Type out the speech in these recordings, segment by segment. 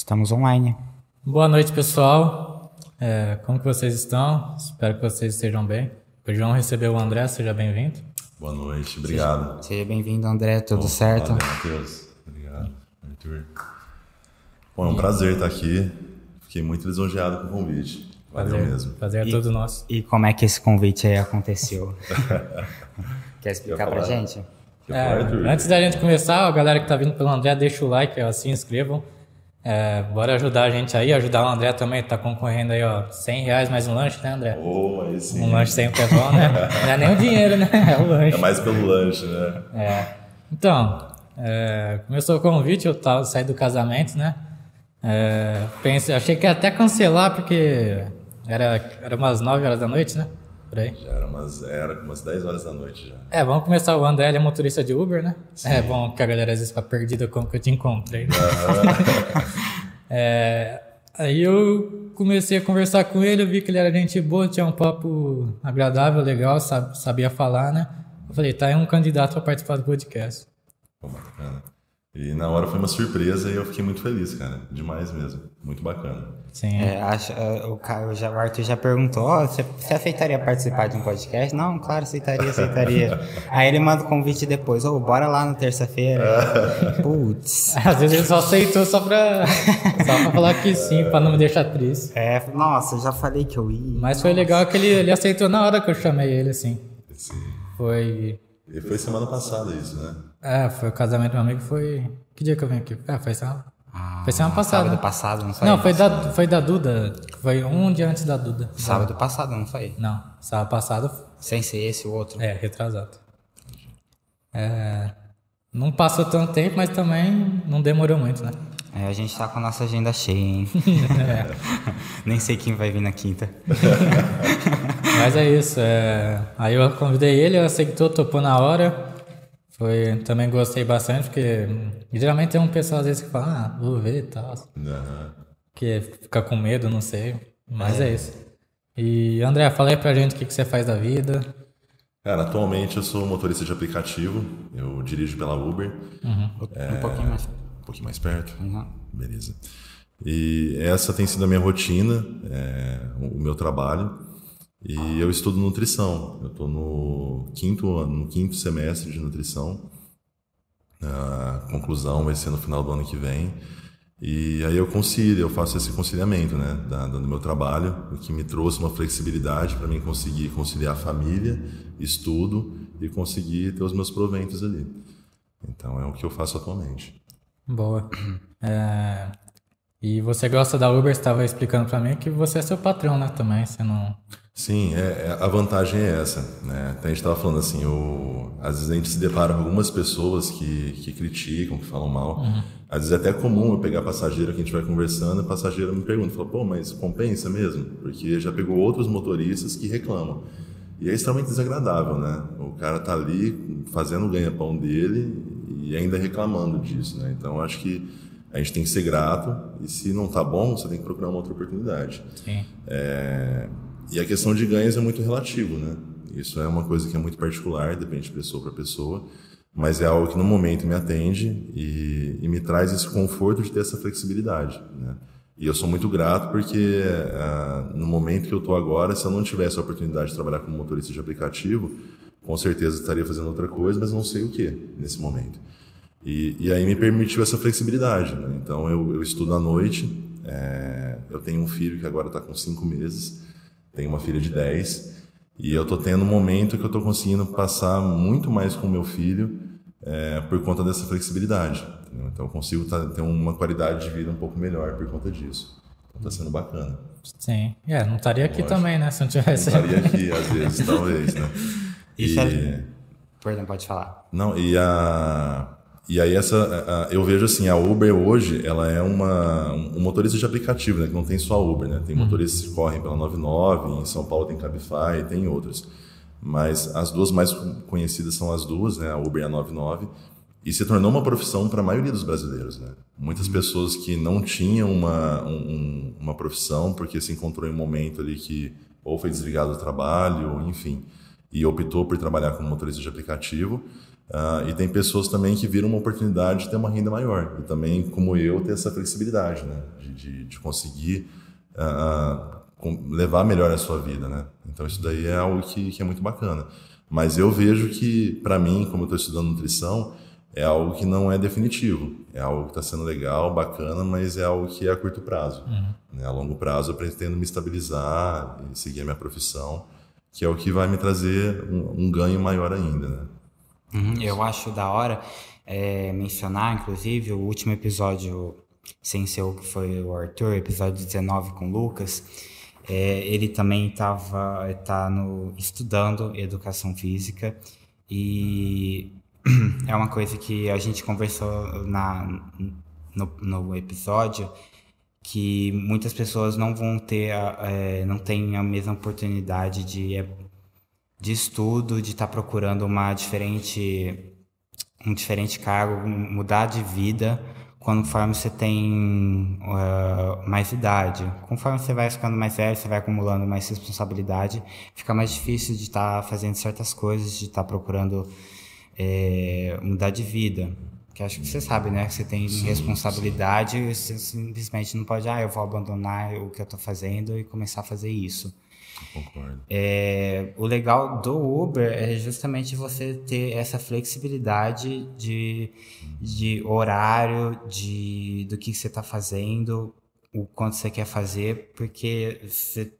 Estamos online. Boa noite, pessoal. É, como que vocês estão? Espero que vocês estejam bem. Hoje vamos receber o André, seja bem-vindo. Boa noite, obrigado. Seja, seja bem-vindo, André, tudo Bom, certo? Valeu, Matheus. Obrigado, Arthur. Bom, é um prazer estar aqui. Fiquei muito lisonjeado com o convite. Valeu prazer, mesmo. Prazer é E- todo nosso. E como é que esse convite aí aconteceu? Quer explicar Quer pra gente? É, antes da gente começar, a galera que tá vindo pelo André, deixa o like, ó, se inscrevam. É, bora ajudar a gente aí, ajudar o André também, tá concorrendo aí, ó, 100 reais mais um lanche, né, André? Oh, aí sim. Um lanche sempre é bom, né? Não é nem o dinheiro, né? É o lanche. É mais pelo lanche, né? É. Então, é, começou o convite, eu tava, saí do casamento, né? É, pensei, achei que ia até cancelar, porque era, era umas 9 horas da noite, né? Por aí. Já era umas, era umas 10 horas da noite já. É, vamos começar. O André ele é motorista de Uber, né? É bom que a galera às vezes fica perdida como que eu te encontrei. né? É, aí eu comecei a conversar com ele, eu vi que ele era gente boa, tinha um papo agradável, legal, sab- sabia falar, né? Eu falei, tá aí um candidato para participar do podcast. Pô, bacana. E na hora foi uma surpresa e eu fiquei muito feliz, cara. Demais mesmo. Muito bacana. Sim. É, acho, é, o, Caio já, o Arthur já perguntou, ó, você, você aceitaria participar de um podcast? Não, claro, aceitaria, aceitaria. aí ele manda o convite depois, ô, bora lá na terça-feira. Putz. Às vezes ele só aceitou só pra, só pra falar que sim, pra não me deixar triste. É, nossa, eu já falei que eu ia. Mas foi legal que ele, ele aceitou na hora que eu chamei ele, assim. Sim. Foi. E foi semana passada isso, né? É, foi o casamento do meu amigo, foi. Que dia que eu vim aqui? Ah, foi semana. Ah, Foi semana passada. Sábado passado, não foi? Não, foi da, foi da Duda. Foi um dia antes da Duda. Sábado passado, não foi? Não, sábado passado Sem ser esse, o outro. é retrasado. É, não passou tanto tempo, mas também não demorou muito, né? É, a gente tá com a nossa agenda cheia, hein? Nem sei quem vai vir na quinta. Mas é isso. é, Aí eu convidei ele, ele aceitou, topou na hora. Foi, também gostei bastante, porque geralmente tem um pessoal às vezes que fala, ah, vou ver e tal. Aham. Que fica com medo, não sei. Mas é, isso. E André, fala aí pra gente o que, que você faz da vida. Cara, atualmente eu sou motorista de aplicativo. Eu dirijo pela Uber. Um pouquinho mais. Um pouquinho mais perto. Uhum. Beleza. E essa tem sido a minha rotina, é, o meu trabalho. E eu estudo nutrição. Eu estou no quinto ano, no quinto semestre de nutrição. A conclusão vai ser no final do ano que vem. E aí eu concilio, eu faço esse conciliamento, né, do meu trabalho, o que me trouxe uma flexibilidade para mim conseguir conciliar família, estudo e conseguir ter os meus proventos ali. Então é o que eu faço atualmente. Boa. É, E você gosta da Uber, estava explicando pra mim que você é seu patrão, né? Também, você não. Sim, é, é- a vantagem é essa. Né? Então, a gente estava falando assim, o, às vezes a gente se depara com algumas pessoas que, que criticam, que falam mal. Às vezes é até comum eu pegar passageiro que a gente vai conversando, e o passageiro me pergunta, fala, pô, mas compensa mesmo? Porque já pegou outros motoristas que reclamam. E é extremamente desagradável, né? O cara tá ali fazendo o ganha-pão dele e ainda reclamando disso, né? Então, acho que a gente tem que ser grato e se não tá bom, você tem que procurar uma outra oportunidade. Sim. É, E a questão de ganhos é muito relativo, né? Isso é uma coisa que é muito particular, depende de pessoa para pessoa, mas é algo que no momento me atende e, e me traz esse conforto de ter essa flexibilidade, né? E eu sou muito grato porque ah, no momento que eu estou agora, se eu não tivesse a oportunidade de trabalhar como motorista de aplicativo, com certeza estaria fazendo outra coisa, mas não sei o que nesse momento. E, e aí me permitiu essa flexibilidade. Né? Então eu, eu estudo à noite, é, eu tenho um filho que agora está com cinco meses, tenho uma filha de 10, e eu estou tendo um momento que eu estou conseguindo passar muito mais com meu filho é, por conta dessa flexibilidade. entendeu? Então eu consigo tá- ter uma qualidade de vida um pouco melhor por conta disso. Então está sendo bacana. Sim. É, não estaria aqui Lógico. também, né? Se não tivesse. Estaria aqui às vezes, talvez, né? Isso é... Perdão, pode falar. Não, e a e aí essa eu vejo assim, a Uber hoje, ela é uma um motorista de aplicativo, né, que não tem só a Uber, né? Tem motoristas que correm pela 99, em São Paulo tem Cabify, tem outras. Mas as duas mais conhecidas são as duas, né, a Uber e a 99, e se tornou uma profissão para a maioria dos brasileiros, né? Muitas pessoas que não tinham uma um- uma profissão porque se encontrou em um momento ali que ou foi desligado do trabalho, enfim, e optou por trabalhar como motorista de aplicativo, Uh, e tem pessoas também que viram uma oportunidade de ter uma renda maior. E também, como eu, ter essa flexibilidade, né? De, de, de conseguir uh, levar melhor a sua vida, né? Então, isso daí é algo que, que é muito bacana. Mas eu vejo que, para mim, como eu estou estudando nutrição, é algo que não é definitivo. É algo que está sendo legal, bacana, mas é algo que é a curto prazo. Uhum. Né? A longo prazo, eu pretendo me estabilizar e seguir a minha profissão, que é o que vai me trazer um, um ganho maior ainda, né? Uhum, eu acho da hora é, mencionar, inclusive, o último episódio, sem ser o que foi o Arthur, episódio 19 com Lucas, é, ele também estava tá no, estudando educação física e é uma coisa que a gente conversou na, no, no episódio que muitas pessoas não vão ter, é, não têm a mesma oportunidade de de estudo, de estar tá procurando uma diferente, um diferente cargo, mudar de vida conforme você tem uh, mais idade. Conforme você vai ficando mais velho, você vai acumulando mais responsabilidade, fica mais difícil de estar tá fazendo certas coisas, de estar tá procurando é, mudar de vida. Que acho que você sabe, né? Você tem sim, responsabilidade, sim. você simplesmente não pode, ah, eu vou abandonar o que eu estou fazendo e começar a fazer isso. Concordo. É, o legal do Uber é justamente você ter essa flexibilidade de, de horário, de do que você está fazendo, o quanto você quer fazer, porque você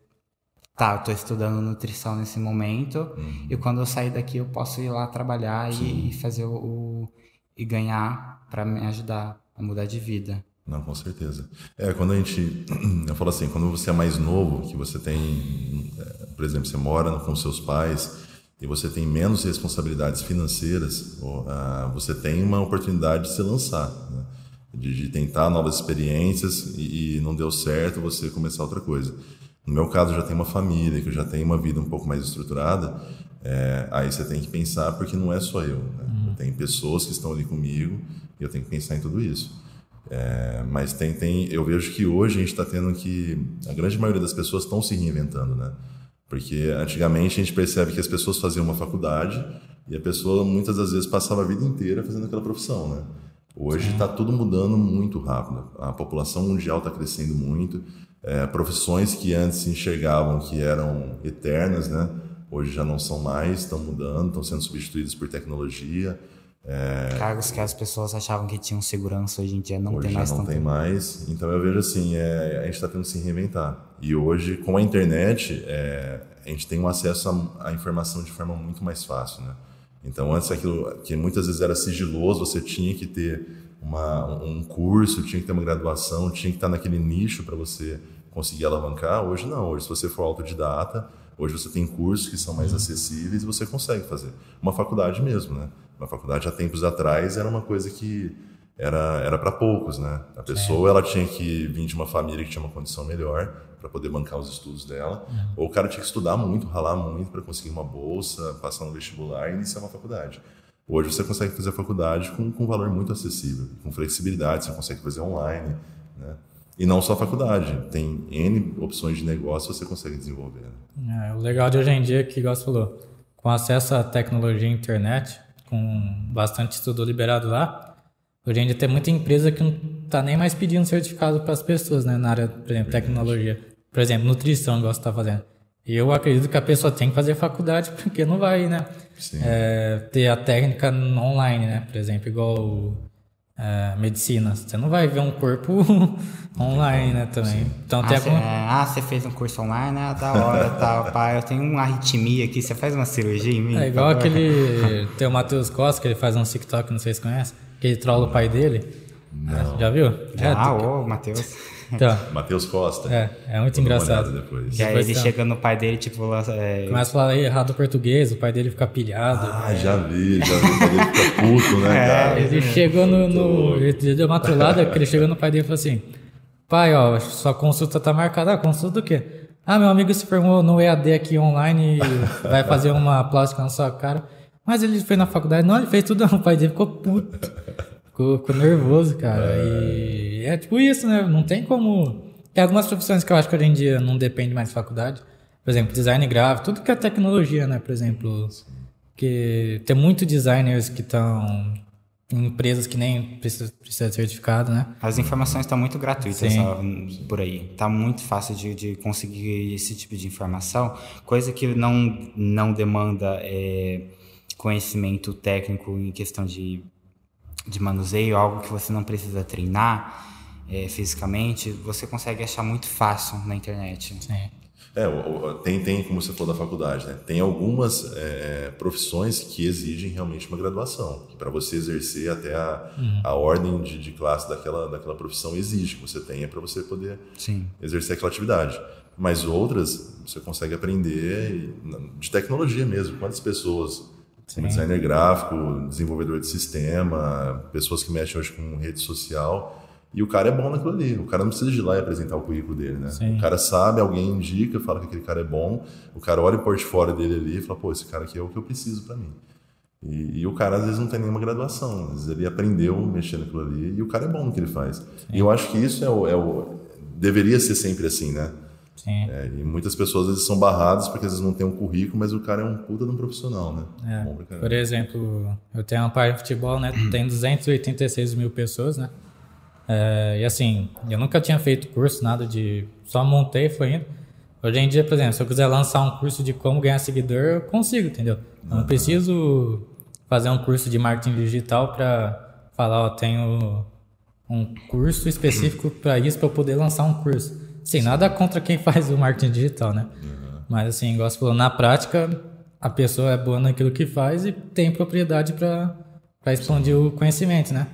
tá, eu tô estudando nutrição nesse momento uhum. e quando eu sair daqui eu posso ir lá trabalhar e, e, fazer o, o e ganhar para me ajudar a mudar de vida. Não, com certeza. É, quando a gente. Eu falo assim, quando você é mais novo, que você tem. É, por exemplo, você mora com seus pais e você tem menos responsabilidades financeiras, você tem uma oportunidade de se lançar, né? de, de, tentar novas experiências e, e, não deu certo, você começar outra coisa. No meu caso, eu já tenho uma família, que eu já tenho uma vida um pouco mais estruturada, é, aí você tem que pensar, porque não é só eu. Né? Uhum. Tem pessoas que estão ali comigo e eu tenho que pensar em tudo isso. É, mas tem, tem, eu vejo que hoje a gente está tendo que a grande maioria das pessoas estão se reinventando, né? Porque antigamente a gente percebe que as pessoas faziam uma faculdade e a pessoa muitas das vezes passava a vida inteira fazendo aquela profissão, né? Hoje está tudo mudando muito rápido. A população mundial está crescendo muito. É, profissões que antes se enxergavam que eram eternas, né? Hoje já não são mais, estão mudando, estão sendo substituídas por tecnologia. É... Cargos que as pessoas achavam que tinham segurança hoje em dia não hoje tem mais. não tem mais. Então eu vejo assim, é, a gente está tendo que se reinventar. E hoje, com a internet, é, a gente tem um acesso à, informação de forma muito mais fácil, né? Então antes aquilo que muitas vezes era sigiloso, você tinha que ter uma, um curso, tinha que ter uma graduação, tinha que estar naquele nicho para você conseguir alavancar. Hoje não. Hoje se você for autodidata, hoje você tem cursos que são mais acessíveis e você consegue fazer. Uma faculdade mesmo, né? Na faculdade há tempos atrás era uma coisa que era era para poucos, né? A pessoa é. ela tinha que vir de uma família que tinha uma condição melhor para poder bancar os estudos dela, é. ou o cara tinha que estudar muito, ralar muito para conseguir uma bolsa, passar no vestibular e iniciar uma faculdade. Hoje você consegue fazer a faculdade com, com um valor muito acessível, com flexibilidade, você consegue fazer online, né? E não só a faculdade, tem N opções de negócio que você consegue desenvolver. Né? É, o legal de hoje em dia é que, igual você falou, com acesso à tecnologia e internet, com bastante estudo liberado lá, hoje em dia tem muita empresa que não está nem mais pedindo certificado para as pessoas, né, na área, por exemplo, tecnologia. Por exemplo, nutrição, igual você está fazendo. E eu acredito que a pessoa tem que fazer faculdade, porque não vai, né, é, ter a técnica online, né, por exemplo, igual é, medicina. Você não vai ver um corpo online, né, também. Sim. Então, ah, tem alguma... é, ah, você fez um curso online, ah, da hora, tal, tá, pai, eu tenho uma arritmia aqui, você faz uma cirurgia em mim? É igual aquele, tem o Matheus Costa, que ele faz um TikTok, não sei se conhece, que ele trola o pai dele. Não. Já viu? Já, ah, ô, Matheus. Então, Matheus Costa. É, é muito engraçado. Depois. E aí ele chega no pai dele, tipo, é... começa a falar errado o português, o pai dele fica pilhado. Ah, já vi, já vi. O pai dele fica puto, né, é, cara? Ele chegou no. no ele deu uma trollada que ele chegou no pai dele e falou assim: Pai, ó, sua consulta tá marcada. Ah, consulta do quê? Ah, meu amigo se formou no EAD aqui online e vai fazer uma plástica na sua cara. Mas ele fez na faculdade. Não, ele fez tudo. O pai dele ficou puto. Ficou, ficou nervoso, cara. É. E é tipo isso, né? Não tem como. Tem algumas profissões que eu acho que hoje em dia não depende mais de faculdade. Por exemplo, design gráfico, tudo que é tecnologia, né? Por exemplo, Porque tem muito designers que estão em empresas que nem precisa, precisa de certificado, né? As informações estão muito gratuitas ó, por aí. Tá muito fácil de, de conseguir esse tipo de informação, coisa que não, não demanda é, conhecimento técnico em questão de, de manuseio, algo que você não precisa treinar é, fisicamente, você consegue achar muito fácil na internet. Sim. É, tem, tem, como você falou da faculdade, né? Tem algumas é, profissões que exigem realmente uma graduação. Para você exercer até a, a ordem de, de classe daquela, daquela profissão exige que você tenha para você poder Sim. exercer aquela atividade. Mas outras você consegue aprender de tecnologia mesmo. Quantas pessoas, como designer gráfico, desenvolvedor de sistema, pessoas que mexem hoje com rede social, e o cara é bom naquilo ali. O cara não precisa de ir lá e apresentar o currículo dele, né? Sim. O cara sabe, alguém indica, fala que aquele cara é bom, o cara olha o portfólio dele ali e fala, pô, esse cara aqui é o que eu preciso para mim. E, e o cara às vezes não tem nenhuma graduação, às vezes ele aprendeu mexendo naquilo ali e o cara é bom no que ele faz. E eu acho que isso é o, é o- deveria ser sempre assim, né? Sim. É, e muitas pessoas às vezes são barradas porque às vezes não tem um currículo, mas o cara é um puta de um profissional, né? É. Por exemplo, eu tenho uma página de futebol, né? Tem 286 mil pessoas, né? É, e assim, eu nunca tinha feito curso, nada de. Só montei e foi indo. Hoje em dia, por exemplo, se eu quiser lançar um curso de como ganhar seguidor, eu consigo, entendeu? Eu não preciso fazer um curso de marketing digital para falar, ó, tenho um curso específico para isso, para eu poder lançar um curso. Sim, nada contra quem faz o marketing digital, né? Mas assim, igual você falou, na prática, a pessoa é boa naquilo que faz e tem propriedade para expandir o conhecimento, né?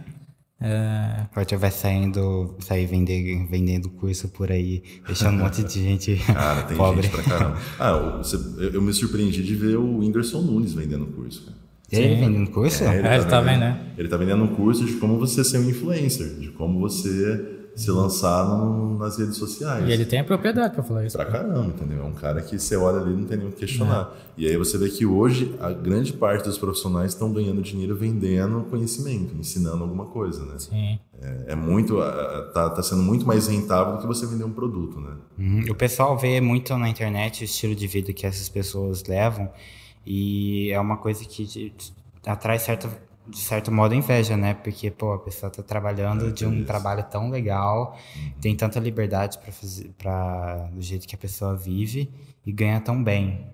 É, Pode vai saindo, sair vender, vendendo curso por aí, deixando um monte de gente Cara, tem pobre. gente pra caramba. Ah, eu, eu me surpreendi de ver o Whindersson Nunes vendendo curso, cara. Ele vendendo curso? É, ele tá vendo, né? Ele tá vendendo um curso de como você ser um influencer, de como você se lançar no- nas redes sociais. e ele tem a propriedade para falar isso. Pra caramba, entendeu? É um cara que você olha ali e não tem nem o que questionar. E aí você vê que hoje a grande parte dos profissionais estão ganhando dinheiro vendendo conhecimento, ensinando alguma coisa, né? Sim. É, é muito, tá, tá sendo muito mais rentável do que você vender um produto, né? Uhum. O pessoal vê muito na internet o estilo de vida que essas pessoas levam e é uma coisa que atrai certa, de certo modo inveja, né? Porque, pô, a pessoa tá trabalhando de um trabalho tão legal, tem tanta liberdade para fazer, para do jeito que a pessoa vive e ganha tão bem.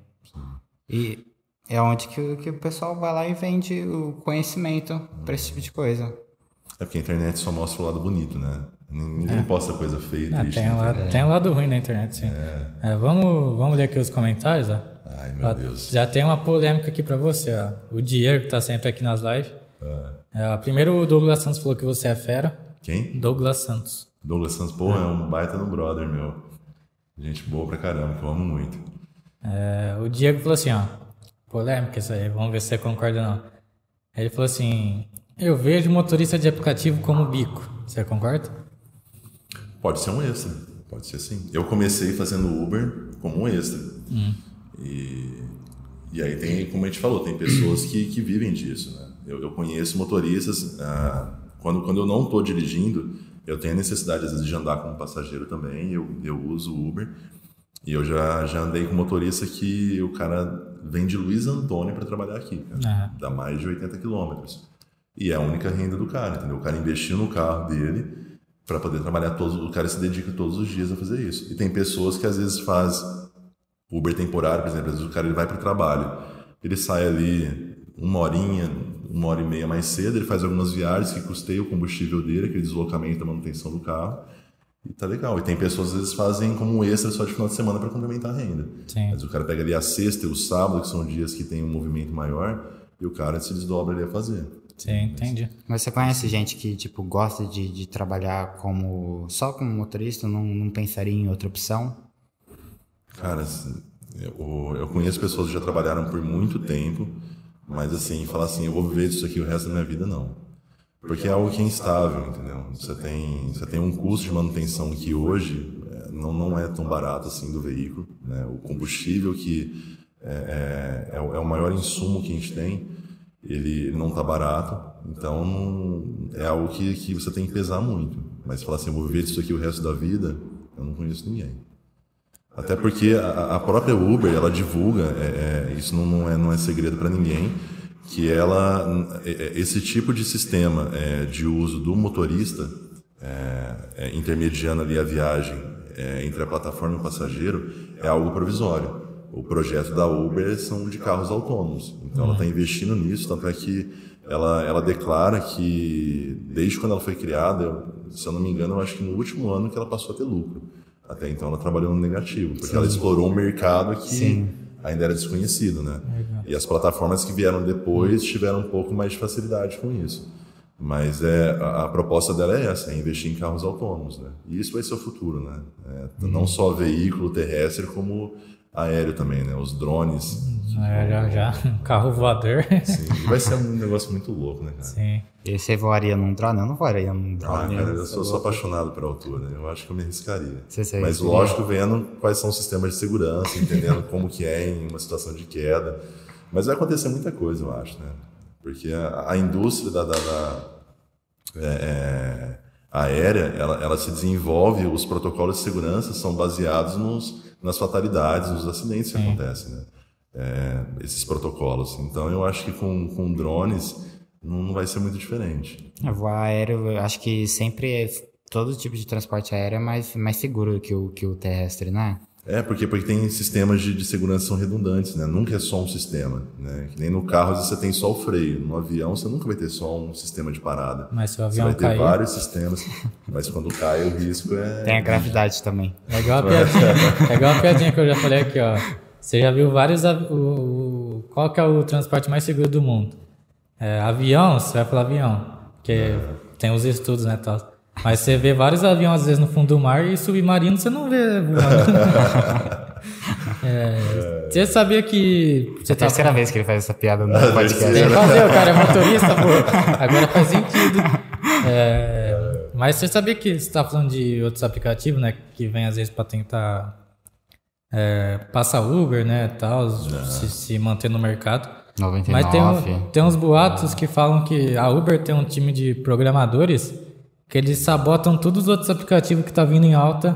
E é onde que, o- que o pessoal vai lá e vende o conhecimento para esse tipo de coisa. É porque a internet só mostra o lado bonito, né? Ninguém posta coisa feia Ah, triste. tem, um lado, tem um lado ruim na internet, sim. É, vamos, vamos ler aqui os comentários, ó. Ai, meu Ó, Deus. Já tem uma polêmica aqui pra você, ó. O Diego, que tá sempre aqui nas lives. É, primeiro o Douglas Santos falou que você é fera. Quem? Douglas Santos. Douglas Santos, pô, é um baita no brother, meu. Gente boa pra caramba, que eu amo muito. É, o Diego falou assim, ó. Polêmica isso aí, vamos ver se você concorda ou não. Ele falou assim: Eu vejo motorista de aplicativo como bico. Você concorda? Pode ser um extra, pode ser sim. Eu comecei fazendo Uber como um extra. E, e aí tem, como a gente falou, tem pessoas que, que vivem disso, né? Eu, eu conheço motoristas, ah, quando, quando eu não estou dirigindo, eu tenho a necessidade às vezes de andar como passageiro também, eu, eu uso o Uber. E eu já, já andei com motorista que o cara vem de Luiz Antônio para trabalhar aqui, cara. Ah. Dá mais de 80 quilômetros. E é a única renda do cara, entendeu? O cara investiu no carro dele para poder trabalhar todos, o cara se dedica todos os dias a fazer isso. E tem pessoas que às vezes faz Uber temporário, por exemplo, às vezes o cara ele vai para o trabalho, ele sai ali uma horinha, uma hora e meia mais cedo, ele faz algumas viagens que custeia o combustível dele, aquele deslocamento, a manutenção do carro, e tá legal. E tem pessoas que às vezes fazem como um extra só de final de semana para complementar a renda. Sim. Mas o cara pega ali a sexta e o sábado, que são dias que tem um movimento maior, e o cara se desdobra ali a fazer. Sim, entendi. Mas você conhece gente que, tipo, gosta de, de trabalhar como só como motorista, não, não pensaria em outra opção? Cara, eu, eu conheço pessoas que já trabalharam por muito tempo, mas assim, falar assim, eu vou viver disso aqui o resto da minha vida, não. Porque é algo que é instável, entendeu? Você tem, você tem um custo de manutenção que hoje é, não, não é tão barato assim do veículo. Né? O combustível que é, é, é o é maior insumo que a gente tem, ele não está barato. Então é algo que, que você tem que pesar muito. Mas falar assim, eu vou viver disso aqui o resto da vida, eu não conheço ninguém. Até porque a, a própria Uber, ela divulga, é, é, isso não, não, é, não é segredo para ninguém, que ela, é, é, esse tipo de sistema de uso do motorista, intermediando ali a viagem entre a plataforma e o passageiro, é algo provisório. O projeto da Uber são de carros autônomos. Então ela está investindo nisso, tanto é que ela, ela declara que desde quando ela foi criada, eu, se eu não me engano, eu acho que no último ano que ela passou a ter lucro. Até então ela trabalhou no negativo, porque Sim. ela explorou um mercado que Sim. ainda era desconhecido, né? Legal. E as plataformas que vieram depois tiveram um pouco mais de facilidade com isso. Mas é, a, a, proposta dela é essa, é investir em carros autônomos, né? E isso vai ser o futuro, né? É, não só veículo terrestre, como aéreo também, né? Os drones. É, já, já. Carro voador. Sim, vai ser um negócio muito louco, né, cara? Sim. E você voaria num drone? Eu não voaria num drone. Ah, cara, eu sou, sou apaixonado por altura. Eu acho que eu me arriscaria. Mas lógico, vendo quais são os sistemas de segurança, entendendo como que é em uma situação de queda. Mas vai acontecer muita coisa, eu acho, né? Porque a, a indústria da, da, da é, é, aérea, ela, ela se desenvolve, os protocolos de segurança são baseados nos nas fatalidades, nos acidentes que Sim. acontecem, né? É, esses protocolos. Então eu acho que com, com drones não vai ser muito diferente. É, voar aéreo, eu acho que sempre é, todo tipo de transporte aéreo é mais, mais seguro que o, que o terrestre, né? É, porque, porque tem sistemas de, de segurança que são redundantes, né? Nunca é só um sistema, né? Que nem no carro, às vezes você tem só o freio. No avião, você nunca vai ter só um sistema de parada. Mas se o avião Você vai cair... ter vários sistemas, mas quando cai, o risco é... Tem a gravidade também. É igual a piadinha, é igual a piadinha que eu já falei aqui, ó. Você já viu vários... O, o, qual que é o transporte mais seguro do mundo? É, avião, você vai falar avião. Porque é. tem os estudos, né, tal. Mas você vê vários aviões, às vezes, no fundo do mar e submarino você não vê voando. É, você sabia que. Você é a terceira tá... vez que ele faz essa piada no podcast. Tem que fazer, o cara é motorista, pô. Agora faz sentido. É, mas você sabia que você está falando de outros aplicativos, né? Que vem às vezes para tentar é, passar Uber, né? Tal, se, se, manter no mercado. 99. Mas tem, tem uns boatos que falam que a Uber tem um time de programadores que eles sabotam todos os outros aplicativos que tá vindo em alta,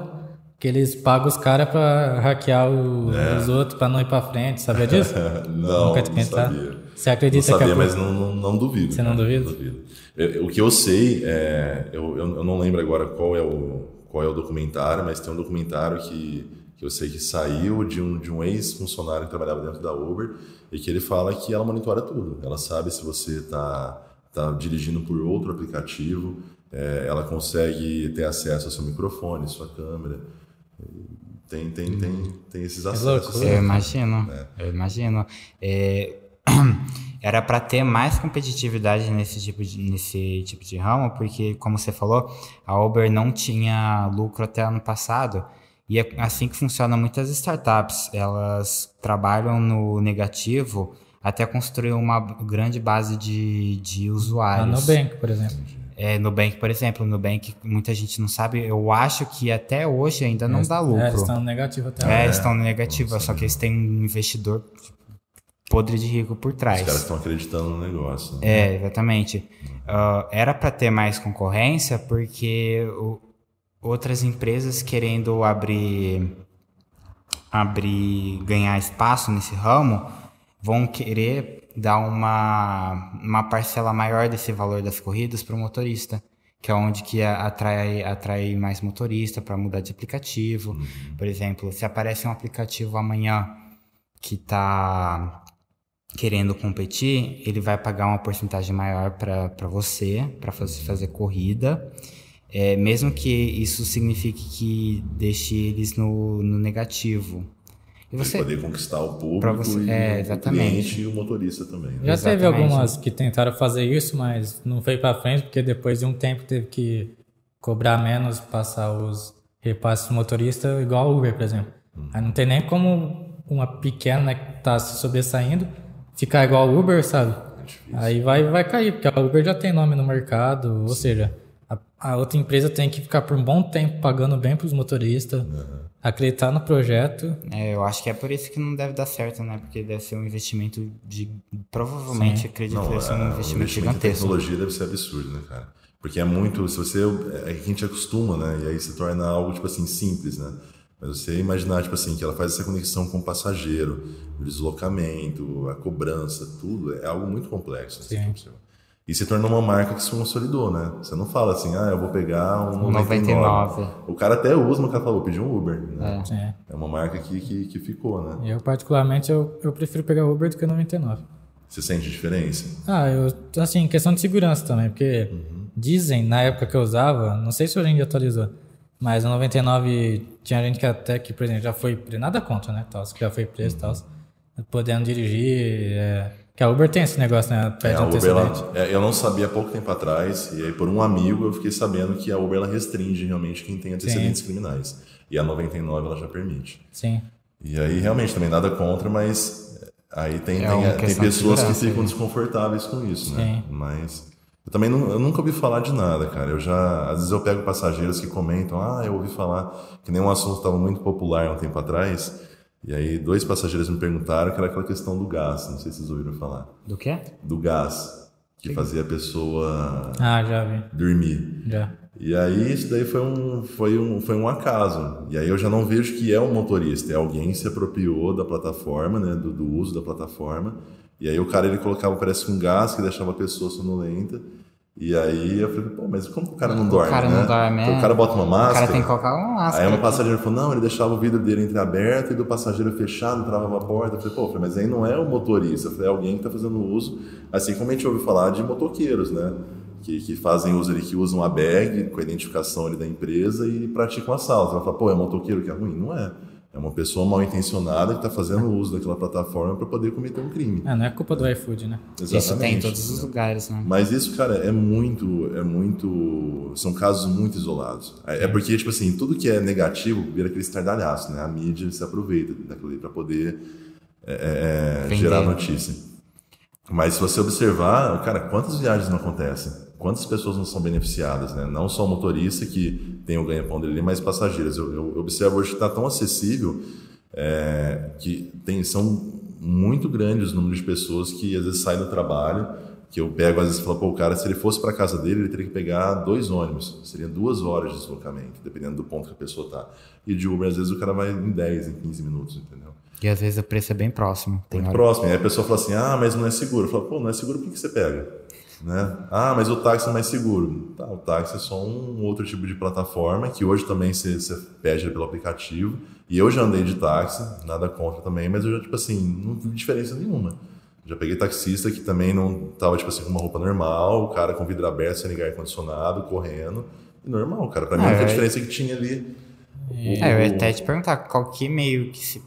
que eles pagam os caras para hackear o, é. os outros para não ir para frente, sabia disso? não, Nunca te não sabia. Você acredita não sabia, que mas não, não, não duvido. Você não duvida? duvido. Eu, o que eu sei, é, eu, eu, não lembro agora qual é o qual é o documentário, mas tem um documentário que, que eu sei que saiu de um, de um ex-funcionário que trabalhava dentro da Uber e que ele fala que ela monitora tudo. Ela sabe se você está tá dirigindo por outro aplicativo, é, ela consegue ter acesso ao seu microfone, sua câmera. Tem, tem, tem, tem esses acessos. Eu imagino, é. eu imagino. É, era para ter mais competitividade nesse tipo, de, nesse tipo de ramo, porque, como você falou, a Uber não tinha lucro até ano passado. E é assim que funciona muitas startups. Elas trabalham no negativo até construir uma grande base de, de usuários. A Nubank, por exemplo. É, Nubank, por exemplo, Nubank, muita gente não sabe, eu acho que até hoje ainda não dá lucro. É, eles estão no negativo até É, eles estão no negativo, só que eles têm um investidor podre de rico por trás. Os caras estão acreditando no negócio. Né? É, exatamente. Uh, era para ter mais concorrência porque o, outras empresas querendo abrir, abrir, ganhar espaço nesse ramo vão querer dar uma, uma parcela maior desse valor das corridas para o motorista, que é onde que atrai, atrai mais motorista para mudar de aplicativo. Uhum. Por exemplo, se aparece um aplicativo amanhã que está querendo competir, ele vai pagar uma porcentagem maior para você, para fazer, fazer corrida, é, mesmo que isso signifique que deixe eles no, no negativo. E você poder conquistar o público você, e é, o cliente e o motorista também. Né? Já exatamente. teve algumas que tentaram fazer isso, mas não foi para frente porque depois de um tempo teve que cobrar menos, passar os repasses do motorista igual o Uber, por exemplo. Hum. Aí não tem nem como uma pequena né, que tá se sobressaindo ficar igual o Uber, sabe? É Aí vai, vai cair, porque a Uber já tem nome no mercado, Sim. ou seja, a, a, outra empresa tem que ficar por um bom tempo pagando bem para os motoristas. Uhum acreditar no projeto. É, eu acho que é por isso que não deve dar certo, né? Porque deve ser um investimento de. Provavelmente, Sim. acredito que deve ser um é, investimento, investimento gigantesco. A tecnologia deve ser absurdo, né, cara? Porque é muito. Se você. É que a gente acostuma, né? E aí se torna algo, tipo assim, simples, né? Mas você imaginar, tipo assim, que ela faz essa conexão com o passageiro, o deslocamento, a cobrança, tudo, é algo muito complexo. Assim, Sim. tipo, e se tornou uma marca que se consolidou, né? Você não fala assim, ah, eu vou pegar um 99. 99. O cara até usa, mas o cara pedir um Uber. Né? É. É. uma marca que, que, que ficou, né? Eu, particularmente, eu, eu prefiro pegar Uber do que 99. Você sente diferença? Ah, eu, assim, questão de segurança também, porque dizem, na época que eu usava, não sei se hoje em dia atualizou, mas no 99 tinha gente que até que, por exemplo, já foi preso, nada contra, né, tal, que já foi preso e tal, podendo dirigir, é, que a Uber tem esse negócio, né, pede É, a Uber, ela- é, eu não sabia há pouco tempo atrás, e aí por um amigo eu fiquei sabendo que a Uber ela restringe realmente quem tem antecedentes criminais. E a 99 ela já permite. Sim, E aí realmente também nada contra, mas aí tem, É tem, uma tem pessoas que ficam né? desconfortáveis com isso, né? Sim. Mas eu também não, eu nunca ouvi falar de nada, cara. Eu já, às vezes eu pego passageiros que comentam, ah, eu ouvi falar que nem um assunto estava muito popular há um tempo atrás. E aí dois passageiros me perguntaram que era aquela questão do gás, não sei se vocês ouviram falar. Do quê? Do gás, que fazia a pessoa ah, já vi, dormir. já. E aí isso daí foi um, foi, um, foi um acaso. E aí eu já não vejo que é um motorista, é alguém que se apropriou da plataforma, né, do, do uso da plataforma. E aí o cara ele colocava, parece um gás que deixava a pessoa sonolenta. E aí eu falei, pô, mas como que o cara não dorme, cara né? não dorme, Então é. o cara bota uma O máscara. cara tem que colocar uma máscara. Aí um passageiro falou, não, ele deixava o vidro dele entreaberto e do passageiro fechado, travava a porta. Eu falei, pô, mas aí não é o motorista, é alguém que está fazendo uso, assim como a gente ouve falar de motoqueiros, né? Que, que fazem uso ali, que usam a bag com a identificação ali da empresa e praticam assalto. Ela fala, pô, é motoqueiro que é ruim? Não é. É uma pessoa mal intencionada que está fazendo uso daquela plataforma para poder cometer um crime. Ah, não é culpa do iFood, né? Isso tem em todos os lugares, né? Mas isso, cara, é muito, é muito, são casos muito isolados. É, é porque, tipo assim, tudo que é negativo vira aquele estardalhaço, né? A mídia se aproveita daquilo ali para poder é, é, gerar notícia. Mas se você observar, cara, quantas viagens não acontecem? Quantas pessoas não são beneficiadas, né? Não só o motorista que tem o ganha-pão dele, mas passageiros. Eu, eu observo hoje que está tão acessível é, que tem, são muito grandes os números de pessoas que às vezes saem do trabalho, que eu pego às vezes e falo, pô, o cara, se ele fosse para casa dele, ele teria que pegar dois ônibus, seria duas horas de deslocamento, dependendo do ponto que a pessoa tá. E de Uber, às vezes, o cara vai em 10, em 15 minutos, entendeu? E às vezes o preço é bem próximo. Muito hora... próximo. E aí a pessoa fala assim, ah, mas não é seguro. Eu falo, pô, não é seguro, por que você pega? Né? Ah, mas o táxi é mais seguro. Tá, o táxi é só um outro tipo de plataforma que hoje também você, pede pelo aplicativo. E eu já andei de táxi, nada contra também, mas eu já, tipo assim, não vi diferença nenhuma. Já peguei taxista que também não tava, tipo assim, com uma roupa normal, o cara com vidro aberto, sem ligar ar-condicionado, correndo. E normal, cara. Pra mim, a única é. diferença que tinha ali. É, eu ia até te perguntar qual que meio que se...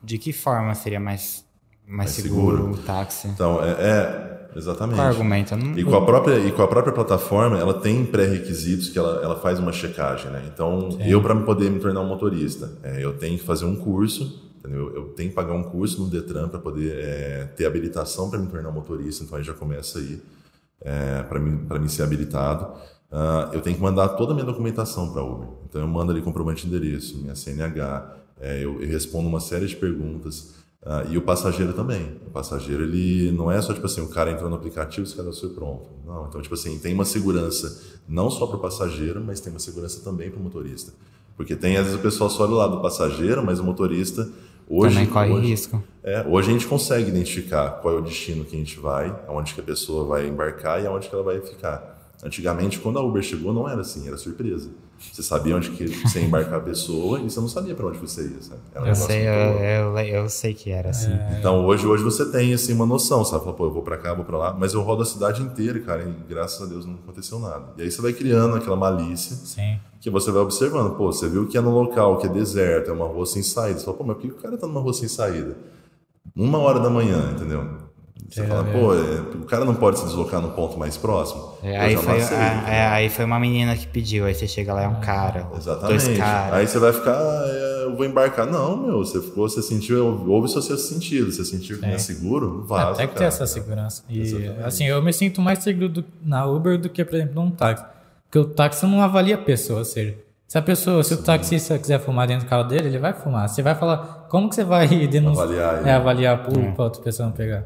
de que forma seria mais, mais, Mais seguro, seguro. o táxi? Então, é, é exatamente. Qual argumento? Eu não... E com a própria e com a própria plataforma, ela tem pré-requisitos que ela, ela faz uma checagem, né? Então, eu para poder me tornar um motorista, é, eu tenho que fazer um curso, entendeu? Eu tenho que pagar um curso no Detran para poder é, ter habilitação para me tornar um motorista. Então, aí já começa aí é, para mim ser habilitado. Ah, eu tenho que mandar toda a minha documentação para a Uber. Então, eu mando ali comprovante de endereço, minha CNH, é, eu, eu respondo uma série de perguntas. Ah, e o passageiro também. O passageiro, ele não é só, tipo assim, o cara entrou no aplicativo e se cadastrou e pronto. Não, então, tipo assim, tem uma segurança não só para o passageiro, mas tem uma segurança também para o motorista. Porque tem, às vezes, o pessoal só olha o lado do passageiro, mas o motorista, hoje... Também corre hoje, risco. é, hoje a gente consegue identificar qual é o destino que a gente vai, aonde que a pessoa vai embarcar e aonde que ela vai ficar. Antigamente, quando a Uber chegou, não era assim, era surpresa. Você sabia onde que você ia embarcar a pessoa e você não sabia para onde você ia, sabe? Era um Eu sei, eu, eu, eu sei que era assim. Então hoje, hoje você tem assim uma noção, sabe? Fala, pô, eu vou pra cá, vou pra lá, mas eu rodo a cidade inteira, cara, e graças a Deus não aconteceu nada. E aí você vai criando aquela malícia Sim. que você vai observando, pô, você viu que é num local que é deserto, é uma rua sem saída. Você fala, pô, mas por que o cara tá numa rua sem saída? Uma hora da manhã, entendeu? Você É, fala, é. pô, é, o cara não pode se deslocar num ponto mais próximo? É, aí, foi, a- entendeu? é, aí foi uma menina que pediu, aí você chega lá, é um cara, Exatamente. dois caras. Aí você vai ficar, ah, é, eu vou embarcar. Não, meu, você ficou, você sentiu, ouve o seu sexto sentido. Você sentiu que não é seguro, vaza. Até que ter cara. essa segurança. E, Exatamente. assim, eu me sinto mais seguro do- na Uber do que, por exemplo, num táxi. Porque o táxi não avalia a pessoa, ou seja, se a pessoa, se o taxista quiser fumar dentro do carro dele, ele vai fumar. Você vai falar, como que você vai denunciar? Avaliar. É, avaliar por pra outra pessoa não pegar.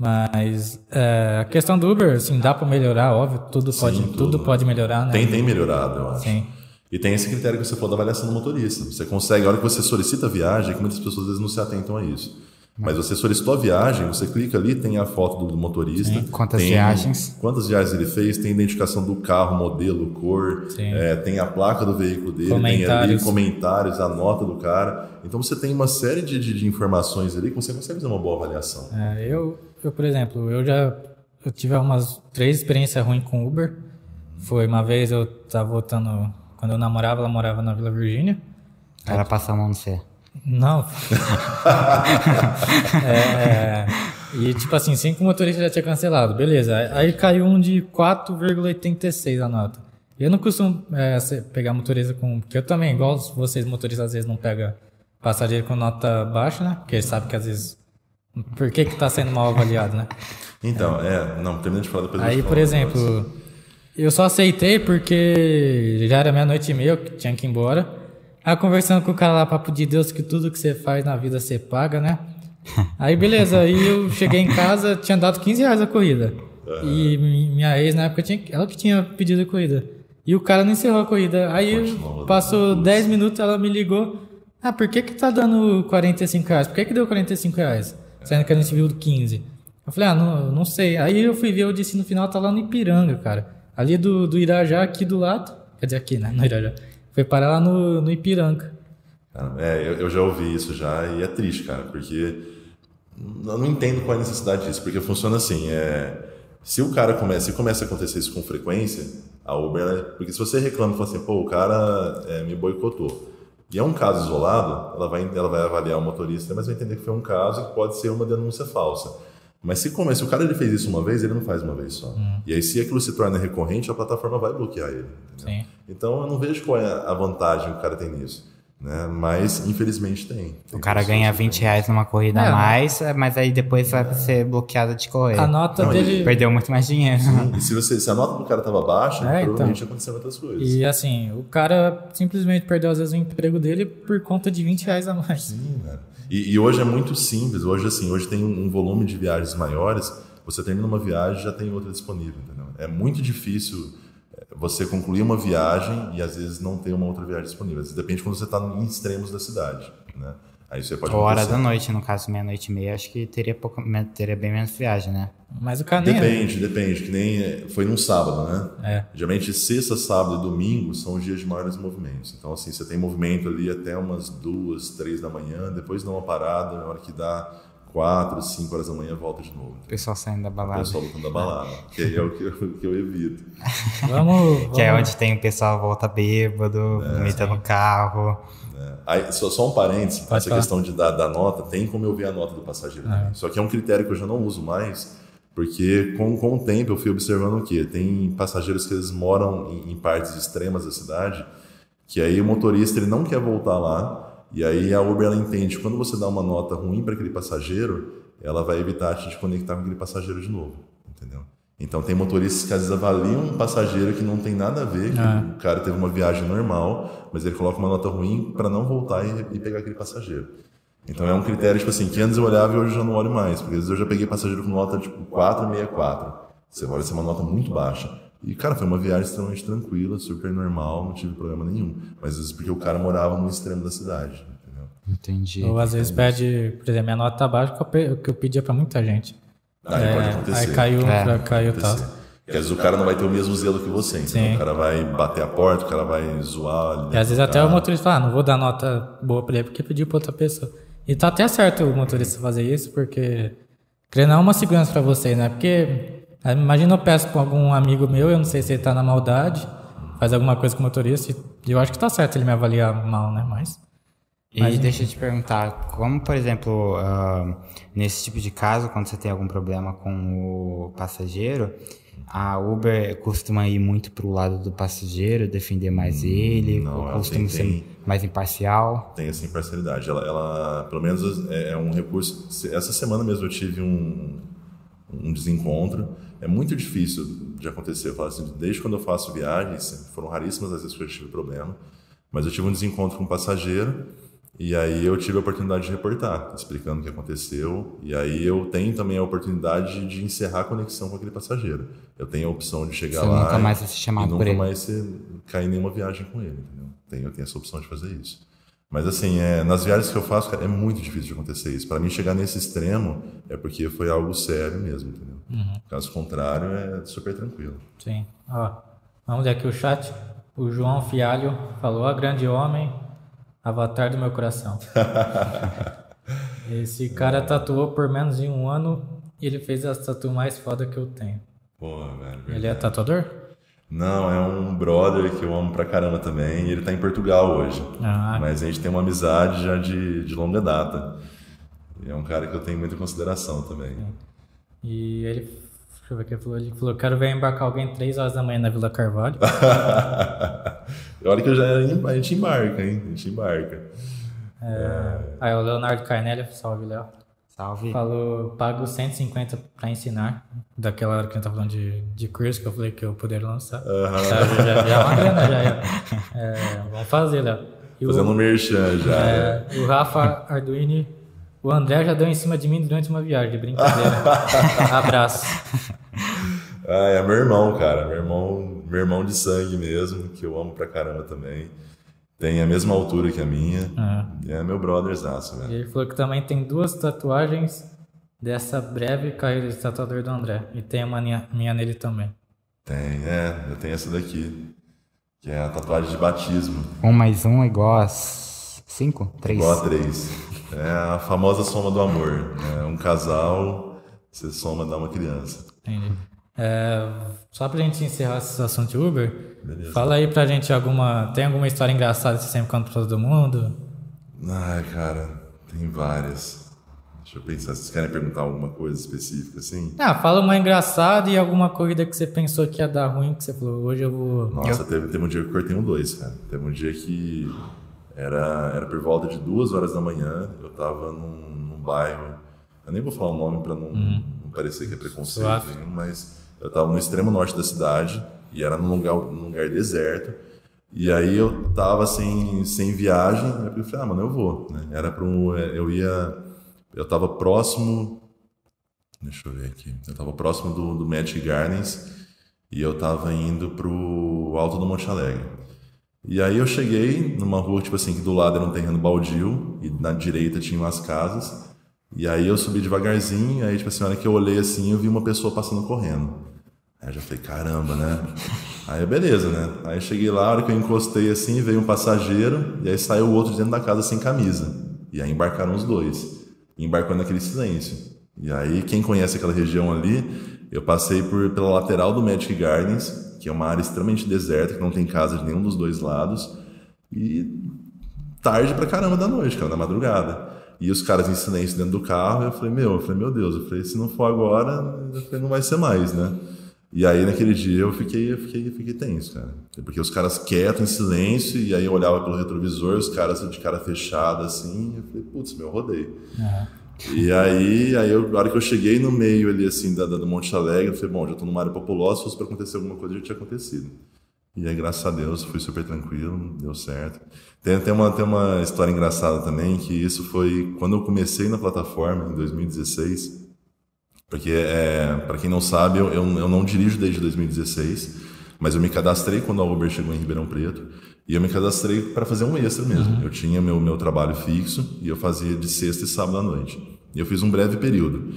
Mas é, a questão do Uber, assim, dá pra melhorar, óbvio, tudo, pode, tudo. tudo. pode melhorar, né? Tem, tem melhorado, eu acho. Sim. E tem esse critério que você falou da avaliação do motorista. Você consegue, a hora que você solicita a viagem, que muitas pessoas às vezes não se atentam a isso. Mas você solicitou a viagem, você clica ali, tem a foto do motorista. Sim, quantas tem viagens. Quantas viagens ele fez, tem a identificação do carro, modelo, cor, é, tem a placa do veículo dele, tem ali Comentários. comentários, a nota do cara. Então você tem uma série de, de, de informações ali que você consegue fazer uma boa avaliação. É, eu, eu, por exemplo, eu já eu tive umas três experiências ruins com Uber. Foi uma vez eu tava voltando, quando eu namorava, ela morava na Vila Virgínia. Ela passa a mão no C. Não. É, e tipo assim, cinco motoristas já tinha cancelado, beleza. Aí caiu um de 4,86 a nota. Eu não costumo é, pegar motorista com. Porque eu também, igual vocês motoristas, às vezes não pega passageiro com nota baixa, né? Porque sabe que às vezes. Por que que tá sendo mal avaliado, né? Então, é, não, termina de falar depois Aí, por exemplo, eu só aceitei porque já era meia-noite e meia, eu tinha que ir embora. Aí conversando com o cara lá, papo de Deus, que tudo que você faz na vida você paga, né? Aí beleza, aí eu cheguei em casa, tinha dado 15 reais a corrida. E mi- minha ex na época, tinha, ela que tinha pedido a corrida. E o cara não encerrou a corrida. Aí Continua passou dando 10 minutos, ela me ligou. Ah, por que que tá dando 45 reais? Por que que deu 45 reais? Sendo que a gente viu 15. Eu falei, ah, não, não sei. Aí eu fui ver, eu disse no final, tá lá no Ipiranga, cara. Ali do, do Irajá, aqui do lado. Quer dizer, aqui, né? No Irajá. Foi parar lá no, no Ipiranga. É, eu, já ouvi isso já e é triste, cara, porque eu não entendo qual é a necessidade disso, porque funciona assim, é, se o cara começa, se começa a acontecer isso com frequência, a Uber, porque se você reclama e fala assim, pô, o cara é, me boicotou, e é um caso isolado, ela vai, ela vai avaliar o motorista, mas vai entender que foi um caso que pode ser uma denúncia falsa. Mas se começa, se o cara ele fez isso uma vez, ele não faz uma vez só. E aí se aquilo se torna recorrente, a plataforma vai bloquear ele. Então eu não vejo qual é a vantagem que o cara tem nisso. Né? Mas infelizmente tem. O cara ganha 20 reais numa corrida É. a mais, mas aí depois vai ser bloqueado de correr. A nota Não, dele. Perdeu muito mais dinheiro. E se, você, se a nota do cara estava baixa, É, então. provavelmente aconteceram outras coisas. E assim, o cara simplesmente perdeu às vezes o emprego dele por conta de 20 reais a mais. Sim, cara. E, e hoje é muito simples. Hoje, assim, hoje tem um, um volume de viagens maiores. Você termina uma viagem já tem outra disponível, entendeu? É muito difícil é, você concluir uma viagem e às vezes não ter uma outra viagem disponível. Às vezes depende quando você está em extremos da cidade, né? Aí você pode Ou hora da noite, no caso, meia-noite e meia, acho que teria, pouca, teria bem menos viagem, né? Mas o cara nem. Depende, depende. Que nem é, foi num sábado, né? É. Geralmente sexta, sábado e domingo são os dias de maiores movimentos. Então, assim, você tem movimento ali até umas duas, três da manhã, depois dá uma parada, na hora que dá quatro, cinco horas da manhã, volta de novo. O pessoal saindo da O balada. pessoal voltando da balada. Que aí é o que eu, que eu evito. Vamos. Que é vamos- onde tem o pessoal volta bêbado, É. vomita no carro. Aí, só, só um parênteses, Pode essa falar. questão de dar da nota, tem como eu ver a nota do passageiro também. Só que é um critério que eu já não uso mais, porque com, com o tempo eu fui observando o quê? Tem passageiros que eles moram em, em partes extremas da cidade, que aí o motorista ele não quer voltar lá, e aí a Uber ela entende que quando você dá uma nota ruim para aquele passageiro, ela vai evitar te conectar com aquele passageiro de novo, entendeu? Então tem motoristas que às vezes avaliam um passageiro que não tem nada a ver, que o cara teve uma viagem normal, mas ele coloca uma nota ruim para não voltar e, e pegar aquele passageiro. Então é um critério, tipo assim, que antes eu olhava e hoje eu já não olho mais, porque às vezes eu já peguei passageiro com nota tipo 4,64. Você olha, isso é uma nota muito baixa. E, cara, foi uma viagem extremamente tranquila, super normal, não tive problema nenhum. Mas às vezes porque o cara morava no extremo da cidade, entendeu? Entendi. Ou às vezes pede, por exemplo, minha nota tá baixa, que eu pe- que eu pedia pra muita gente. Aí É, pode acontecer. Aí caiu, É, pra- caiu tal. Porque às vezes o cara não vai ter o mesmo zelo que você, então Sim. o cara vai bater a porta, o cara vai zoar. E às vezes até o motorista fala, ah, não vou dar nota boa pra ele porque pediu pra outra pessoa. E tá até certo o motorista fazer isso, porque não é uma segurança pra você, né? Porque ah, imagina eu peço pra algum amigo meu, eu não sei se ele tá na maldade, faz alguma coisa com o motorista, e eu acho que tá certo ele me avaliar mal, né? Mas. E deixa eu te perguntar, como, por exemplo, ah, nesse tipo de caso, quando você tem algum problema com o passageiro, a Uber costuma ir muito pro lado do passageiro, defender mais ele, não, ela costuma tem- ser tem- mais imparcial. tem essa imparcialidade. Ela, ela, pelo menos, é, é um recurso. Essa semana mesmo eu tive um, um desencontro. É muito difícil de acontecer. Eu falo assim, desde quando eu faço viagens, foram raríssimas as vezes que eu tive problema, mas eu tive um desencontro com um passageiro E aí eu tive a oportunidade de reportar, explicando o que aconteceu. E aí eu tenho também a oportunidade de encerrar a conexão com aquele passageiro. Eu tenho a opção de chegar Você lá nunca mais ser e chamado por nunca ele. mais ser, cair em nenhuma viagem com ele. Entendeu? Tenho, eu tenho essa opção de fazer isso. Mas assim, é, nas viagens que eu faço, cara, é muito difícil de acontecer isso. Para mim chegar nesse extremo é porque foi algo sério mesmo, entendeu? Caso contrário, é super tranquilo. Sim. Ó, vamos ler aqui o chat. O João Fialho falou: "A grande homem, avatar do meu coração. Esse cara tatuou por menos de um ano e ele fez a tatu mais foda que eu tenho. Porra, velho. Ele é tatuador? Não, é um brother que eu amo pra caramba também. Ele tá em Portugal hoje. Ah. Mas a gente tem uma amizade já de, de longa data. E é um cara que eu tenho muita consideração também. E ele, deixa eu ver o que ele falou. Ele falou: quero ver embarcar alguém 3 horas da manhã na Vila Carvalho. Olha que eu já a gente embarca, hein? A gente embarca. Aí o Leonardo Carnelli, salve Léo. Salve. Falou, pago 150 pra ensinar. Daquela hora que a gente tava falando de, de curso, que eu falei que eu poderia lançar. Já, já, já é uma grana, já. é. É, vamos fazer, Léo. O- Fazendo um merchan já. né? É, o Rafa Arduini, o André já deu em cima de mim durante uma viagem, de brincadeira. Abraço. Ah, é meu irmão, cara. Meu irmão, meu irmão de sangue mesmo, que eu amo pra caramba também. Tem a mesma altura que a minha. É meu brotherzaço, E velho. ele falou que também tem duas tatuagens dessa breve carreira de tatuador do André. E tem a minha, minha nele também. Tem, é. Eu tenho essa daqui. Que é a tatuagem de batismo. Um mais um é igual a cinco? Três? Igual a três. É a famosa soma do amor. né? Um casal, você soma dá uma criança. Entendi. É, só pra gente encerrar esse assunto de Uber, Beleza. fala aí pra gente alguma. Tem alguma história engraçada que você sempre conta pra todo mundo? Ai, cara, tem várias. Deixa eu pensar. Vocês querem perguntar alguma coisa específica assim? Ah, fala uma engraçada e alguma corrida que você pensou que ia dar ruim, que você falou, hoje eu vou. Nossa, teve, teve um dia que eu cortei um dois, cara. Teve um dia que era, era por volta de duas horas da manhã. Eu tava num, num bairro. Eu nem vou falar o nome pra não, não parecer que é preconceito, nenhum, mas eu tava no extremo norte da cidade e era num lugar, num lugar deserto. E aí eu tava sem, sem viagem, aí eu falei, ah, mano, eu vou. Né? Era para um. Eu ia. Eu tava próximo. Deixa eu ver aqui. Eu tava próximo do, do Magic Gardens e eu tava indo pro Alto do Monte Alegre. E aí eu cheguei numa rua, tipo assim, que do lado era um terreno baldio e na direita tinham as casas. E aí eu subi devagarzinho, aí tipo assim, na hora que eu olhei assim, eu vi uma pessoa passando correndo. Aí eu já falei, caramba, né? Aí beleza, né? Aí cheguei lá, a hora que eu encostei assim, veio um passageiro, e aí saiu o outro dentro da casa sem camisa. E aí embarcaram os dois. E embarcou naquele silêncio. E aí, quem conhece aquela região ali, eu passei por, pela lateral do Magic Gardens, que é uma área extremamente deserta, que não tem casa de nenhum dos dois lados. E tarde pra caramba da noite, cara, da madrugada. E os caras em silêncio dentro do carro, eu falei, meu, eu falei, meu Deus, eu falei, se não for agora, eu falei, não vai ser mais, né? E aí naquele dia eu fiquei, eu fiquei, eu fiquei tenso, cara. Porque os caras quietos, em silêncio, e aí eu olhava pelo retrovisor, os caras de cara fechada, assim, eu falei, putz, meu, eu rodei. E aí, aí eu, na hora que eu cheguei no meio ali, assim, da, da- do Monte Alegre, eu falei, bom, já tô numa área populosa, se fosse pra acontecer alguma coisa, já tinha acontecido. E aí, graças a Deus, fui super tranquilo, deu certo. Tem, tem, uma, tem uma história engraçada também, que isso foi quando eu comecei na plataforma, em 2016. Porque, é, para quem não sabe, eu, eu, eu não dirijo desde 2016, mas eu me cadastrei quando a Uber chegou em Ribeirão Preto. E eu me cadastrei para fazer um extra mesmo. Eu tinha meu, meu trabalho fixo e eu fazia de sexta e sábado à noite. E eu fiz um breve período.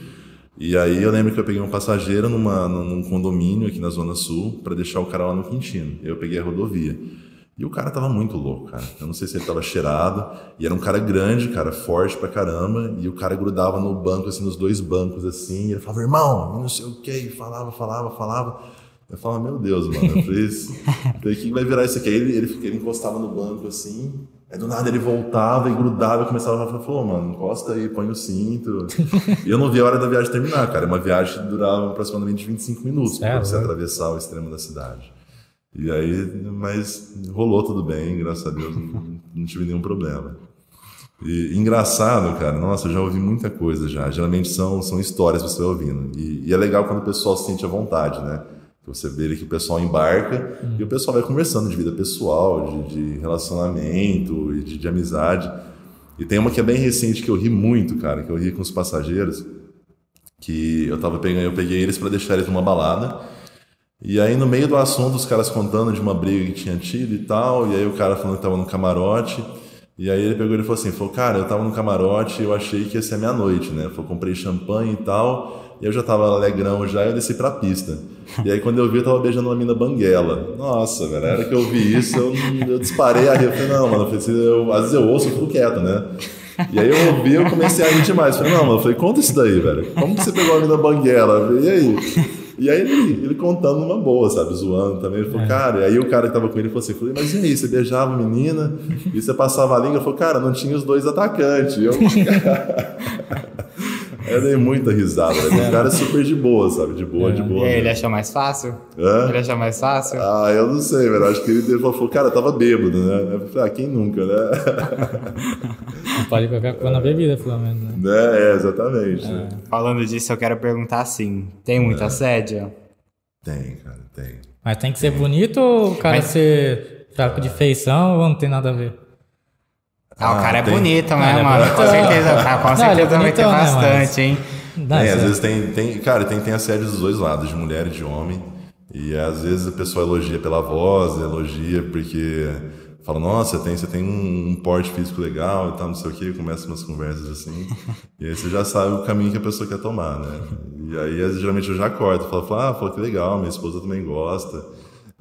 E aí eu lembro que eu peguei um passageiro numa, num condomínio aqui na Zona Sul para deixar o cara lá no Quintino. Eu peguei a rodovia. E o cara tava muito louco, cara. Eu não sei se ele tava cheirado. E era um cara grande, cara, forte pra caramba. E o cara grudava no banco, assim, nos dois bancos, assim. E ele falava, irmão, não sei o quê. E falava, falava, falava. Eu falava, meu Deus, mano. Eu falei, o que vai virar isso aqui? Aí ele, ele, ele encostava no banco, assim. Aí do nada ele voltava e grudava e começava a falar, falou, mano, encosta aí, põe o cinto. e eu não vi a hora da viagem terminar, cara. É uma viagem que durava aproximadamente 25 minutos pra Certo. você atravessar o extremo da cidade. E aí, mas rolou tudo bem, graças a Deus, não, não tive nenhum problema. E engraçado, cara, nossa, eu já ouvi muita coisa já. Geralmente são, são histórias que você vai ouvindo. E, e é legal quando o pessoal se sente à vontade, né? Você vê que o pessoal embarca e o pessoal vai conversando de vida pessoal, de, de relacionamento e de, de amizade. E tem uma que é bem recente que eu ri muito, cara, que eu ri com os passageiros, que eu tava pegando, eu peguei eles para deixar eles numa balada. E aí no meio do assunto os caras contando de uma briga que tinha tido e tal, e aí o cara falando que tava no camarote. E aí ele pegou e falou assim, falou, cara, eu tava no camarote e eu achei que ia ser meia noite, né? Falou, comprei champanhe e tal, e eu já tava alegrão já, eu desci pra pista. E aí quando eu vi, eu tava beijando uma mina banguela. Nossa, velho, era que eu vi isso, eu, eu disparei a rir. Eu falei, não, mano, eu falei, eu, às vezes eu ouço e fico quieto, né? E aí eu ouvi, eu comecei a rir demais. Eu falei, não, mano, eu falei, conta isso daí, velho. Como que você pegou a mina banguela? Eu e aí? E aí ele, ele contando uma boa, sabe? Zoando também. Ele falou, é. cara, e aí o cara que tava com ele falou assim: falei, mas e aí, você beijava a menina e você passava a língua? Ele falou, cara, não tinha os dois atacantes. Eu, Eu dei muita risada. Ele é um cara super de boa, sabe? De boa, é. de boa. Ele achou mais fácil? Hã? Ele achou mais fácil? Ah, eu não sei, velho. Acho que ele falou, cara, tava bêbado, né? Eu falei, ah, quem nunca, né? Não pode colocar coisa na bebida, pelo menos, né? É, é exatamente. É. Falando disso, eu quero perguntar assim: tem muito é. assédio? Tem, cara, tem. Mas tem que ser bonito ou o cara Mas... ser fraco de feição ou não tem nada a ver? Ah, o cara é tem... bonito, né, é mano? Com certeza, cara, com certeza vai ter bastante, hein? Tem, às vezes tem, tem, cara, tem, tem assédio dos dois lados, de mulher e de homem. E às vezes a pessoa elogia pela voz, elogia porque fala, nossa, você tem, você tem um, um porte físico legal e tal, não sei o que, começa umas conversas assim. e aí você já sabe o caminho que a pessoa quer tomar, né? E aí geralmente eu já corto, falo, ah, fala que legal, minha esposa também gosta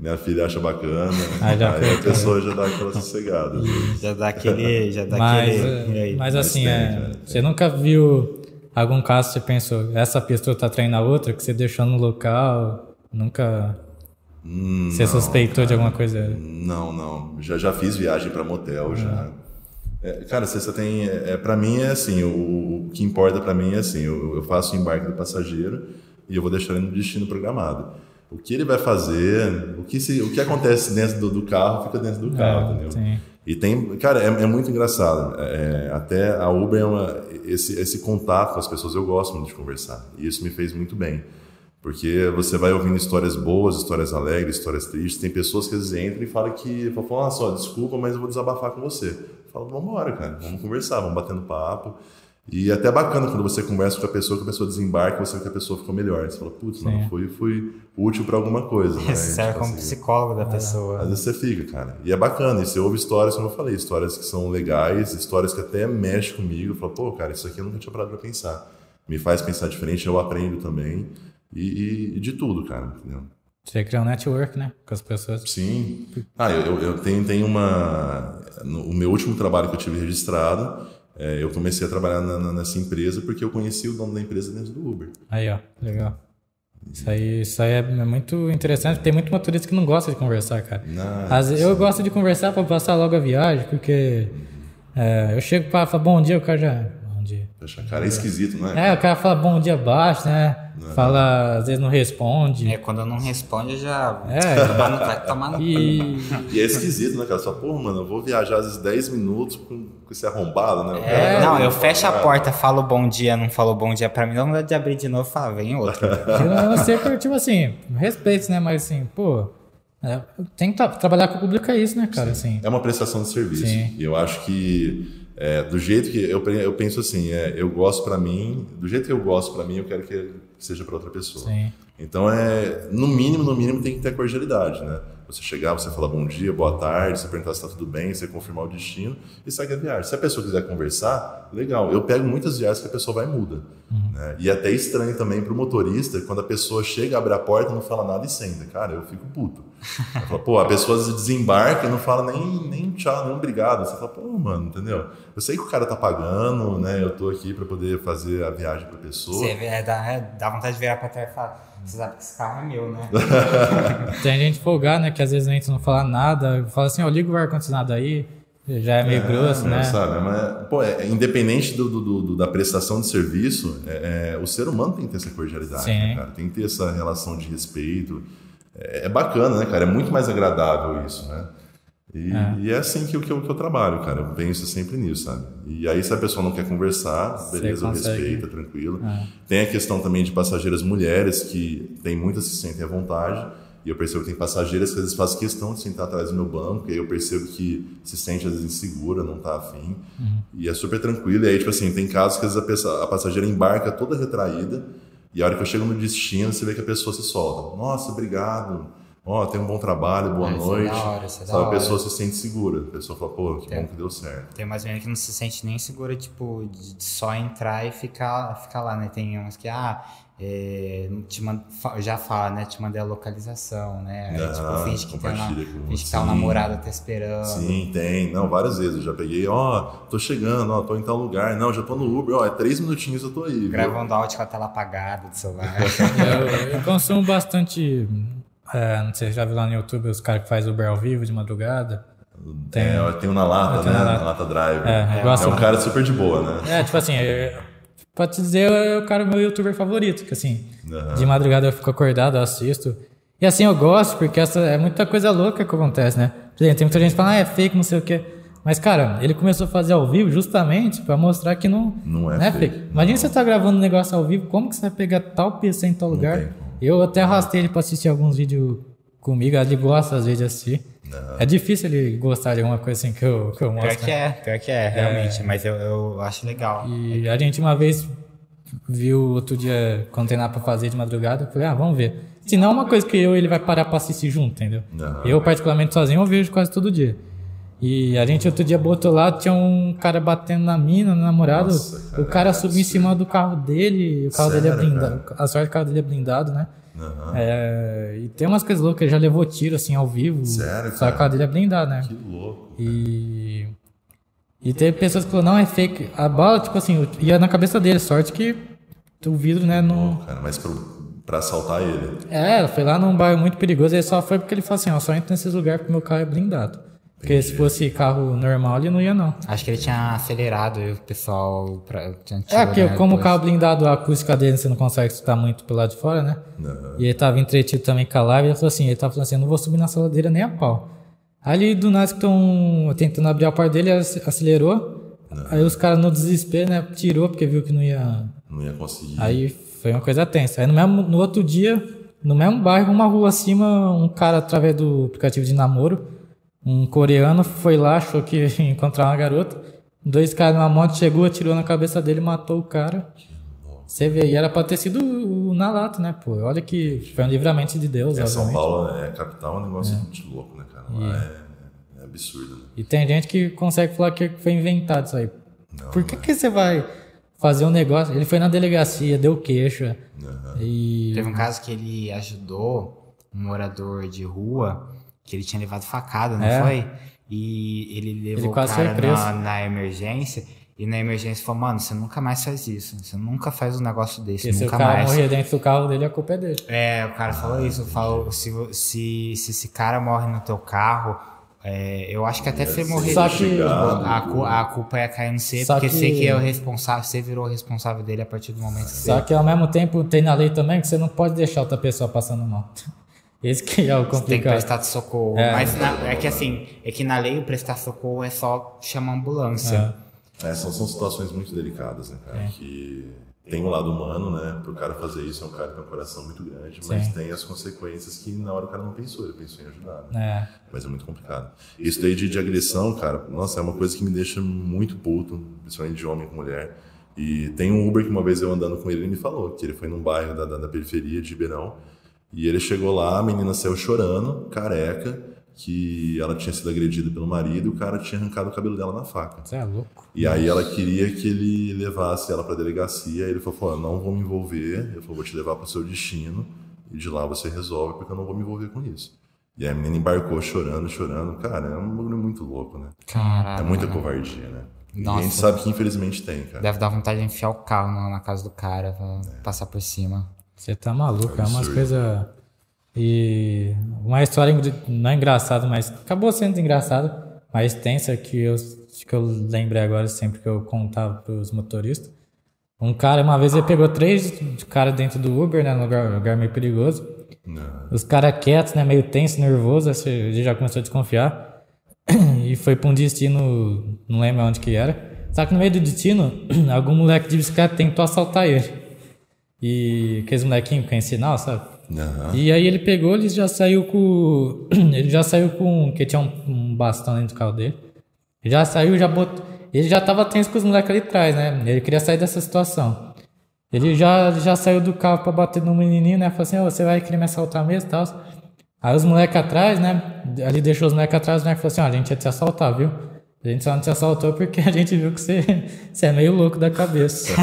minha filha acha bacana. Aí, já aí a pessoa já dá aquela sossegada. Já dá aquele. Já dá mas, aquele aí, mas assim, é, é, você nunca viu algum caso que você pensou, essa pessoa tá traindo a outra, que você deixou no local? Nunca. Hum, você não, suspeitou cara, de alguma coisa? Não, não. Já, já fiz viagem para motel, ah. já. É, cara, você, você tem. É, é para mim é assim, o, o que importa para mim é assim, eu, eu faço o embarque do passageiro e eu vou deixar ele no destino programado o que ele vai fazer, o que, se, o que acontece dentro do, do carro fica dentro do carro, é, entendeu? Sim. E tem, cara, é, é muito engraçado. É, até a Uber é uma, esse, esse contato com as pessoas eu gosto muito de conversar. E isso me fez muito bem. Porque você vai ouvindo histórias boas, histórias alegres, histórias tristes. Tem pessoas que às vezes entram e falam que, falam, ah, só, desculpa, mas eu vou desabafar com você. Eu falo, vamos embora, cara, vamos conversar, vamos batendo papo. E é até bacana quando você conversa com a pessoa, que a pessoa desembarca, você vê que a pessoa ficou melhor. Você fala, putz, não, fui, fui útil para alguma coisa. Né? Serve como assim, psicólogo da pessoa. Às vezes você fica, cara. E é bacana, e você ouve histórias, como eu falei, histórias que são legais, histórias que até mexem comigo. Fala, pô, cara, isso aqui eu nunca tinha parado para pensar. Me faz pensar diferente, eu aprendo também. E, e, e de tudo, cara, entendeu? Você cria um network, né? Com as pessoas. Sim. Ah, eu, eu tenho, tenho uma. No, o meu último trabalho que eu tive registrado, é, eu comecei a trabalhar na, na, nessa empresa porque eu conheci o dono da empresa dentro do Uber. Aí, ó, legal. Isso aí, isso aí é muito interessante. Tem muito motorista que não gosta de conversar, cara. Às, eu gosto de conversar para passar logo a viagem, porque é, eu chego para falar bom dia, o cara já. Poxa, cara é esquisito, não é? É, o cara fala bom dia baixo, né? Não. Fala, às vezes não responde. É, quando não responde já é. vai tomar no e... e é esquisito, né, cara? Só, porra, mano, eu vou viajar às vezes 10 minutos com, com esse arrombado, né? É, não, eu fecho a porta, falo bom dia, não falo bom dia pra mim, não dá de abrir de novo e falar, vem outro. eu sei tipo assim, respeito, né? Mas assim, pô. É, tem que trabalhar com o público é isso, né, cara? Assim. É uma prestação de serviço. Sim. E eu acho que é, do jeito que eu, eu penso assim, é, eu gosto para mim, do jeito que eu gosto para mim, eu quero que seja para outra pessoa. Sim. Então é, no mínimo, no mínimo tem que ter cordialidade, né? Você chegar, você falar bom dia, boa tarde, você perguntar se está tudo bem, você confirmar o destino e segue a viagem. Se a pessoa quiser conversar, legal. Eu pego muitas viagens que a pessoa vai e muda. Uhum. Né? E é até estranho também para o motorista quando a pessoa chega, abre a porta, não fala nada e senta. Cara, eu fico puto. Falo, pô, a pessoa desembarca e não fala nem, nem tchau, nem obrigado. Você fala, pô, mano, entendeu? Eu sei que o cara tá pagando, né? Eu tô aqui para poder fazer a viagem para a pessoa. Você vê, dá, é, dá vontade de virar para trás e falar você sabe que esse carro é meu, né? Tem gente folgar, né? Que às vezes a gente não fala nada, fala assim, ó, oh, liga o ar-condicionado aí, já é meio é, grosso, né? Sabe, mas, pô, é, independente do, do, do, da prestação de serviço, é, é, o ser humano tem que ter essa cordialidade, né, cara? Tem que ter essa relação de respeito. É, é, bacana, né, cara? É muito mais agradável isso, né? E é, e é assim que, que, eu, que eu trabalho, cara. Eu penso sempre nisso, sabe? E aí, se a pessoa não quer conversar, beleza, eu respeito, é tranquilo. É. Tem a questão também de passageiras mulheres, que tem muitas que se sentem à vontade. E eu percebo que tem passageiras que às vezes fazem questão de sentar atrás do meu banco, e aí eu percebo que se sente às vezes insegura, não tá afim. Uhum. E é super tranquilo. E aí, tipo assim, tem casos que às vezes a, a passageira embarca toda retraída, e a hora que eu chego no destino, você vê que a pessoa se solta. Nossa, obrigado. Ó, tenha um bom trabalho, boa Ah, isso é noite. da hora, isso é da Sabe, a pessoa se sente segura. A pessoa fala, pô, que É. bom que deu certo. Tem umas meninas que não se sente nem segura, tipo, de só entrar e ficar, ficar lá, né? Tem umas que, ah, é, te mand- fa- já fala, né? Te mandei a localização, né? Aí, Ah, tipo, finge que, tem uma, finge que tá o sim. namorado tá esperando. Sim, tem. Não, várias vezes. Eu já peguei, ó, tô chegando, ó, tô em tal lugar. Não, já tô no Uber, ó, é três minutinhos eu tô aí. Gravando áudio com a tela apagada do celular. Eu, eu consumo bastante. É, não sei se já viu lá no YouTube os caras que fazem Uber ao vivo de madrugada. Tem. É, eu tenho na lata, né? na lata. lata, drive. É, É, gosto- um cara super de boa, né? É, tipo assim, eu, pode te dizer, é o cara meu youtuber favorito, que assim, Aham. de madrugada eu fico acordado, eu assisto. E assim, eu gosto, porque essa é muita coisa louca que acontece, né? Por exemplo, tem muita gente que fala, ah, é fake, não sei o quê. Mas, cara, ele começou a fazer ao vivo justamente pra mostrar que não, Não é fake. Imagina você tá gravando um negócio ao vivo, como que você vai pegar tal PC em tal lugar? Eu até arrastei ele pra assistir alguns vídeos comigo, ele gosta às vezes de assistir. É difícil ele gostar de alguma coisa assim que eu, que eu Pior mostro. que é, pior que é, realmente. Mas eu, eu acho legal. E a gente uma vez viu outro dia quando tem nada pra fazer de madrugada, eu falei, ah, vamos ver. Se não é uma coisa que eu e ele vai parar pra assistir junto, entendeu? Aham. Eu, particularmente sozinho, eu vejo quase todo dia. E a gente outro dia botou lá, tinha um cara batendo na mina, no namorado. Nossa, cara, o cara é subiu em cima do carro dele, o carro dele é Sério, blindado. A sorte do carro dele é blindado, né? Aham. É, e tem umas coisas loucas, ele já levou tiro assim ao vivo. Sério, Só que cara? o carro dele é blindado, né? Que louco. E. E teve pessoas que falaram, não, é fake. A bala, tipo assim, ia na cabeça dele. Sorte que o vidro, né, não. Cara, mas pro, pra assaltar ele. É, foi lá num bairro muito perigoso. Ele só foi porque ele falou assim, ó, só entra nesses lugares porque meu carro é blindado. Porque se fosse carro normal, ele não ia, não. Acho que ele tinha acelerado e o pessoal pra, tinha É, porque né, como o carro blindado, a acústica dele você não consegue escutar muito pelo lado de fora, né? E ele tava entretido também com a live, ele falou assim, ele tava falando assim, eu não vou subir na saladeira nem a pau. Ali do nada que estão tentando abrir a porta dele, ele ac- acelerou. Aí os caras no desespero, né, tirou porque viu que não ia. Não ia conseguir. Aí foi uma coisa tensa. Aí no, mesmo, no outro dia, no mesmo bairro, uma rua acima, um cara através do aplicativo de namoro, um coreano foi lá, achou que ia encontrar uma garota. Dois caras numa moto chegou, atirou na cabeça dele, matou o cara. Você vê, e era pra ter sido o- na lata, né, pô? Olha que foi um livramento de Deus, É, São. Paulo é capital, é um negócio muito louco, né, cara? Lá é, é absurdo, né? E tem gente que consegue falar que foi inventado isso aí. Por que, que você vai fazer um negócio? Ele foi na delegacia, deu queixa. E. Teve um caso que ele ajudou um morador de rua que ele tinha levado facada, não É. foi? E ele levou o quase foi cara na, na emergência. E na emergência falou, mano, você nunca mais faz isso. Você nunca faz um negócio desse, Porque se o nunca cara mais. morrer dentro do carro dele, a culpa é dele. É, o cara falou isso, falou, se, se, se esse cara morre no teu carro, é, eu acho que até você morrer. Só que- a, a culpa ia cair no Só porque que- você que é o responsável, você virou o responsável dele a partir do momento que Só você. que ao mesmo tempo tem na lei também que você não pode deixar outra pessoa passando mal. Esse que é o Você tem que complicado. prestar socorro. É. Mas na- é que assim, é que na lei o prestar socorro é só chamar a ambulância. É, são, são situações muito delicadas, né, cara? Que tem um lado humano, né? Pro cara fazer isso, é um cara que tem um coração muito grande, mas Sim. tem as consequências que na hora o cara não pensou, ele pensou em ajudar, né? É. Mas é muito complicado. Isso daí de, de agressão, cara, nossa, é uma coisa que me deixa muito puto, principalmente de homem com mulher. E tem um Uber que uma vez eu andando com ele, ele me falou que ele foi num bairro da, da, da periferia de Ribeirão e ele chegou lá, a menina saiu chorando, careca, que ela tinha sido agredida pelo marido e o cara tinha arrancado o cabelo dela na faca. Você é louco. E aí ela queria que ele levasse ela pra delegacia. Ele falou, "Pô, não vou me envolver. Ele falou, vou te levar pro seu destino. E de lá você resolve, porque eu não vou me envolver com isso. E aí a menina embarcou chorando, chorando. Cara, é um bagulho muito louco, né? Caralho. É muita covardia, né? E a Nossa. gente sabe que infelizmente tem, cara. Deve dar vontade de enfiar o carro na, casa do cara pra passar por cima. Você tá maluco, é umas Absurdo. coisas. E uma história não é engraçada, mas acabou sendo engraçada, mas tensa que eu, que eu lembrei agora sempre que eu contava pros motoristas. Um cara, uma vez ele pegou três caras dentro do Uber, né, num lugar, lugar meio perigoso. Não. Os caras quietos, né, meio tenso, nervoso, ele já começou a desconfiar. E foi pra um destino, não lembro onde que era. Só que no meio do destino, algum moleque de bicicleta tentou assaltar ele. E aqueles molequinhos que sinal, sabe? Aham. E aí ele pegou, ele já saiu com. Ele já saiu com. Que tinha um, um bastão dentro do carro dele. Ele já saiu, já botou. Ele já tava tenso com os moleques ali atrás, né? Ele queria sair dessa situação. Ele já, já saiu do carro pra bater no menininho, né? Falou assim: "Ô, você vai querer me assaltar mesmo e tal. Aí os moleques atrás, né? Ali deixou os moleques atrás, né? Falou assim: ó, a gente ia te assaltar, viu? A gente só não te assaltou porque a gente viu que você, você é meio louco da cabeça.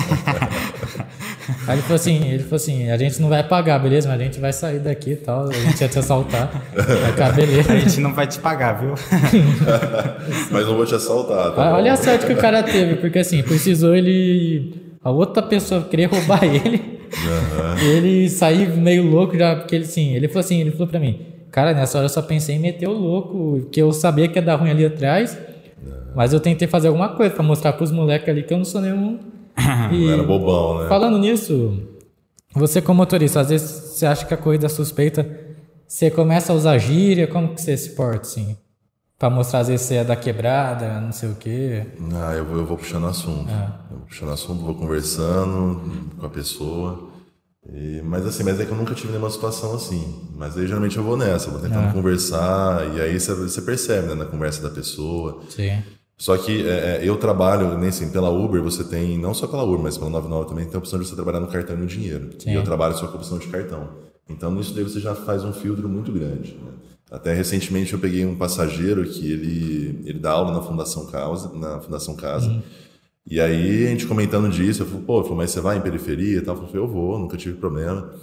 Aí ele falou assim, ele falou assim, a gente não vai pagar, beleza? Mas a gente vai sair daqui e tal, a gente ia te assaltar. Aí, cara, beleza. A gente não vai te pagar, viu? Mas não vou te assaltar, tá? Olha bom? a sorte que o cara teve, porque assim, precisou ele. A outra pessoa querer roubar ele. E ele sair meio louco já, porque ele assim, ele falou assim, ele falou pra mim, cara, nessa hora eu só pensei em meter o louco, que eu sabia que ia dar ruim ali atrás. Mas eu tentei fazer alguma coisa pra mostrar pros moleques ali que eu não sou nenhum. E Não era bobão, né? falando nisso, você como motorista, às vezes você acha que a corrida é suspeita, você começa a usar gíria, como que você se porta, assim? Pra mostrar, às vezes, você é da quebrada, não sei o quê. Ah, eu vou, eu vou puxando assunto. Eu vou puxando assunto, vou conversando com a pessoa. E- mas assim, mas é que eu nunca tive nenhuma situação assim. Mas aí geralmente eu vou nessa, vou tentando conversar, e aí você, você percebe, né, na conversa da pessoa. Sim. Só que é, é, eu trabalho, nem assim, pela Uber você tem, não só pela Uber, mas pela 99 também tem a opção de você trabalhar no cartão e no dinheiro. Sim. E eu trabalho só com a opção de cartão. Então nisso daí você já faz um filtro muito grande. né? Até recentemente eu peguei um passageiro que ele, ele dá aula na Fundação Casa, na Fundação Casa. E aí a gente comentando disso, eu falei, pô, mas você vai em periferia e tal? Eu falei, eu vou, nunca tive problema.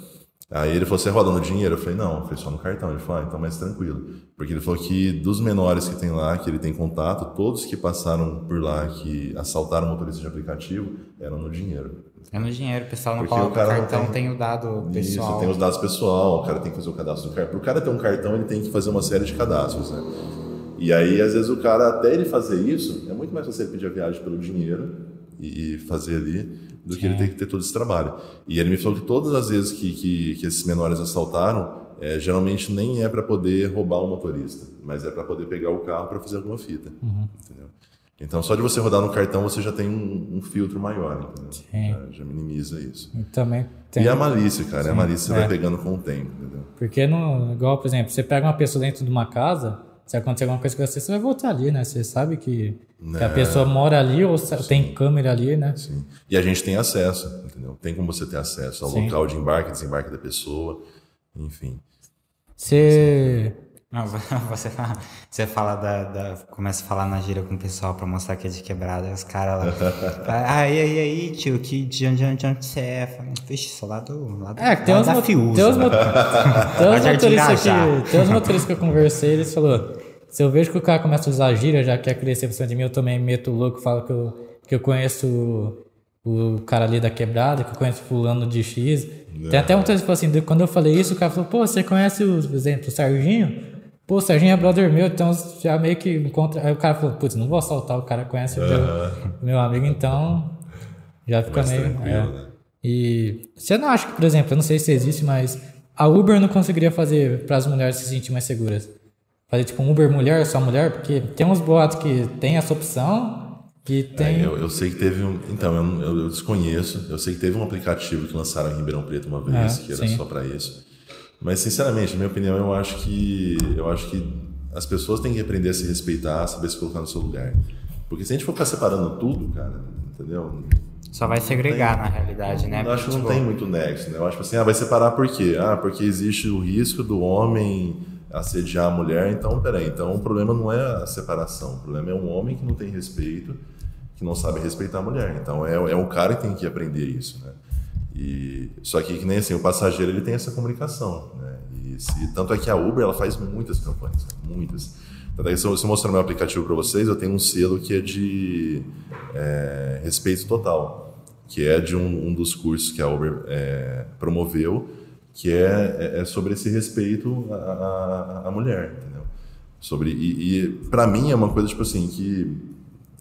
Aí ele falou, você roda no dinheiro? Eu falei, não, foi só no cartão. Ele falou, ah, então mais tranquilo. Porque ele falou que dos menores que tem lá, que ele tem contato, todos que passaram por lá, que assaltaram motorista de aplicativo, eram no dinheiro. É no dinheiro, o pessoal não Porque coloca o cara o não cartão, tem- tem... o dado pessoal. Isso, tem os dados pessoal, o cara tem que fazer o cadastro do cartão. Para o cara ter um cartão, ele tem que fazer uma série de cadastros, né? E aí, às vezes, o cara, até ele fazer isso, é muito mais fácil ele pedir a viagem pelo dinheiro e fazer ali, do que ele ter que ter todo esse trabalho. E ele me falou que todas as vezes que, que, que esses menores assaltaram, é, geralmente nem é para poder roubar o motorista, mas é para poder pegar o carro para fazer alguma fita. Entendeu? Então, só de você rodar no cartão, você já tem um, um filtro maior, entendeu? Sim. Já, já minimiza isso. E também tem. E a malícia, cara. a malícia você é. vai pegando com o tempo, entendeu? Porque, no, igual, por exemplo, você pega uma pessoa dentro de uma casa, se acontecer alguma coisa com você, você vai voltar ali, né? Você sabe que, que a É. pessoa mora ali ou sa- tem câmera ali, né? Sim. E a gente tem acesso, entendeu? Tem como você ter acesso ao Sim. local de embarque, desembarque da pessoa, enfim. Você. Não, você fala, você fala da, da- Começa a falar na gíria com o pessoal pra mostrar que é de quebrada. Aí os caras lá. ah, e aí, aí, tio, que de onde, de onde você é? Fala, Vixe, sou lá do. Lá do É, tem lá uns, da uns, tem uns motoristas que eu conversei, eles falaram, se eu vejo que o cara começa a usar gíria, já quer crescer por cima de mim, eu também meto o louco, falo que eu, que eu conheço o, o cara ali da quebrada, que eu conheço fulano de X. Tem até um motorista que assim, quando eu falei isso, o cara falou, pô, você conhece, o, por exemplo, o Serginho? Pô, o Serginho é brother meu, então já meio que encontra... Aí o cara falou, putz, não vou assaltar, o cara conhece o meu, meu amigo, então já fica Mais meio... é. né? E você não acha que, por exemplo, eu não sei se existe, mas a Uber não conseguiria fazer para as mulheres se sentirem mais seguras? Fazer tipo um Uber mulher, só mulher? Porque tem uns boatos que tem essa opção, que tem. É, eu, eu sei que teve um. Então, eu, eu- eu desconheço. Eu sei que teve um aplicativo que lançaram em Ribeirão Preto uma vez, É, que era sim. só para isso. Mas, sinceramente, na minha opinião, eu acho que. Eu acho que as pessoas têm que aprender a se respeitar, saber se colocar no seu lugar. Porque se a gente for ficar separando tudo, cara, entendeu? Só vai segregar na realidade, né? Eu acho que não Tipo, tem muito nexo, né? Eu acho assim, ah, vai separar por quê? Ah, porque existe o risco do homem assediar a mulher. Então, peraí, então o problema não é a separação. O problema é um homem que não tem respeito, que não sabe respeitar a mulher. Então, é, é o cara que tem que aprender isso, né? E, só que, que nem assim, o passageiro ele tem essa comunicação, né? E se- tanto é que a Uber ela faz muitas campanhas, muitas. Tanto é que se eu mostrar meu aplicativo para vocês, eu tenho um selo que é de é, respeito total, que é de um, um dos cursos que a Uber é, promoveu, que é, é- é sobre esse respeito à, à- mulher, entendeu? Sobre, e e para mim é uma coisa, tipo assim, que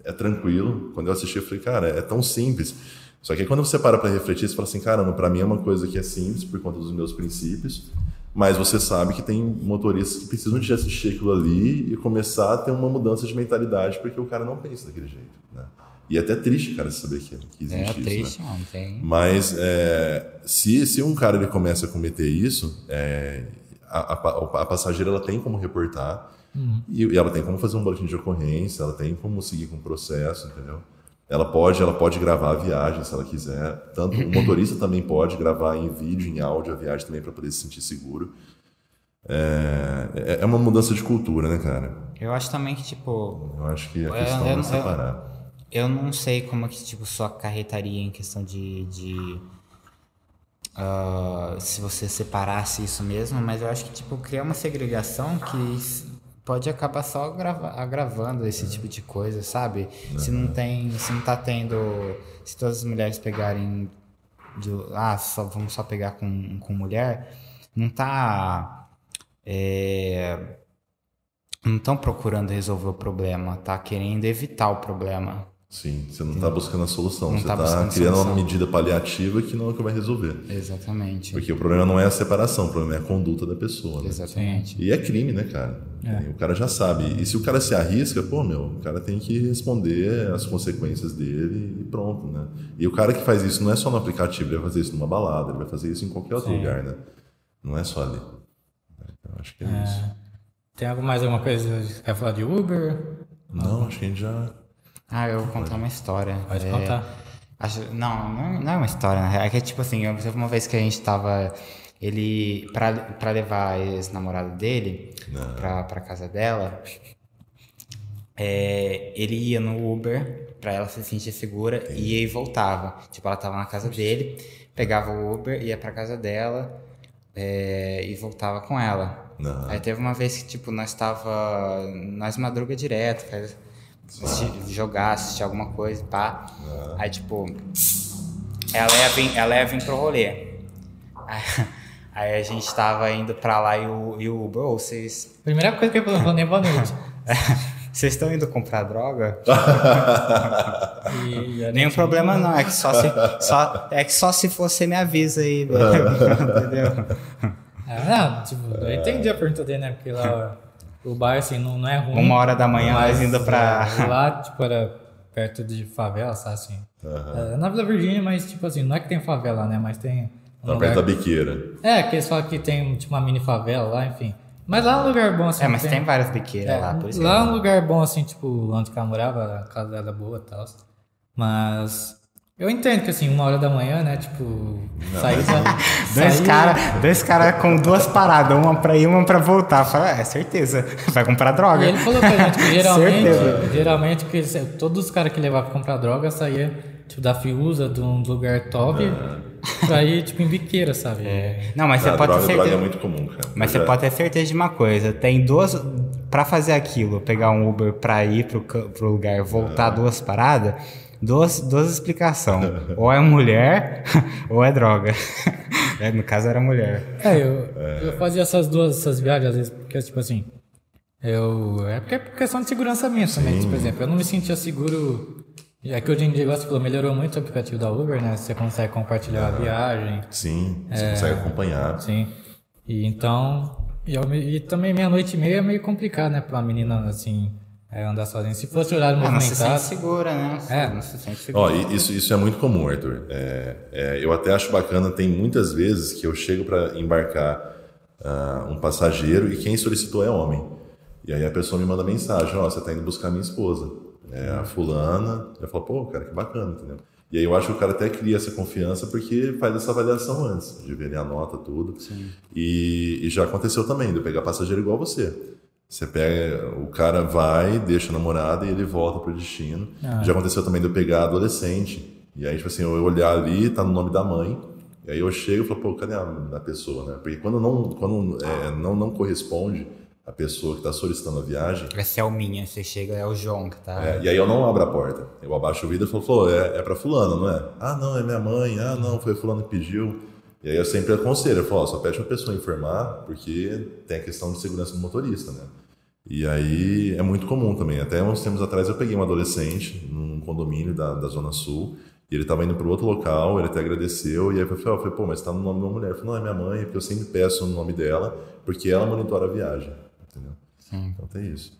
é tranquilo. Quando eu assisti, eu falei, cara, é tão simples. Só que aí quando você para para refletir, você fala assim, caramba, para mim é uma coisa que é simples por conta dos meus princípios, mas você sabe que tem motoristas que precisam de assistir aquilo ali e começar a ter uma mudança de mentalidade porque o cara não pensa daquele jeito, né? E é até triste, cara, saber que, que existe É isso, triste, né? não tem. Mas é, se, se um cara ele começa a cometer isso, é, a, a, a passageira ela tem como reportar e, e ela tem como fazer um boletim de ocorrência, ela tem como seguir com o processo, entendeu? Ela pode, ela pode gravar a viagem se ela quiser. Tanto o motorista também pode gravar em vídeo, em áudio a viagem também para poder se sentir seguro. É, é- é uma mudança de cultura, né, cara? Eu acho também que, tipo, Eu acho que a Eu- questão eu- é eu- separar. eu não sei como é que, tipo, sua carretaria em questão de. de ah, se você separasse isso mesmo, mas eu acho que, tipo, criar uma segregação que pode acabar só agrava- agravando esse tipo de coisa, sabe? Se não tem. Se não tá tendo. Se todas as mulheres pegarem. De, ah, só, vamos só pegar com, com mulher, não tá. é, não estão procurando resolver o problema, tá querendo evitar o problema. Sim, você não está buscando a solução, Não você tá está buscando criando uma medida paliativa que não é o que vai resolver. Exatamente. Porque o problema não é a separação, o problema é a conduta da pessoa. Né? Exatamente. E é crime, né, cara? O cara já sabe. E se o cara se arrisca, pô, meu, o cara tem que responder as consequências dele e pronto, né? E o cara que faz isso não é só no aplicativo, ele vai fazer isso numa balada, ele vai fazer isso em qualquer outro lugar, né? Não é só ali. Eu acho que é, isso. Tem algo mais alguma coisa que quer falar de Uber? Não, acho que a gente já. Ah, eu vou contar uma história. Pode É, contar. acho- não, não, não é uma história, na real. É que, tipo assim, eu- teve uma vez que a gente tava. Ele. Pra, pra levar a ex-namorada dele pra, pra casa dela, é, ele ia no Uber pra ela se sentir segura e aí voltava. Tipo, ela tava na casa dele, pegava o Uber, ia pra casa dela é, e voltava com ela. Não. Aí teve uma vez que, tipo, nós tava. Nós madruga direto, faz, assistir- jogar, assistir alguma coisa, pá. Aí, tipo, ela ia vir, ela ia vir pro rolê. Aí, aí a gente tava indo pra lá e o, e o Uber, ô, vocês. Primeira coisa que eu falei, nem boa noite. Vocês estão indo comprar droga? E Nenhum problema não, é que só se, só, é que só se você me avisa aí, velho. Entendeu? Ah, não, tipo, eu entendi a pergunta dele, né? Porque lá o bar, assim, não, não é ruim. Uma hora da manhã mas, nós indo pra. é, Lá, tipo, era perto de favela, sabe, assim. É, na Vila Virgínia, mas, tipo assim, não é que tem favela, né? Mas tem um Tá lugar... perto da biqueira. É, que eles falam que tem, tipo, uma mini favela lá, enfim. Mas lá é um lugar bom, assim. É, mas tem várias biqueiras É, lá, por isso lá é um lugar bom, assim, tipo, onde que ela morava, a casa dela era boa e tal. Mas eu entendo que, assim, uma hora da manhã, né, tipo, sair da... Dois caras dois cara com duas paradas, uma pra ir, uma pra voltar. Fala, é certeza, vai comprar E droga. ele falou pra gente que geralmente, Certeza. geralmente que eles- todos os caras que levavam pra comprar droga saía, tipo, da Fiuza, de um lugar top, pra ir, tipo, em biqueira, sabe? Não, mas Ah, você pode droga, ter droga é certeza. muito comum, cara. Mas você já- pode ter certeza de uma coisa: tem duas. Pra fazer aquilo, pegar um Uber pra ir pro, pro lugar, voltar duas paradas, duas, duas explicações. ou é mulher, ou é droga. É, no caso era mulher. É, eu, eu fazia essas duas essas viagens, às vezes, porque, tipo assim, eu. É porque é por questão de segurança minha também. Tipo, por exemplo, eu não me sentia seguro. É que hoje em dia, você falou, melhorou muito o aplicativo da Uber, né? Você consegue compartilhar a viagem, Sim, você É. consegue acompanhar. sim. E então. E, eu e também meia-noite e meia é meio complicado, né? Pra uma menina, assim, é, andar sozinha. Se fosse horário Ah, não se movimentado. sente segura, né? É. Não se sente segura. Ó, isso, isso é muito comum, Arthur. É, é, eu até acho bacana, tem muitas vezes que eu chego para embarcar ah, um passageiro e quem solicitou é homem. E aí a pessoa me manda mensagem, ó, você tá indo buscar minha esposa. É, a fulana. Eu falo, pô, cara, que bacana, entendeu? E aí eu acho que o cara até cria essa confiança porque faz essa avaliação antes, de ver a nota, tudo. E, e já aconteceu também, de eu pegar passageiro igual você. Você pega, o cara vai, deixa a namorada e ele volta pro destino. Já aconteceu também de eu pegar adolescente. E aí, tipo assim, eu olhar ali, tá no nome da mãe. E aí eu chego e falo, pô, cadê a, a pessoa, né? Porque quando não, quando, é, não, não corresponde a pessoa que está solicitando a viagem, É Selminha, você chega, é o João que tá. é, e aí eu não abro a porta. Eu abaixo o vidro e falo, pô, é, é pra fulano, não é? Ah, não, é minha mãe. Ah, não, foi fulano que pediu. E aí eu sempre aconselho, eu falo, ó, só pede pra pessoa informar, porque tem a questão de segurança do motorista, né? E aí é muito comum também. Até uns tempos atrás eu peguei um adolescente num condomínio da, da Zona Sul, e ele tava indo para outro local, ele até agradeceu, e aí eu falei, ó, eu falei, pô, mas tá no nome de uma mulher. Eu falei, não, é minha mãe, porque eu sempre peço o nome dela, porque ela monitora a viagem, entendeu? Então tem isso.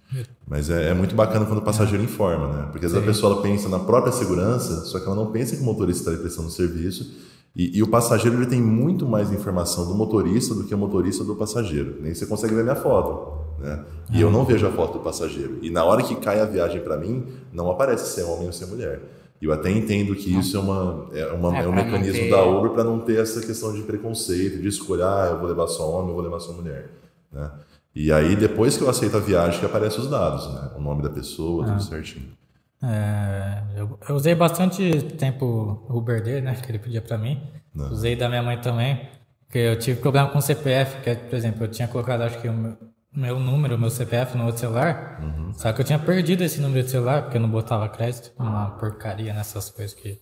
Mas é, é muito bacana quando o passageiro informa, né? Porque às vezes a pessoa pensa na própria segurança, só que ela não pensa que o motorista está prestando serviço. E, e, o passageiro ele tem muito mais informação do motorista do que o motorista do passageiro. Nem você consegue ver minha foto, né? E eu não vejo a foto do passageiro. E na hora que cai a viagem para mim, não aparece se é homem ou se é mulher. E eu até entendo que isso é, uma, é, uma, é, é um mecanismo ter... da Uber para não ter essa questão de preconceito, de escolher, ah, eu vou levar só homem, eu vou levar só mulher. Né? E aí, depois que eu aceito a viagem, que aparecem os dados, né? O nome da pessoa, tudo ah. certinho. É, eu, eu, usei bastante tempo o Uber dele, né? Que ele pedia para mim. Não. Usei da minha mãe também. Porque eu tive problema com o CPF, que, por exemplo, eu tinha colocado, acho que o meu, meu número, meu CPF no outro celular. Uhum. Só que eu tinha perdido esse número de celular, porque eu não botava crédito. Uma porcaria nessas coisas que.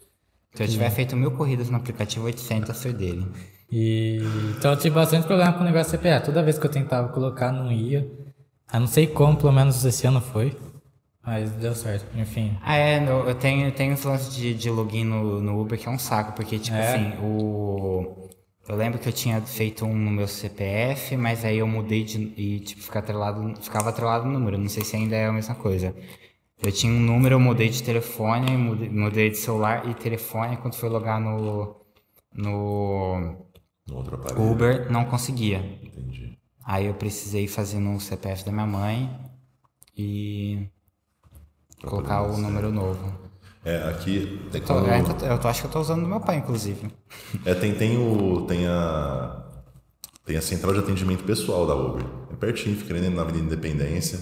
Se eu tiver feito mil corridas no aplicativo, 800 foi dele. E, então eu tive bastante problema com o negócio de CPA. Toda vez que eu tentava colocar, não ia. Eu não sei como, pelo menos esse ano foi. Mas deu certo, enfim. Ah, é, eu tenho, tenho esse lance de, de login no, no Uber que é um saco, porque, tipo é. assim, o. Eu lembro que eu tinha feito um no meu CPF, mas aí eu mudei de, e, tipo, ficar atrelado, ficava atrelado no número. Não sei se ainda é a mesma coisa. Eu tinha um número, eu mudei de telefone, mudei, mudei de celular e telefone. Quando foi logar no. no no outro aparelho. Uber não conseguia. Entendi. Aí eu precisei fazer no CPF da minha mãe e colocar o número novo. É, aqui. É quando... eu, tô, eu tô, acho que eu tô usando do meu pai, inclusive. É, tem, tem, o, tem, a, tem a central de atendimento pessoal da Uber. É pertinho, fica ali na Avenida Independência.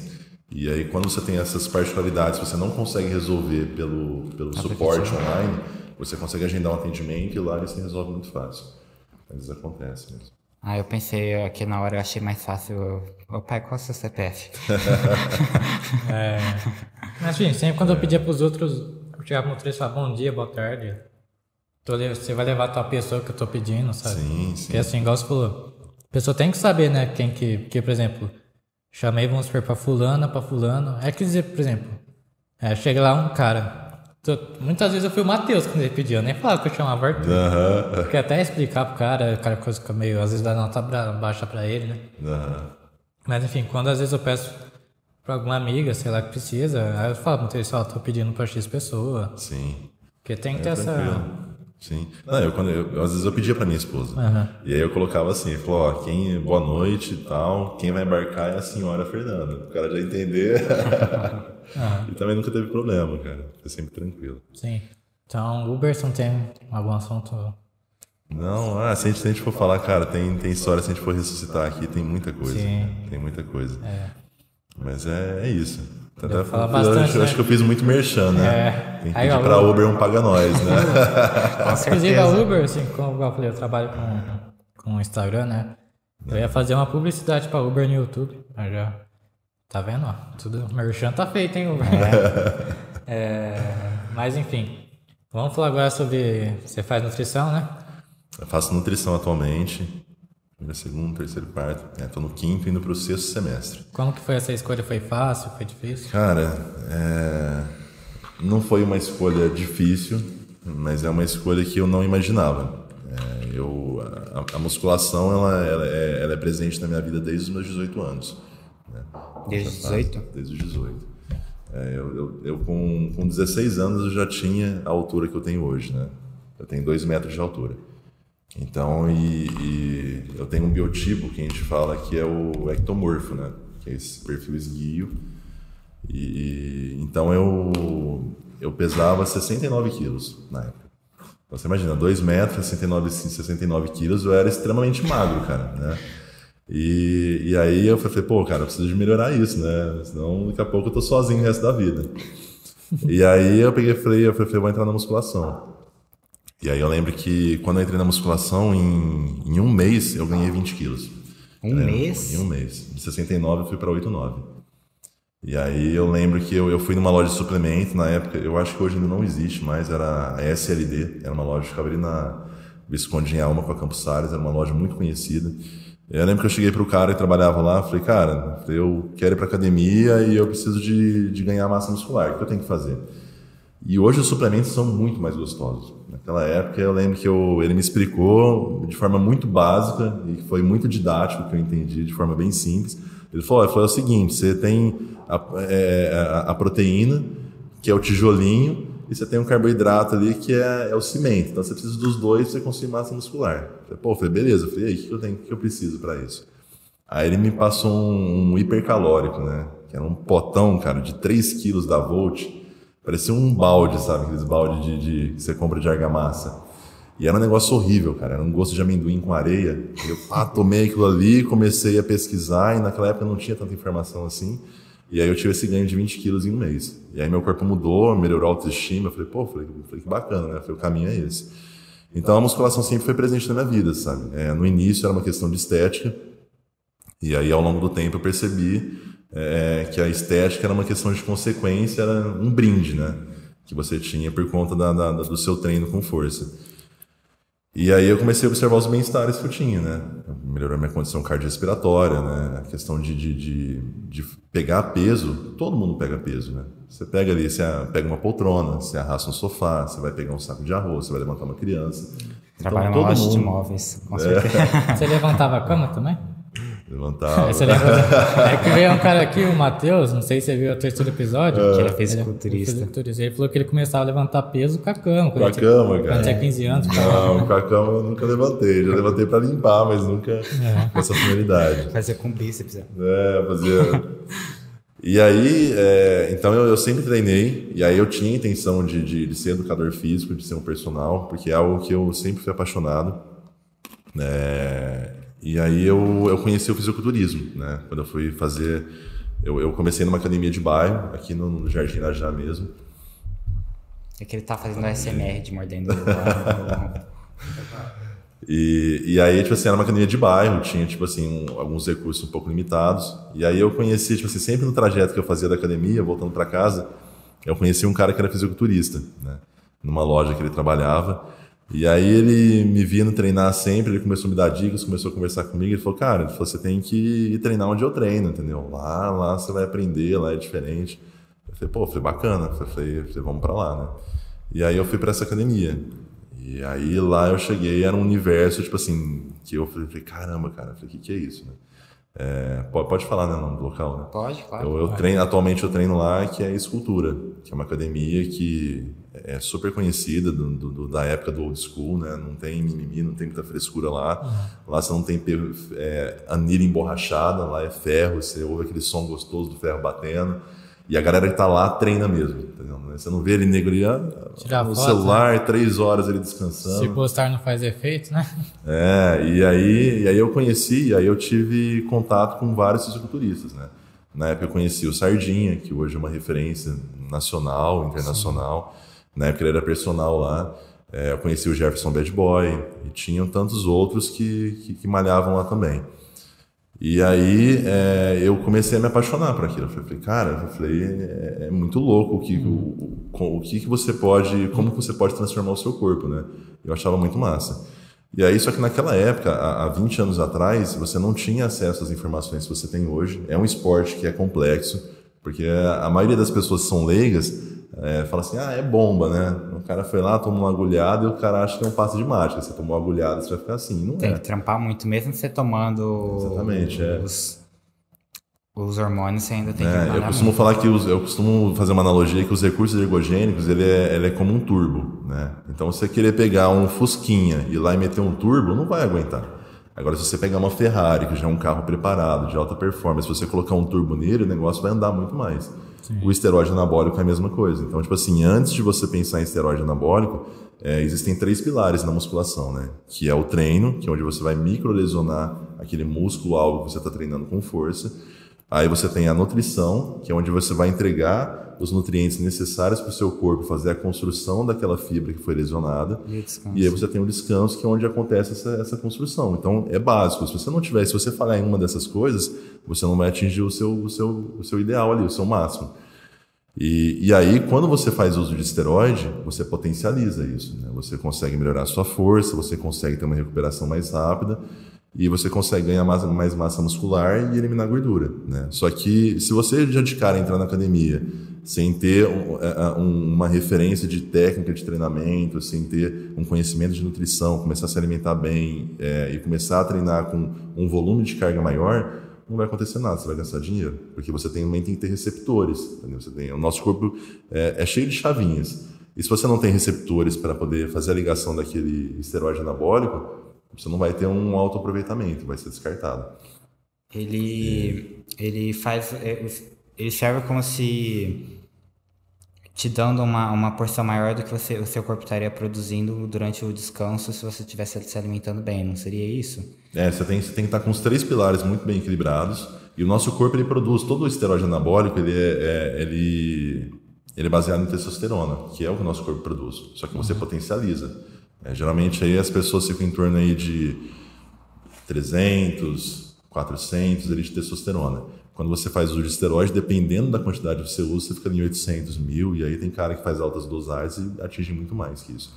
E aí, quando você tem essas particularidades, você não consegue resolver pelo, pelo suporte online, você consegue agendar um atendimento e lá ele se resolve muito fácil. Às vezes acontece mesmo. Ah, eu pensei aqui na hora, eu achei mais fácil. Ô pai, qual é o seu CPF? é. Mas, enfim, sempre quando eu pedia pros outros, eu chegava no motorista e falava bom dia, boa tarde. Você vai levar a tua pessoa que eu tô pedindo, sabe? Sim, sim. Porque assim, igual você falou, a pessoa tem que saber, né, quem que. Porque, por exemplo, chamei, vamos supor, pra fulana, pra fulano. É que dizer, por exemplo, é, chega lá um cara, Muitas vezes eu fui o Matheus quando ele pediu, eu nem falava que eu chamava Arthur. Uhum. Porque até explicar pro cara, o cara coisa fica meio, às vezes dá nota baixa pra ele, né? Uhum. Mas enfim, quando às vezes eu peço pra alguma amiga, sei lá, que precisa, aí eu falo pro Matheus, ó, tô pedindo pra X pessoa. Sim. Porque tem que é ter tranquilo. essa Sim. Não, eu, quando eu, às vezes eu pedia para minha esposa. Uhum. E aí eu colocava assim, falou, ó, quem, boa noite e tal, quem vai embarcar é a senhora Fernanda. O cara já entender. uhum. E também nunca teve problema, cara. Foi sempre tranquilo. Sim. Então, Uber não tem algum assunto. Não, ah, se, a gente, se a gente for falar, cara, tem, tem história, se a gente for ressuscitar aqui, tem muita coisa. Sim. Tem muita coisa. É. Mas é, é isso. Até, eu, bastante, acho, né? acho, que eu fiz muito merchan, né? É. Tem que pedir para Uber, Uber um paga nós, né? Inclusive a Uber, assim, como eu falei, eu trabalho com, com Instagram, né? Eu ia fazer uma publicidade para Uber no YouTube. Mas já. Tá vendo? Ó, tudo. Merchan tá feito, hein, Uber? É. é, mas enfim. Vamos falar agora sobre. Você faz nutrição, né? Eu faço nutrição atualmente. Primeiro, segundo, terceiro, quarto. Estou é, no quinto, indo para o sexto semestre. Como que foi essa escolha? Foi fácil? Foi difícil? Cara, é... não foi uma escolha difícil, mas é uma escolha que eu não imaginava. É, eu, a, a, musculação ela, ela, é, ela, é, presente na minha vida desde os meus 18 anos. Né? Desde os 18? Desde os 18. É, eu, eu, eu, com, com 16 anos eu já tinha a altura que eu tenho hoje, né? Eu tenho 2 metros de altura. Então, e, e, eu tenho um biotipo que a gente fala que é o ectomorfo, né? Que é esse perfil esguio. E, então eu, eu pesava 69 quilos na época. Então você imagina, 2 metros, 69, 69 quilos, eu era extremamente magro, cara, né? E, e aí eu falei, pô, cara, eu preciso de melhorar isso, né? Senão daqui a pouco eu tô sozinho o resto da vida. e aí eu peguei e falei, eu falei, vou entrar na musculação. E aí eu lembro que quando eu entrei na musculação, em, em um mês eu ganhei 20 quilos. Um é, mês? Em um mês. De 69 eu fui para 89. E aí eu lembro que eu, eu fui numa loja de suplemento, na época, eu acho que hoje ainda não existe mais, era a SLD, era uma loja que ficava ali na Visconde em Alma com a Campos Salles, era uma loja muito conhecida. Eu lembro que eu cheguei pro cara e trabalhava lá, falei, cara, eu quero ir pra academia e eu preciso de, de ganhar massa muscular, o que eu tenho que fazer? E hoje os suplementos são muito mais gostosos. Naquela época eu lembro que eu, ele me explicou de forma muito básica e foi muito didático que eu entendi de forma bem simples. Ele falou, ele falou é o seguinte, você tem a, é, a, a proteína, que é o tijolinho, e você tem um carboidrato ali que é, é o cimento. Então você precisa dos dois para você conseguir massa muscular. Eu falei, Pô, eu falei, beleza. Eu falei, o que eu tenho, o que eu preciso para isso? Aí ele me passou um, um, hipercalórico, né? Que era um potão, cara, de 3 quilos da Volt. Parecia um balde, sabe? Aqueles balde de, de, que você compra de argamassa. E era um negócio horrível, cara. Era um gosto de amendoim com areia. Eu pá, tomei aquilo ali, comecei a pesquisar, e naquela época não tinha tanta informação assim. E aí eu tive esse ganho de 20 quilos em um mês. E aí meu corpo mudou, melhorou a autoestima. Eu falei, pô, falei, falei que bacana, né? Falei, o caminho é esse. Então a musculação sempre foi presente na minha vida, sabe? É, no início era uma questão de estética. E aí ao longo do tempo eu percebi é, que a estética era uma questão de consequência, era um brinde, né? Que você tinha por conta da, da, do seu treino com força. E aí eu comecei a observar os bem-estares que eu tinha, né? Melhorou minha condição cardiorrespiratória, né? A questão de, de, de, de, pegar peso, todo mundo pega peso, né? Você pega ali, você pega uma poltrona, você arrasta um sofá, você vai pegar um saco de arroz, você vai levantar uma criança. Trabalha então, numa loja mundo... de imóveis, com certeza. É. Você levantava a cama também? Levantava. É que veio um cara aqui, o Matheus, não sei se você viu o terceiro episódio. É. Que ele é fisiculturista. Ele, ele falou que ele começava a levantar peso com a cama. Com a cama, cara. Quando tinha 15 anos. Não, com a cama eu nunca levantei. Já levantei pra limpar, mas nunca é. com essa finalidade. Fazer com bíceps. É, é fazia... E aí, é, então eu, eu, sempre treinei, e aí eu tinha a intenção de, de, de, ser educador físico, de ser um personal, porque é algo que eu sempre fui apaixonado. É, e aí eu, eu conheci o fisiculturismo, né? Quando eu fui fazer... Eu, eu comecei numa academia de bairro, aqui no, no Jardim Irajá mesmo. É que ele tá fazendo SMR de mordendo E, e aí, tipo assim, era uma academia de bairro, tinha, tipo assim, um, alguns recursos um pouco limitados. E aí eu conheci, tipo assim, sempre no trajeto que eu fazia da academia, voltando para casa, eu conheci um cara que era fisiculturista, né? Numa loja que ele trabalhava. E aí ele me via no treinar sempre, ele começou a me dar dicas, começou a conversar comigo, ele falou, cara, ele falou, você tem que ir treinar onde eu treino, entendeu? Lá, lá você vai aprender, lá é diferente. Eu falei, pô, foi bacana, eu falei, vamos para lá, né? E aí eu fui para essa academia. E aí lá eu cheguei, era um universo, tipo assim, que eu falei, caramba, cara, o que, que é isso, né? É, pode, pode falar, né, nome do local, né? Pode, claro. Eu, eu treino, atualmente eu treino lá, que é Escultura, que é uma academia que é super conhecida do, do, da época do old school, né? Não tem mimimi, não tem muita frescura lá. Uhum. Lá você não tem é, anilha emborrachada, lá é ferro, você ouve aquele som gostoso do ferro batendo. E a galera que tá lá treina mesmo, entendeu? Você não vê ele negro ali, ah, no foto, celular, né? três horas ele descansando. Se postar não faz efeito, né? É, e aí, e aí eu conheci, e aí eu tive contato com vários fisiculturistas, né? Na época eu conheci o Sardinha, que hoje é uma referência nacional, internacional. Sim. Na época ele era personal lá. É, eu conheci o Jefferson Bad Boy e tinham tantos outros que, que, que malhavam lá também. E aí é, eu comecei a me apaixonar por aquilo. Eu falei, cara, eu falei, é, é muito louco o que, o, o, o, que, que você pode, como você pode transformar o seu corpo, né? Eu achava muito massa. E aí, só que naquela época, há, há 20 anos atrás, você não tinha acesso às informações que você tem hoje. É um esporte que é complexo, porque a maioria das pessoas são leigas é, fala assim, ah, é bomba, né? O cara foi lá, tomou uma agulhada e o cara acha que é um passo de mágica. Você tomou uma agulhada, você vai ficar assim. Não Tem é. que trampar muito, mesmo você tomando Exatamente, os, é. os hormônios, você ainda tem é, que Eu costumo muito. falar que os, eu costumo fazer uma analogia que os recursos ergogênicos ele é, ele é como um turbo, né? Então, você querer pegar um Fusquinha e ir lá e meter um turbo, não vai aguentar. Agora, se você pegar uma Ferrari, que já é um carro preparado, de alta performance, se você colocar um turbo nele, o negócio vai andar muito mais. Sim. O esteroide anabólico é a mesma coisa. Então, tipo assim, antes de você pensar em esteroide anabólico, é, existem três pilares na musculação, né? Que é o treino, que é onde você vai microlesionar aquele músculo algo que você está treinando com força. Aí você tem a nutrição, que é onde você vai entregar os nutrientes necessários para o seu corpo fazer a construção daquela fibra que foi lesionada. E, e aí você tem o descanso, que é onde acontece essa, essa construção. Então é básico. Se você não tiver, se você falhar em uma dessas coisas, você não vai atingir o seu, o seu, o seu ideal ali, o seu máximo. E, e aí, quando você faz uso de esteroide, você potencializa isso. Né? Você consegue melhorar a sua força, você consegue ter uma recuperação mais rápida e você consegue ganhar mais, mais massa muscular e eliminar gordura. Né? Só que se você já de cara entrar na academia sem ter um, é, é, uma referência de técnica de treinamento, sem ter um conhecimento de nutrição, começar a se alimentar bem é, e começar a treinar com um volume de carga maior, não vai acontecer nada, você vai gastar dinheiro. Porque você também tem que ter receptores. Entendeu? Você tem, o nosso corpo é, é cheio de chavinhas. E se você não tem receptores para poder fazer a ligação daquele esteroide anabólico, você não vai ter um alto aproveitamento, vai ser descartado. Ele, ele faz. é, Ele serve como se te dando uma, uma porção maior do que você, o seu corpo estaria produzindo durante o descanso se você estivesse se alimentando bem, não seria isso? É, você tem, você tem que estar com os três pilares muito bem equilibrados. E o nosso corpo ele produz todo o esteroide anabólico, ele é, é- ele, ele é baseado em testosterona, que é o que o nosso corpo produz. Só que você potencializa. É, geralmente aí as pessoas ficam em torno aí de 300, 400 ali de testosterona. Quando você faz uso de esteroide, dependendo da quantidade que você usa, você fica em 800, mil, e aí tem cara que faz altas dosagens e atinge muito mais que isso.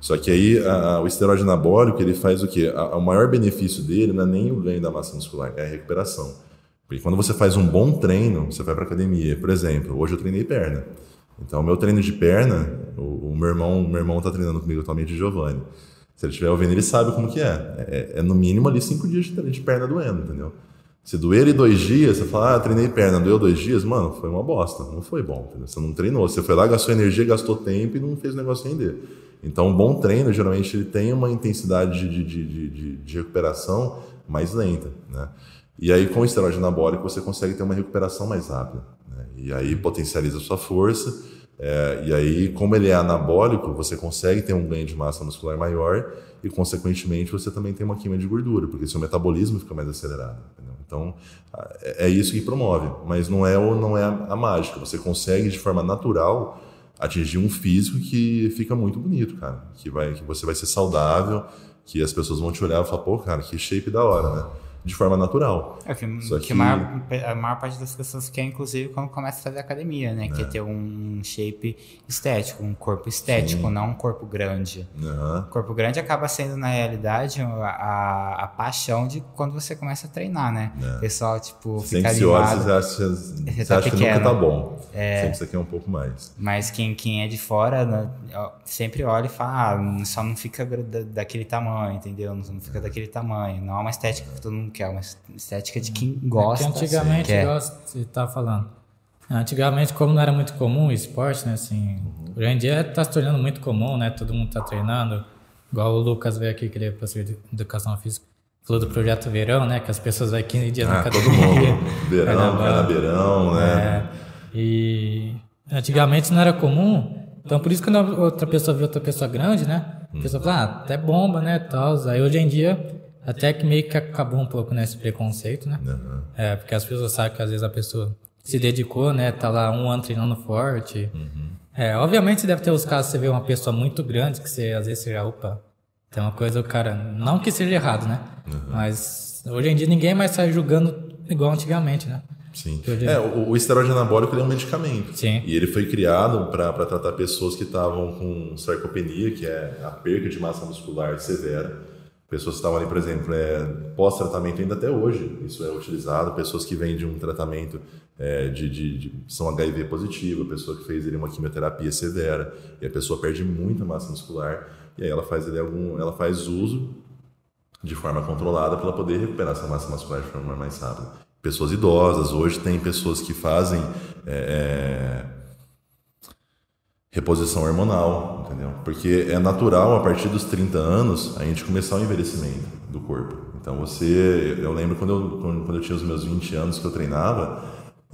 Só que aí a- o esteroide anabólico, ele faz o quê? A- o maior benefício dele não é nem o ganho da massa muscular, é a recuperação. Porque quando você faz um bom treino, você vai para academia. Por exemplo, hoje eu treinei perna. Então, meu treino de perna, o, o meu irmão, o meu irmão tá treinando comigo atualmente, Giovanni. Se ele estiver ouvindo, ele sabe como que é. É, é no mínimo ali cinco dias de, de perna doendo, entendeu? Se doer ele dois dias, você fala, ah, treinei perna, doeu dois dias, mano, foi uma bosta, não foi bom, entendeu? Você não treinou, você foi lá, gastou energia, gastou tempo e não fez o negócio render. Então, um bom treino, geralmente, ele tem uma intensidade de, de, de, de, de recuperação mais lenta, né? E aí, com o esteroide anabólico, você consegue ter uma recuperação mais rápida. E aí, potencializa a sua força. é, e aí, como ele é anabólico, você consegue ter um ganho de massa muscular maior e, consequentemente, você também tem uma queima de gordura, porque seu metabolismo fica mais acelerado. entendeu? Então, é é isso que promove. Mas não é, não é a, a mágica. Você consegue, de forma natural, atingir um físico que fica muito bonito, cara. Que, vai, que você vai ser saudável, que as pessoas vão te olhar e falar, pô, cara, que shape da hora, né? De forma natural. É que, Só que que- a, maior, a maior parte das pessoas quer, inclusive, quando começa a fazer academia, né? É. Quer ter um shape estético, um corpo estético, Sim. não um corpo grande. Aham. O corpo grande acaba sendo, na realidade, a, a, a paixão de quando você começa a treinar, né? O pessoal, tipo, Sempre fica animado. você acha, você tá acha que nunca tá bom. Sempre você quer um pouco mais. Mas quem, quem é de fora né, sempre olha e fala, ah, só não fica da- daquele tamanho, entendeu? Não não fica daquele tamanho. Não é uma estética que todo mundo quer, é uma estética de quem gosta. É que antigamente, quer. igual você estava falando, antigamente, como não era muito comum o esporte, né, assim, hoje em dia tá se tornando muito comum, né, todo mundo tá treinando, igual o Lucas veio aqui, que ele é professor de educação física, falou do projeto Verão, né, que as pessoas vai 15 dias na Ah, todo academia. mundo. Verão, canabeirão, né? É, e antigamente não era comum, então por isso que quando outra pessoa vê outra pessoa grande, né? A pessoa fala, ah, até bomba, né? Tal. Aí hoje em dia, até que meio que acabou um pouco nesse preconceito, né? Aham. É, porque as pessoas sabem que às vezes a pessoa se dedicou, né? Tá lá um ano treinando forte. É, obviamente deve ter os casos que você vê uma pessoa muito grande que você às vezes você já, opa, tem uma coisa, o cara, não que seja errado, né? Mas hoje em dia ninguém mais sai julgando igual antigamente, né? Sim. É, o, o esteroide anabólico é um medicamento. Sim. E ele foi criado para tratar pessoas que estavam com sarcopenia, que é a perca de massa muscular severa. Pessoas que estavam ali, por exemplo, é, pós-tratamento ainda até hoje, isso é utilizado. Pessoas que vêm de um tratamento é, de, de, de- são HIV positivo, pessoa que fez uma quimioterapia severa, e a pessoa perde muita massa muscular, e aí ela faz, algum, ela faz uso de forma controlada para poder recuperar essa massa muscular de forma mais rápida. Pessoas idosas, hoje tem pessoas que fazem é, é, reposição hormonal, entendeu? Porque é natural a partir dos 30 anos a gente começar o envelhecimento do corpo. Então você, eu lembro quando eu, quando, eu tinha os meus 20 anos que eu treinava,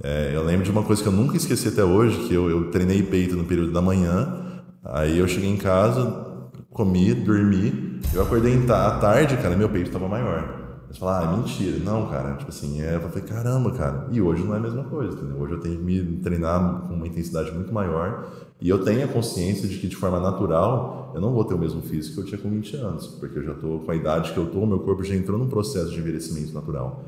é, eu lembro de uma coisa que eu nunca esqueci até hoje, que eu, eu treinei peito no período da manhã, aí eu cheguei em casa, comi, dormi, eu acordei à tarde, cara, meu peito estava maior. Você fala, ah, mentira. Não, cara, tipo assim, é, eu falei, caramba, cara. E hoje não é a mesma coisa, entendeu? Hoje eu tenho que me treinar com uma intensidade muito maior e eu tenho a consciência de que de forma natural eu não vou ter o mesmo físico que eu tinha com 20 anos, porque eu já tô com a idade que eu o meu corpo já entrou num processo de envelhecimento natural.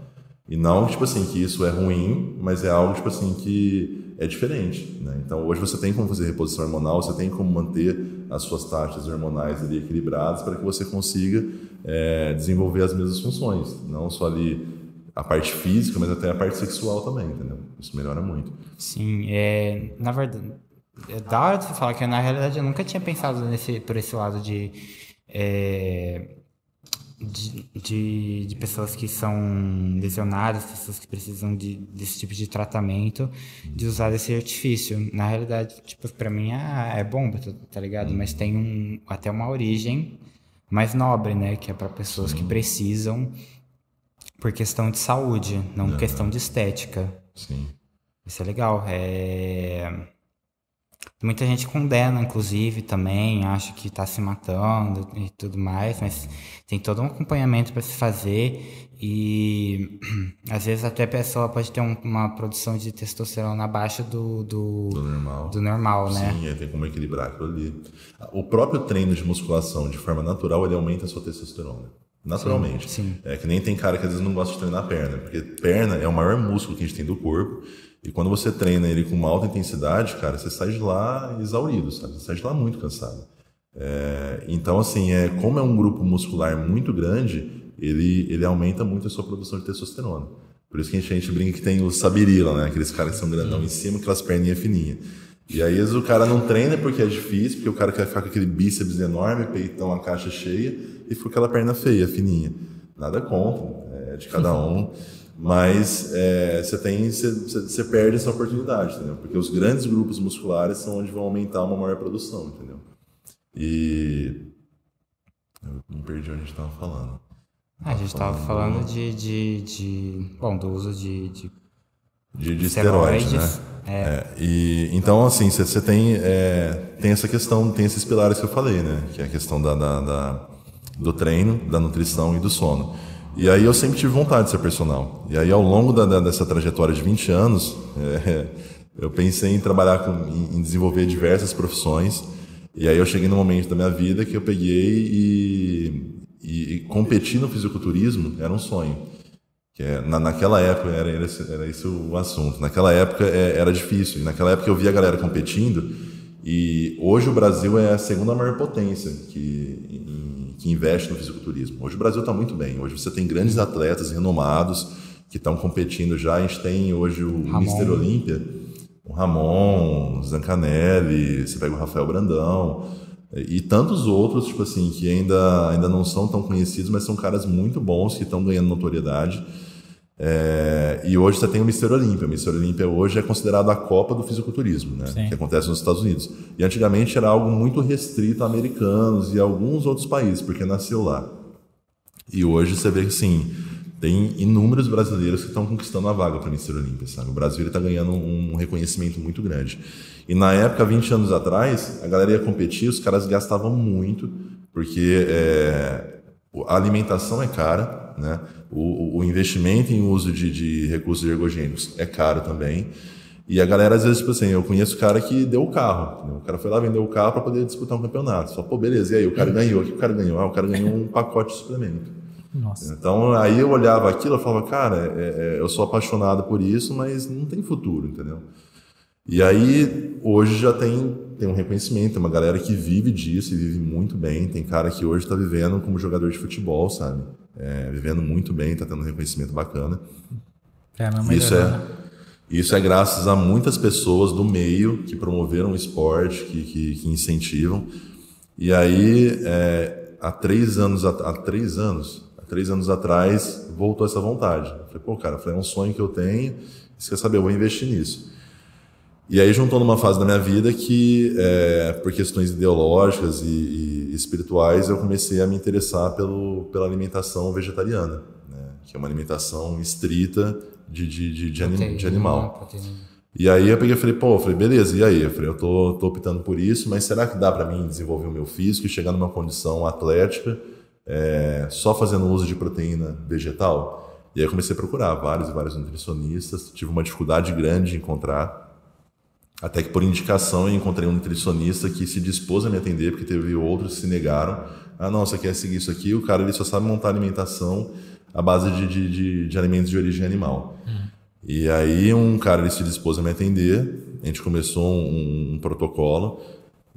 E não, tipo assim, que isso é ruim, mas é algo, tipo assim, que é diferente, né? Então, hoje você tem como fazer reposição hormonal, você tem como manter as suas taxas hormonais ali equilibradas para que você consiga é, desenvolver as mesmas funções. Não só ali a parte física, mas até a parte sexual também, entendeu? Isso melhora muito. Sim, é, na verdade, é da hora de você falar que na realidade eu nunca tinha pensado nesse, por esse lado de é, de, de, de pessoas que são lesionadas, pessoas que precisam de, desse tipo de tratamento, de usar esse artifício. Na realidade, tipo, para mim é, é bomba, tá, tá ligado? Mas tem um, até uma origem mais nobre, né? Que é para pessoas que precisam por questão de saúde, não Uhum. questão de estética. Sim. Isso é legal. É... Muita gente condena, inclusive, também, acha que está se matando e tudo mais, mas tem todo um acompanhamento para se fazer e às vezes até a pessoa pode ter um- uma produção de testosterona abaixo do, do, Do normal. do normal, né? Sim, aí tem como equilibrar aquilo ali. O próprio treino de musculação, de forma natural, ele aumenta a sua testosterona. Naturalmente. Sim, sim. É que nem tem cara que às vezes não gosta de treinar perna, porque perna é o maior músculo que a gente tem do corpo. E quando você treina ele com uma alta intensidade, cara, você sai de lá exaurido, sabe? Você sai de lá muito cansado. É, então, assim, é, como é um grupo muscular muito grande, ele, ele aumenta muito a sua produção de testosterona. Por isso que a gente, a gente brinca que tem o sabirila, né? Aqueles caras que são grandão em cima, aquelas perninhas fininhas. E aí, o cara não treina porque é difícil, porque o cara quer ficar com aquele bíceps enorme, peitão, a caixa cheia, e fica aquela perna feia, fininha. Nada contra, é de cada um. Mas é, você tem, você, você perde essa oportunidade, entendeu? Porque os grandes grupos musculares são onde vão aumentar uma maior produção, entendeu? E eu não perdi onde a gente estava falando. Ah, a gente estava falando de, de, de. Bom, do uso de. de De, de esteroides, né? É, e, então, assim, você você tem, é, tem essa questão, tem esses pilares que eu falei, né? Que é a questão da, da- da- do treino, da nutrição e do sono. E aí eu sempre tive vontade de ser personal. E aí, ao longo da- dessa trajetória de 20 anos, é, eu pensei em trabalhar com, em, desenvolver diversas profissões. E aí eu cheguei no momento da minha vida que eu peguei e, e, e competir no fisiculturismo era um sonho. Que é, na, naquela época era, era, era esse o assunto. Naquela época é, era difícil. Naquela época eu via a galera competindo e hoje o Brasil é a segunda maior potência que, em- que investe no fisiculturismo. Hoje o Brasil está muito bem. Hoje você tem grandes atletas renomados que estão competindo já. A gente tem hoje o Ramon. Mr. Olímpia, o Ramon, o Zancanelli, você pega o Rafael Brandão e tantos outros, tipo assim, que ainda, ainda não são tão conhecidos, mas são caras muito bons que estão ganhando notoriedade. É, e hoje você tem o Mr. Olímpia. O Mr. Olímpia hoje é considerado a Copa do fisiculturismo, né? Sim. Que acontece nos Estados Unidos. E antigamente era algo muito restrito a americanos e a alguns outros países, porque nasceu lá. E hoje você vê que sim, tem inúmeros brasileiros que estão conquistando a vaga para o Mr. Olímpia, sabe? O Brasil está ganhando um reconhecimento muito grande. E na época, 20 anos atrás, a galera ia competir, os caras gastavam muito, porque é, a alimentação é cara, né? O, o investimento em uso de, de recursos ergogênicos é caro também. E a galera, às vezes, tipo assim, eu conheço cara que deu o carro. entendeu? O cara foi lá vender o carro para poder disputar um campeonato. Só, pô, beleza, e aí? O cara ganhou. O que o cara ganhou? Ah, o cara ganhou um pacote de suplemento. Nossa. Então, aí eu olhava aquilo e falava, cara, é- é, eu sou apaixonado por isso, mas não tem futuro, entendeu? E aí, hoje já tem, tem um reconhecimento, tem uma galera que vive disso e vive muito bem. Tem cara que hoje está vivendo como jogador de futebol, sabe? É, vivendo muito bem, está tendo um reconhecimento bacana. É, meu Isso é, né? isso é graças a muitas pessoas do meio que promoveram o esporte, que, que, que incentivam. E aí, é, há três anos, há três anos, há três anos atrás, voltou essa vontade. Eu falei, pô, cara, falei, é um sonho que eu tenho, você quer saber, eu vou investir nisso. E aí juntou numa fase da minha vida que, é, por questões ideológicas e, e espirituais, eu comecei a me interessar pelo, pela alimentação vegetariana, né? que é uma alimentação estrita de, de, de, de, anim- de animal. proteína. E aí eu peguei e falei, pô, eu falei, beleza, e aí? Eu falei, eu tô, tô optando por isso, mas será que dá para mim desenvolver o meu físico e chegar numa condição atlética é, só fazendo uso de proteína vegetal? E aí eu comecei a procurar vários e vários nutricionistas, tive uma dificuldade grande de encontrar, até que por indicação eu encontrei um nutricionista que se dispôs a me atender, porque teve outros que se negaram. Ah, não, você quer seguir isso aqui? O cara ele só sabe montar alimentação à base de, de, de, de alimentos de origem animal. E aí um cara ele se dispôs a me atender, a gente começou um, um protocolo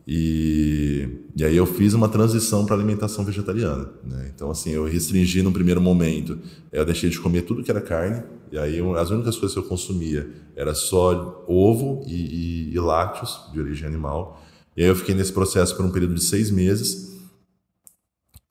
e, e aí eu fiz uma transição para alimentação vegetariana. Né? Então assim, eu restringi no primeiro momento, eu deixei de comer tudo que era carne, e aí as únicas coisas que eu consumia era só ovo e, e- e lácteos de origem animal. E aí eu fiquei nesse processo por um período de seis meses,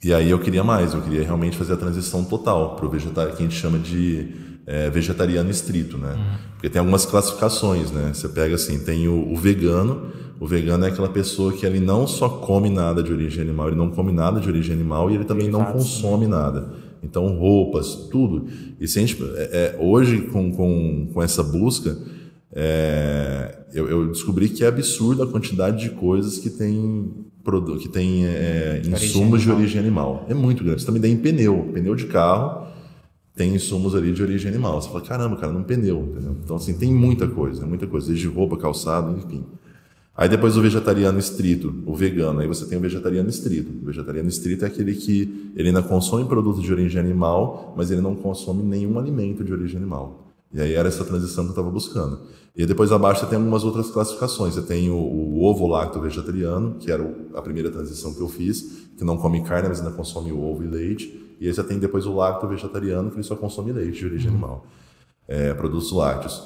E aí eu queria mais, eu queria realmente fazer a transição total para o vegetariano, que a gente chama de é, vegetariano estrito, né? Uhum. Porque tem algumas classificações, né? Você pega assim, tem o, o, vegano, o vegano é aquela pessoa que ele não só come nada de origem animal, ele não come nada de origem animal e ele também não consome nada. Então, roupas, tudo. E se a gente, é, é, hoje, com, com, com essa busca, é, eu, eu, descobri que é absurda a quantidade de coisas que tem, que tem é, insumos de origem animal. É muito grande. Você também tem pneu, pneu de carro tem insumos ali de origem animal. Você fala, caramba, cara, num pneu, entendeu? Então, assim, tem muita coisa, muita coisa, desde roupa, calçado, enfim. Aí depois o vegetariano estrito, o vegano, aí você tem o vegetariano estrito. O vegetariano estrito é aquele que ele ainda consome produtos de origem animal, mas ele não consome nenhum alimento de origem animal. E aí era essa transição que eu estava buscando. E depois abaixo você tem algumas outras classificações. Você tem o, o ovo lacto vegetariano, que era a primeira transição que eu fiz, que não come carne, mas ainda consome ovo e leite. E aí você tem depois o lacto vegetariano, que ele só consome leite de origem animal, é, produtos lácteos.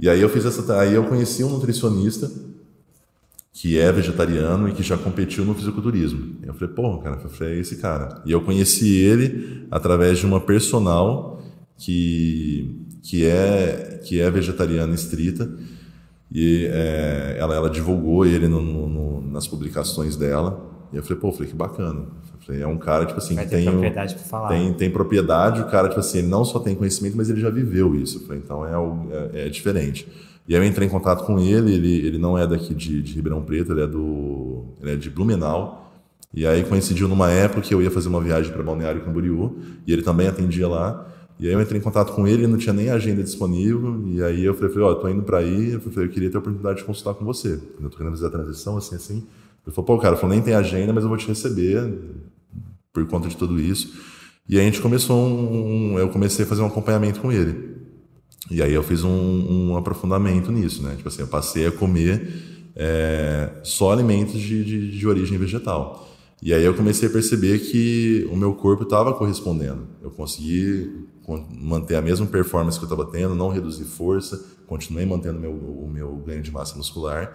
E aí eu fiz essa, aí eu conheci um nutricionista que é vegetariano e que já competiu no fisiculturismo. Eu falei, porra, cara, eu falei, é esse cara. E eu conheci ele através de uma personal que que é que é vegetariana estrita e é, ela, ela divulgou ele no, no, nas publicações dela. E eu falei, pô, eu falei, que bacana. Falei, é um cara, tipo assim, que tem propriedade para falar. Tem, tem propriedade, o cara, tipo assim, ele não só tem conhecimento, mas ele já viveu isso. Falei, então é, é, é, diferente. E aí eu entrei em contato com ele, ele, ele não é daqui de, de Ribeirão Preto, ele é, do, ele é de Blumenau. E aí coincidiu numa época que eu ia fazer uma viagem para Balneário Camboriú, e ele também atendia lá. E aí eu entrei em contato com ele, não tinha nem agenda disponível, e aí eu falei, ó, oh, tô indo para aí, eu falei, eu queria ter a oportunidade de consultar com você. Eu tô querendo fazer a transição, assim, assim. Ele falou, pô, cara, falou, nem tem agenda, mas eu vou te receber por conta de tudo isso. E aí a gente começou um, um, eu comecei a fazer um acompanhamento com ele. E aí eu fiz um, um aprofundamento nisso, né? Tipo assim, eu passei a comer é, só alimentos de, de, de origem vegetal. E aí eu comecei a perceber que o meu corpo estava correspondendo. Eu consegui manter a mesma performance que eu estava tendo, não reduzir força, continuei mantendo meu, o meu ganho de massa muscular.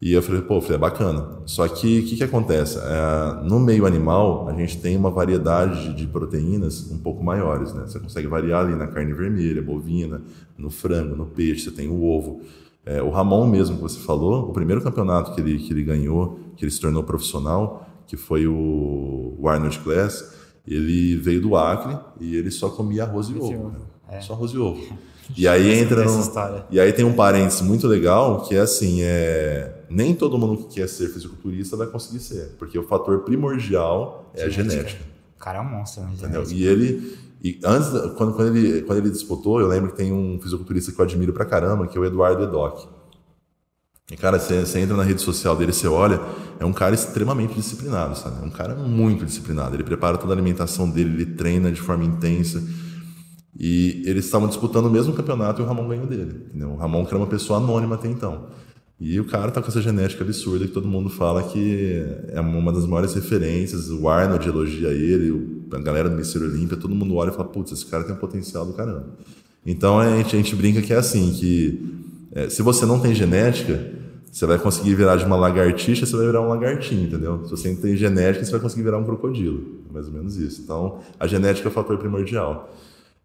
E eu falei, pô, falei, é bacana. Só que o que, que acontece? É, no meio animal, a gente tem uma variedade de, proteínas um pouco maiores, né? Você consegue variar ali na carne vermelha, bovina, no frango, no peixe, você tem o ovo. É, o Ramon mesmo que você falou, o primeiro campeonato que ele, que ele ganhou, que ele se tornou profissional, que foi o, o Arnold Class, ele veio do Acre e ele só comia arroz e ovo. É. Só arroz e ovo. E aí entra no, e aí tem um parênteses muito legal que é assim, é nem todo mundo que quer ser fisiculturista vai conseguir ser, porque o fator primordial é genética. a genética. O cara é um monstro, né? Entendeu? E ele e antes quando, quando ele quando ele disputou, eu lembro que tem um fisiculturista que eu admiro pra caramba, que é o Eduardo Edoc. E, cara, você, você entra na rede social dele, você olha, é um cara extremamente disciplinado, sabe? É um cara muito disciplinado. Ele prepara toda a alimentação dele, ele treina de forma intensa. E eles estavam disputando o mesmo campeonato e o Ramon ganhou dele. Entendeu? O Ramon, que era uma pessoa anônima até então. E o cara tá com essa genética absurda que todo mundo fala que é uma das maiores referências. O Arnold elogia ele, a galera do Ministério Olímpia, todo mundo olha e fala: putz, esse cara tem um potencial do caramba. Então a gente, a gente brinca que é assim: que é, se você não tem genética, você vai conseguir virar de uma lagartixa, você vai virar um lagartinho, entendeu? Se você não tem genética, você vai conseguir virar um crocodilo. Mais ou menos isso. Então, a genética é o fator primordial.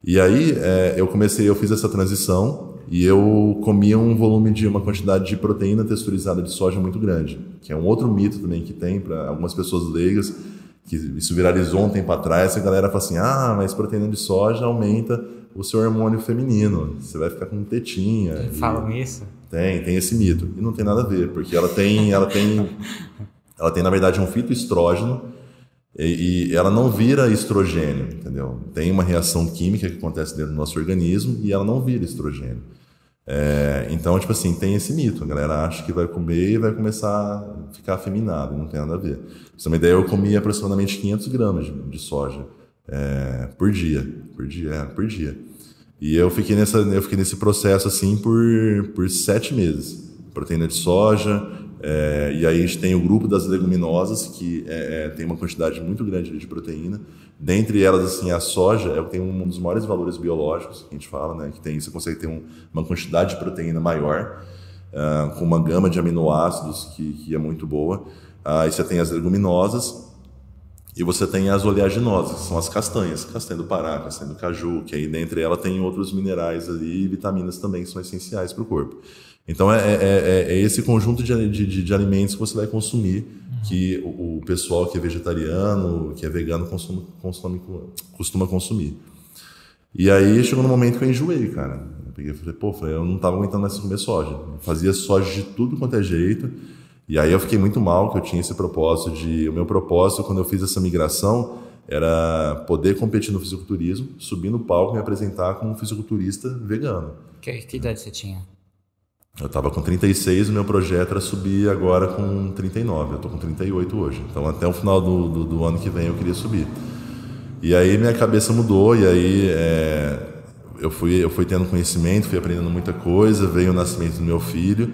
E aí, é, eu comecei, eu fiz essa transição e eu comia um volume de uma quantidade de proteína texturizada de soja muito grande, que é um outro mito também que tem para algumas pessoas leigas, que isso viralizou um tempo atrás, a galera fala assim: "Ah, mas proteína de soja aumenta o seu hormônio feminino, você vai ficar com tetinha". Falam isso? Tem, tem esse mito. E não tem nada a ver, porque ela tem, ela tem, ela tem na verdade um fitoestrógeno e, e ela não vira estrogênio, entendeu? Tem uma reação química que acontece dentro do nosso organismo e ela não vira estrogênio. É, então, tipo assim, tem esse mito. A galera acha que vai comer e vai começar a ficar afeminado, não tem nada a ver. Pra uma ideia, eu comia aproximadamente 500 gramas de, de soja é, por dia. Por dia, é, por dia. E eu fiquei, nessa, eu fiquei nesse processo assim por, por sete meses. Proteína de soja, é, e aí a gente tem o grupo das leguminosas, que é, é, tem uma quantidade muito grande de proteína. Dentre elas, assim, a soja é, tem um dos maiores valores biológicos que a gente fala, né? Que tem, você consegue ter um, uma quantidade de proteína maior, uh, com uma gama de aminoácidos que, que é muito boa. Aí você tem as leguminosas, E você tem as oleaginosas, que são as castanhas, castanha do Pará, castanha do caju, que aí dentre ela tem outros minerais ali e vitaminas também que são essenciais para o corpo. Então é, é, é, é, esse conjunto de, de, de, alimentos que você vai consumir, que o, o, pessoal que é vegetariano, que é vegano, consome, consome, costuma consumir. E aí chegou no momento que eu enjoei, cara. Eu peguei e falei, pô, eu não estava aguentando mais comer soja. Eu fazia soja de tudo quanto é jeito. E aí eu fiquei muito mal que eu tinha esse propósito de. O meu propósito quando eu fiz essa migração era poder competir no fisiculturismo, subir no palco e me apresentar como um fisiculturista vegano. Que, que idade você tinha? Eu estava com 36, o meu projeto era subir agora com 39. Eu estou com 38 hoje. Então até o final do, do, do, ano que vem eu queria subir. E aí minha cabeça mudou e aí é, eu fui eu fui tendo conhecimento, fui aprendendo muita coisa. Veio o nascimento do meu filho.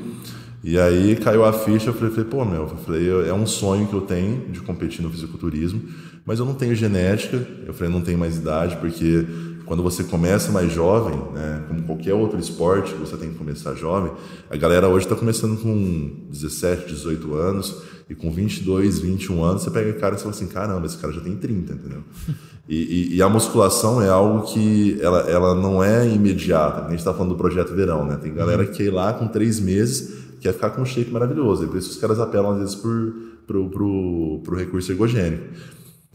E aí caiu a ficha, eu falei, pô, meu, eu falei, é um sonho que eu tenho de competir no fisiculturismo, mas eu não tenho genética, eu falei, não tenho mais idade, porque quando você começa mais jovem, né, como qualquer outro esporte, você tem que começar jovem, a galera hoje está começando com 17, 18 anos, e com 22, 21 anos, você pega o cara e fala assim, caramba, esse cara já tem 30, entendeu? E, e, e a musculação é algo que ela, ela não é imediata, a gente está falando do projeto verão, né? Tem galera que ir lá com três meses quer ficar com um shape maravilhoso. E por isso os caras apelam às vezes pro, pro, pro recurso ergogênico.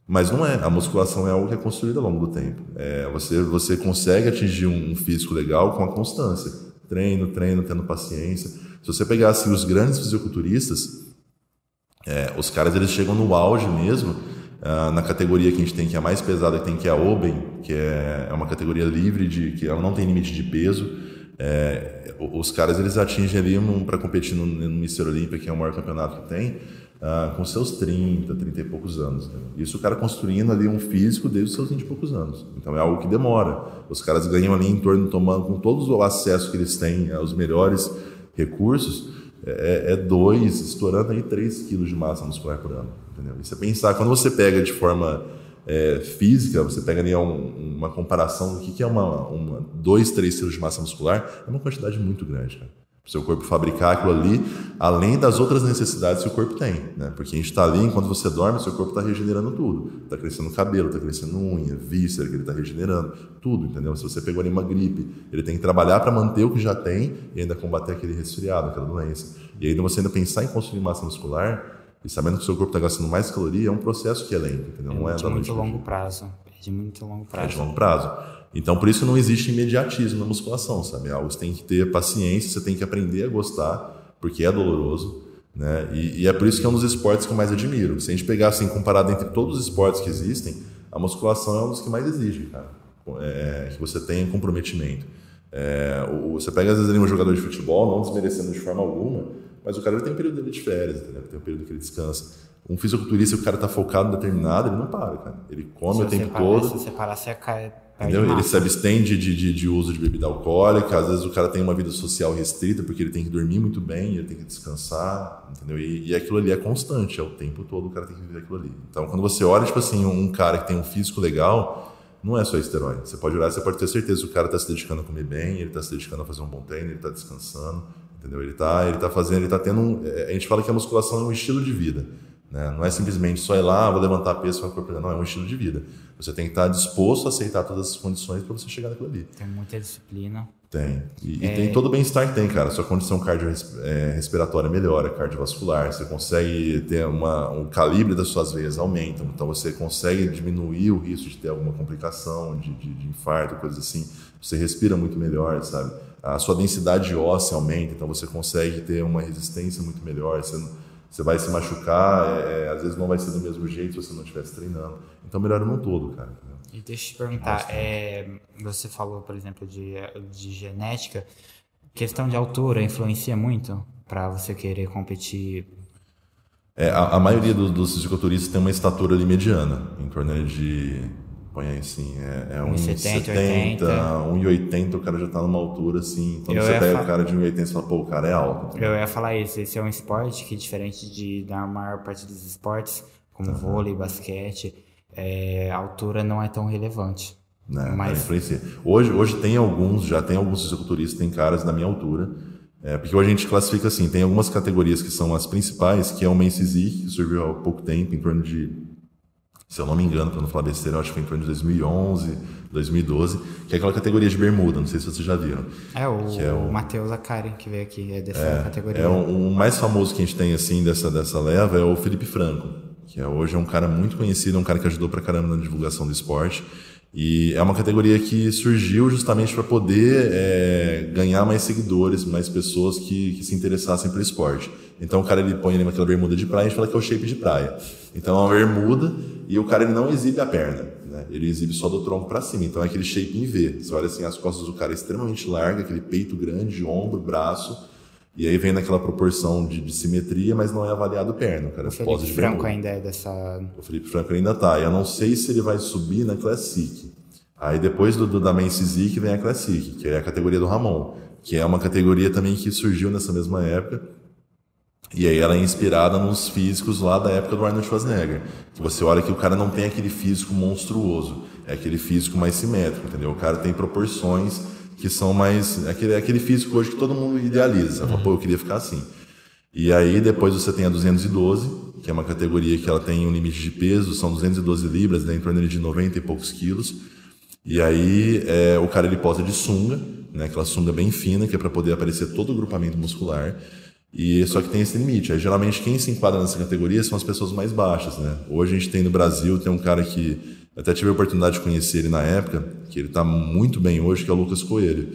Mas não é. A musculação é algo que é construído ao longo do tempo. É, você, você consegue atingir um físico legal com a constância. Treino, treino, tendo paciência. Se você pegar assim, os grandes fisiculturistas, é, os caras eles chegam no auge mesmo, ah, na categoria que a gente tem, que é a mais pesada, que tem que é a Open, que é, é uma categoria livre, de que ela não tem limite de peso. É, os caras eles atingem ali para competir no, no Mister Olímpia, que é o maior campeonato que tem, ah, com seus 30, 30 e poucos anos. Né? Isso o cara construindo ali um físico desde os seus 20 e poucos anos. Então é algo que demora. Os caras ganham ali em torno, tomando com todos o acesso que eles têm aos melhores recursos, é, é dois, estourando aí 3 quilos de massa muscular por ano. Entendeu? E você pensar, quando você pega de forma é, física, você pega ali um, uma comparação do que, que é uma, uma 2, 3 quilos de massa muscular, é uma quantidade muito grande, cara. Para o seu corpo fabricar aquilo ali, além das outras necessidades que o corpo tem, né? Porque a gente está ali, enquanto você dorme, seu corpo está regenerando tudo. Está crescendo cabelo, está crescendo unha, víscera, que ele está regenerando, tudo, entendeu? Se você pegou ali uma gripe, ele tem que trabalhar para manter o que já tem e ainda combater aquele resfriado, aquela doença. E ainda você ainda pensar em construir massa muscular, e sabendo que o seu corpo está gastando mais caloria, é um processo que é lento, entendeu? É não é de muito longo prazo. É de muito longo prazo. É de longo prazo. Então, por isso não existe imediatismo na musculação, sabe? É algo você tem que ter paciência, você tem que aprender a gostar, porque é doloroso, né? E, e, é por isso que é um dos esportes que eu mais admiro. Se a gente pegar assim, comparado entre todos os esportes que existem, a musculação é um dos que mais exige, cara. É, que você tenha comprometimento. É, você pega às vezes um jogador de futebol, não desmerecendo de forma alguma, mas o cara tem um período dele de férias, entendeu? tem um período que ele descansa. Um fisiculturista, o cara tá focado em determinado, ele não para, cara. Ele come se o tempo todo. Se você parar, você cai. Entendeu? Ele se abstém de, de, de, uso de bebida alcoólica, às vezes o cara tem uma vida social restrita porque ele tem que dormir muito bem, ele tem que descansar, entendeu? E, e aquilo ali é constante, é o tempo todo o cara tem que viver aquilo ali. Então, quando você olha, tipo assim, um cara que tem um físico legal, não é só esteroide. Você pode olhar, você pode ter certeza que o cara está se dedicando a comer bem, ele está se dedicando a fazer um bom treino, ele está descansando, Entendeu? Ele está ele tá fazendo, ele está tendo um, é, a gente fala que a musculação é um estilo de vida. Né? Não é simplesmente só ir lá, vou levantar peso para corpo. Não, é um estilo de vida. Você tem que estar disposto a aceitar todas as condições para você chegar naquilo ali. Tem muita disciplina. Tem. E, é... e tem todo o bem-estar que tem, cara. Sua condição cardiorrespiratória melhora, cardiovascular. Você consegue ter uma, um calibre das suas veias aumenta. Então você consegue diminuir o risco de ter alguma complicação, de, de, de infarto, coisas assim. Você respira muito melhor, sabe? a sua densidade óssea aumenta, então você consegue ter uma resistência muito melhor. Você, você vai se machucar, é, é, às vezes não vai ser do mesmo jeito se você não estivesse treinando. Então melhora no todo, cara. E deixa eu te perguntar, é, você falou, por exemplo, de, de genética. Questão de altura influencia muito para você querer competir? É, a, a maioria do, dos fisiculturistas tem uma estatura ali mediana, em torno de põe aí assim, é, é 1,70, 1,80, o cara já tá numa altura assim. Quando eu você pega o cara de 1,80, você fala, pô, o cara é alto. Eu ia falar isso, esse é um esporte que, diferente de, da maior parte dos esportes, como uhum. vôlei, basquete, é, a altura não é tão relevante. Né, mas... influencia. Hoje, hoje tem alguns, já tem alguns fisiculturistas, tem caras da minha altura, é, porque hoje a gente classifica assim, tem algumas categorias que são as principais, que é o Men's que surgiu há pouco tempo, em torno de Se eu não me engano, para não falar besteira, eu acho que foi em torno de 2011, 2012, que é aquela categoria de bermuda, não sei se vocês já viram. É, o, é o Matheus Acari, que veio aqui, é dessa categoria. É o, o mais famoso que a gente tem, assim, dessa, dessa leva é o Felipe Franco, que é, hoje é um cara muito conhecido, é um cara que ajudou pra caramba na divulgação do esporte. E é uma categoria que surgiu justamente para poder é, ganhar mais seguidores, mais pessoas que, que, se interessassem pelo esporte. Então o cara ele põe ali aquela bermuda de praia, gente fala que é o shape de praia. Então é uma bermuda e o cara ele não exibe a perna, né? ele exibe só do tronco para cima. Então é aquele shape em V. Você olha assim, as costas do cara é extremamente larga, aquele peito grande, ombro, braço. E aí vem naquela proporção de, de, simetria, mas não é avaliado perna, cara. O Felipe Franco ainda é dessa. O Felipe Franco ainda tá. Eu não sei se ele vai subir na Classic. Aí depois do, do da Men's vem a Classic, que é a categoria do Ramon, que é uma categoria também que surgiu nessa mesma época. E aí ela é inspirada nos físicos lá da época do Arnold Schwarzenegger. Que você olha que o cara não tem aquele físico monstruoso, é aquele físico mais simétrico, entendeu? O cara tem proporções que são mais. Aquele, aquele físico hoje que todo mundo idealiza. Fala, pô, eu queria ficar assim. E aí depois você tem a 212, que é uma categoria que ela tem um limite de peso, são 212 libras, né, em torno de 90 e poucos quilos. E aí é, o cara ele posa de sunga, né, aquela sunga bem fina, que é para poder aparecer todo o grupamento muscular. E só que tem esse limite. Aí, geralmente quem se enquadra nessa categoria são as pessoas mais baixas, né? Hoje a gente tem no Brasil tem um cara que até tive a oportunidade de conhecer ele na época, que ele está muito bem hoje, que é o Lucas Coelho.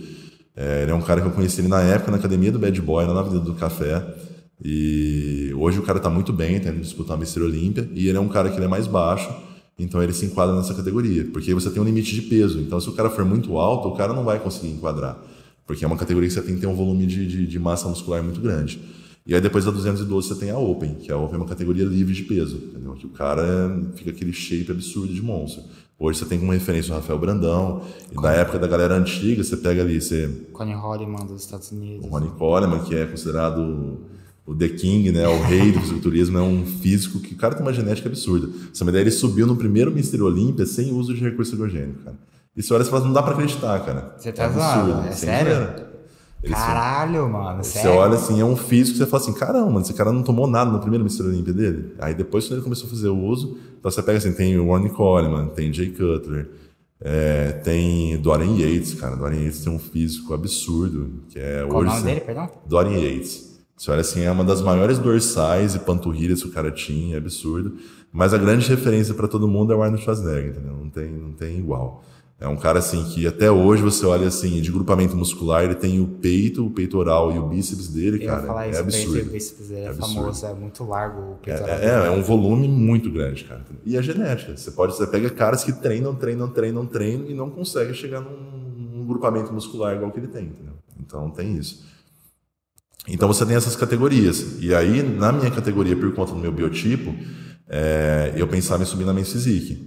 É, ele é um cara que eu conheci ele na época na academia do Bad Boy, na Avenida do Café. E hoje o cara está muito bem, está indo disputar a Mister Olímpia. E ele é um cara que ele é mais baixo, então ele se enquadra nessa categoria. Porque você tem um limite de peso. Então se o cara for muito alto, o cara não vai conseguir enquadrar. Porque é uma categoria que você tem que ter um volume de, de, de massa muscular muito grande. E aí depois da 212 você tem a Open, que a Open é uma categoria livre de peso, entendeu? Que o cara fica aquele shape absurdo de monstro. Hoje você tem como referência o Rafael Brandão, e da época da galera antiga, você pega ali, você... Connie Holliman dos Estados Unidos. O Ronnie Coleman, que é considerado o The King, né, o rei do fisiculturismo, é um físico que o cara tem uma genética absurda. Essa ideia, ele subiu no primeiro Mister Olímpia sem uso de recurso ergogênico, cara. E você olha e fala, não dá pra acreditar, cara. Você tá é zoando, é sério? Eles Caralho, são... mano. Você sério? olha assim, é um físico que você fala assim: caramba, esse cara não tomou nada no primeiro Mr. Olympia dele. Aí depois, quando ele começou a fazer o uso, então você pega assim: tem o Ronnie Coleman, tem Jay Cutler, é, tem Dorian Yates, cara. Dorian Yates tem um físico absurdo. Que é Qual o nome dele, perdão? Dorian Yates. Você olha assim, é uma das maiores dorsais e panturrilhas que o cara tinha, é absurdo. Mas a grande referência para todo mundo é o Arnold Schwarzenegger, entendeu? Não tem, não tem igual. É um cara assim que até hoje você olha assim, de grupamento muscular, ele tem o peito, o peitoral e o bíceps dele, Eu cara. Falar é isso, absurdo. O peito e o bíceps dele é, é famoso, é muito largo o peitoral. É, é, é, um volume muito grande, cara. E a genética. Você pode, você pega caras que treinam, treinam, treinam, treinam e não conseguem chegar num, num grupamento muscular igual que ele tem, entendeu? Então tem isso. Então você tem essas categorias. E aí, na minha categoria, por conta do meu biotipo, é, eu pensava em subir na Men's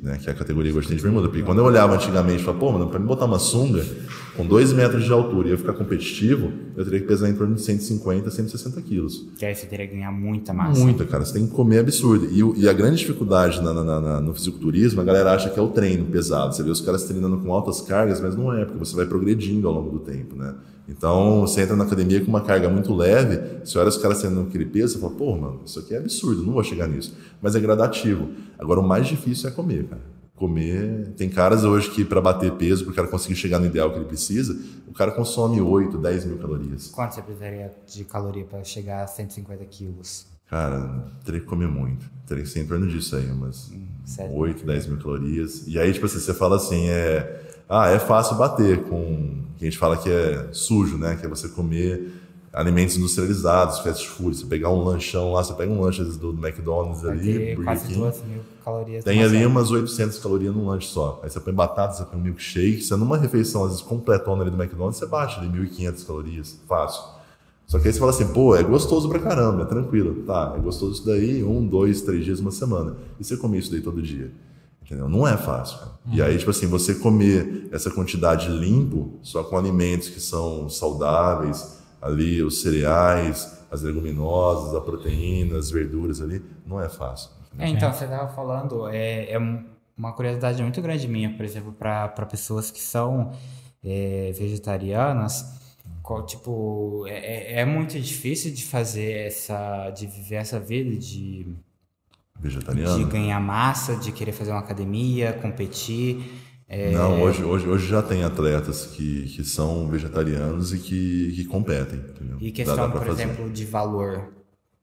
né, que é a categoria que eu gostei de bermuda. Porque quando eu olhava antigamente, eu falava, pô, mano, para me botar uma sunga com 2 metros de altura e eu ficar competitivo, eu teria que pesar em torno de 150, 160 quilos. Que aí você teria que ganhar muita massa. Muita, cara. Você tem que comer absurdo. E, e a grande dificuldade na, na, na, no fisiculturismo, a galera acha que é o treino pesado. Você vê os caras treinando com altas cargas, mas não é, porque você vai progredindo ao longo do tempo, né? Então, você entra na academia com uma carga muito leve, você olha os caras sendo aquele peso, você fala, pô, mano, isso aqui é absurdo, não vou chegar nisso. Mas é gradativo. Agora, o mais difícil é comer, cara. Comer. Tem caras hoje que, para bater peso, para o cara conseguir chegar no ideal que ele precisa, o cara consome 8, 10 mil calorias. Quanto você precisaria de caloria para chegar a 150 quilos? Cara, teria que comer muito. Teria que ser em torno disso aí, umas hum, 8, 10 mil calorias. E aí, tipo assim, você fala assim, é ah, é fácil bater com. Que a gente fala que é sujo, né? Que é você comer alimentos industrializados, fast food. Você pegar um lanchão lá, você pega um lanche do, do McDonald's Vai ali, Burger King. Mil calorias tem ali umas 800 calorias num lanche só. Aí você põe batata, você põe um milkshake. Você numa refeição, às vezes, completona ali do McDonald's, você bate ali 1.500 calorias. Fácil. Só que aí você fala assim, pô, é gostoso pra caramba, é tranquilo. Tá, é gostoso isso daí um, dois, três dias, uma semana. E você come isso daí todo dia? Entendeu? Não é fácil. Cara. Uhum. E aí, tipo assim, você comer essa quantidade limpo, só com alimentos que são saudáveis, ali os cereais, as leguminosas, a proteína, as verduras ali, não é fácil. É, então, você estava falando, é, é, uma curiosidade muito grande minha, por exemplo, para pessoas que são é, vegetarianas, qual, tipo, é, é, é muito difícil de fazer essa, de viver essa vida de De ganhar massa, de querer fazer uma academia, competir. É... Não, hoje, hoje, hoje já tem atletas que, que são vegetarianos e que, que competem. Entendeu? E questão, por fazer. exemplo, de valor.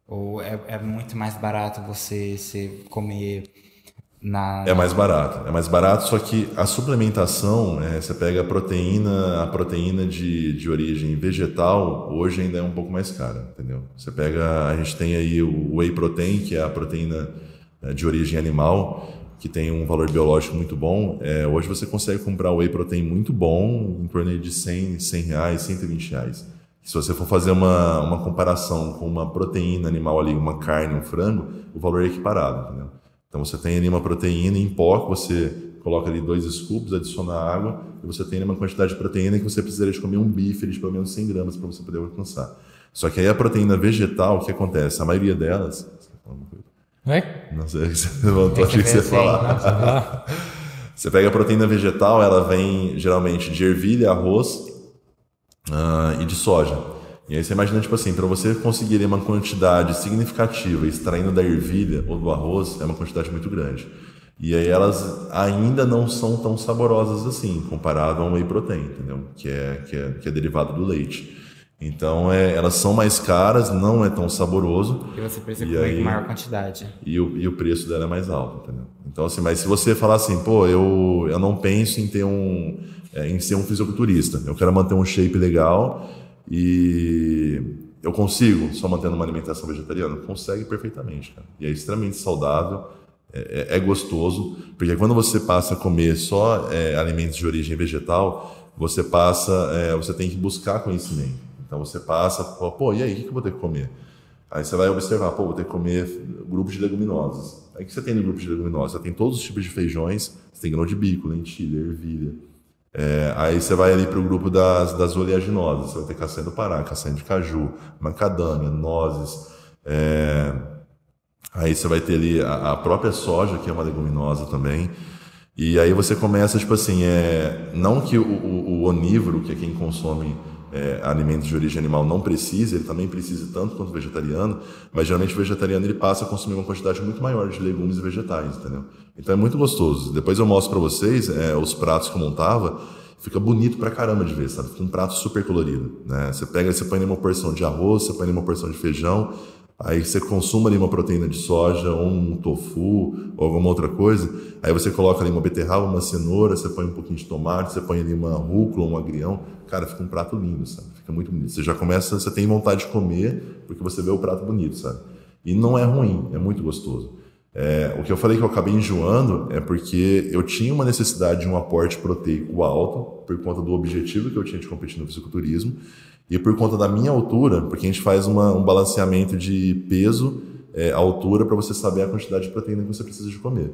Ou é, é muito mais barato você, você comer na, É mais barato, é mais barato, só que a suplementação, é, você pega a proteína, a proteína de, de origem vegetal, hoje ainda é um pouco mais cara, entendeu? Você pega, a gente tem aí o whey protein, que é a proteína de origem animal, que tem um valor biológico muito bom. É, hoje você consegue comprar whey protein muito bom, em torno de 100, 100 reais, 120 reais. Se você for fazer uma, uma comparação com uma proteína animal ali, uma carne, um frango, o valor é equiparado, entendeu? Então você tem ali uma proteína em pó que você coloca ali dois scoops, adiciona água e você tem uma quantidade de proteína que você precisaria de comer um bife de pelo menos 100 gramas para você poder alcançar. Só que aí a proteína vegetal, o que acontece? A maioria delas... Oi? Não sei, você levantou, achei que você ia falar. você pega a proteína vegetal, ela vem geralmente de ervilha, arroz uh, e de soja. E aí você imagina, tipo assim, para você conseguir uma quantidade significativa extraindo da ervilha ou do arroz, é uma quantidade muito grande. E aí elas ainda não são tão saborosas assim, comparado a um whey protein, entendeu? Que é, que é, que é derivado do leite. Então é, elas são mais caras, não é tão saboroso. E você precisa e comer aí, em maior quantidade. E o, e o preço dela é mais alto, entendeu? Então assim, mas se você falar assim, pô, eu, eu não penso em ter um, é, em ser um fisiculturista, eu quero manter um shape legal e eu consigo só mantendo uma alimentação vegetariana? Consegue perfeitamente, cara. E é extremamente saudável, é, é, é gostoso, porque quando você passa a comer só é, alimentos de origem vegetal, você passa, é, você tem que buscar conhecimento. Então você passa, pô, e aí, o que eu vou ter que comer? Aí você vai observar, pô, vou ter que comer grupos de leguminosas. Aí o que você tem no grupo de leguminosas? Você tem todos os tipos de feijões, você tem grão de bico, lentilha, ervilha, é, aí você vai ali para o grupo das, das oleaginosas, você vai ter castanha do Pará, castanha de caju, macadâmia, nozes. É, aí você vai ter ali a, a, própria soja, que é uma leguminosa também. E aí você começa, tipo assim, é, não que o, o, o onívoro, que é quem consome é, alimentos de origem animal não precisa, ele também precisa tanto quanto o vegetariano, mas geralmente o vegetariano ele passa a consumir uma quantidade muito maior de legumes e vegetais, entendeu? Então é muito gostoso. Depois eu mostro para vocês é, os pratos que eu montava, fica bonito pra caramba de ver, sabe? Fica um prato super colorido, né? Você pega, você põe uma porção de arroz, você põe uma porção de feijão, Aí você consuma ali uma proteína de soja, ou um tofu, ou alguma outra coisa. Aí você coloca ali uma beterraba, uma cenoura, você põe um pouquinho de tomate, você põe ali uma rúcula, um agrião. Cara, fica um prato lindo, sabe? Fica muito bonito. Você já começa, você tem vontade de comer, porque você vê o prato bonito, sabe? E não é ruim, é muito gostoso. É, o que eu falei que eu acabei enjoando é porque eu tinha uma necessidade de um aporte proteico alto, por conta do objetivo que eu tinha de competir no fisiculturismo. E por conta da minha altura, porque a gente faz uma, um balanceamento de peso, é, altura, para você saber a quantidade de proteína que você precisa de comer.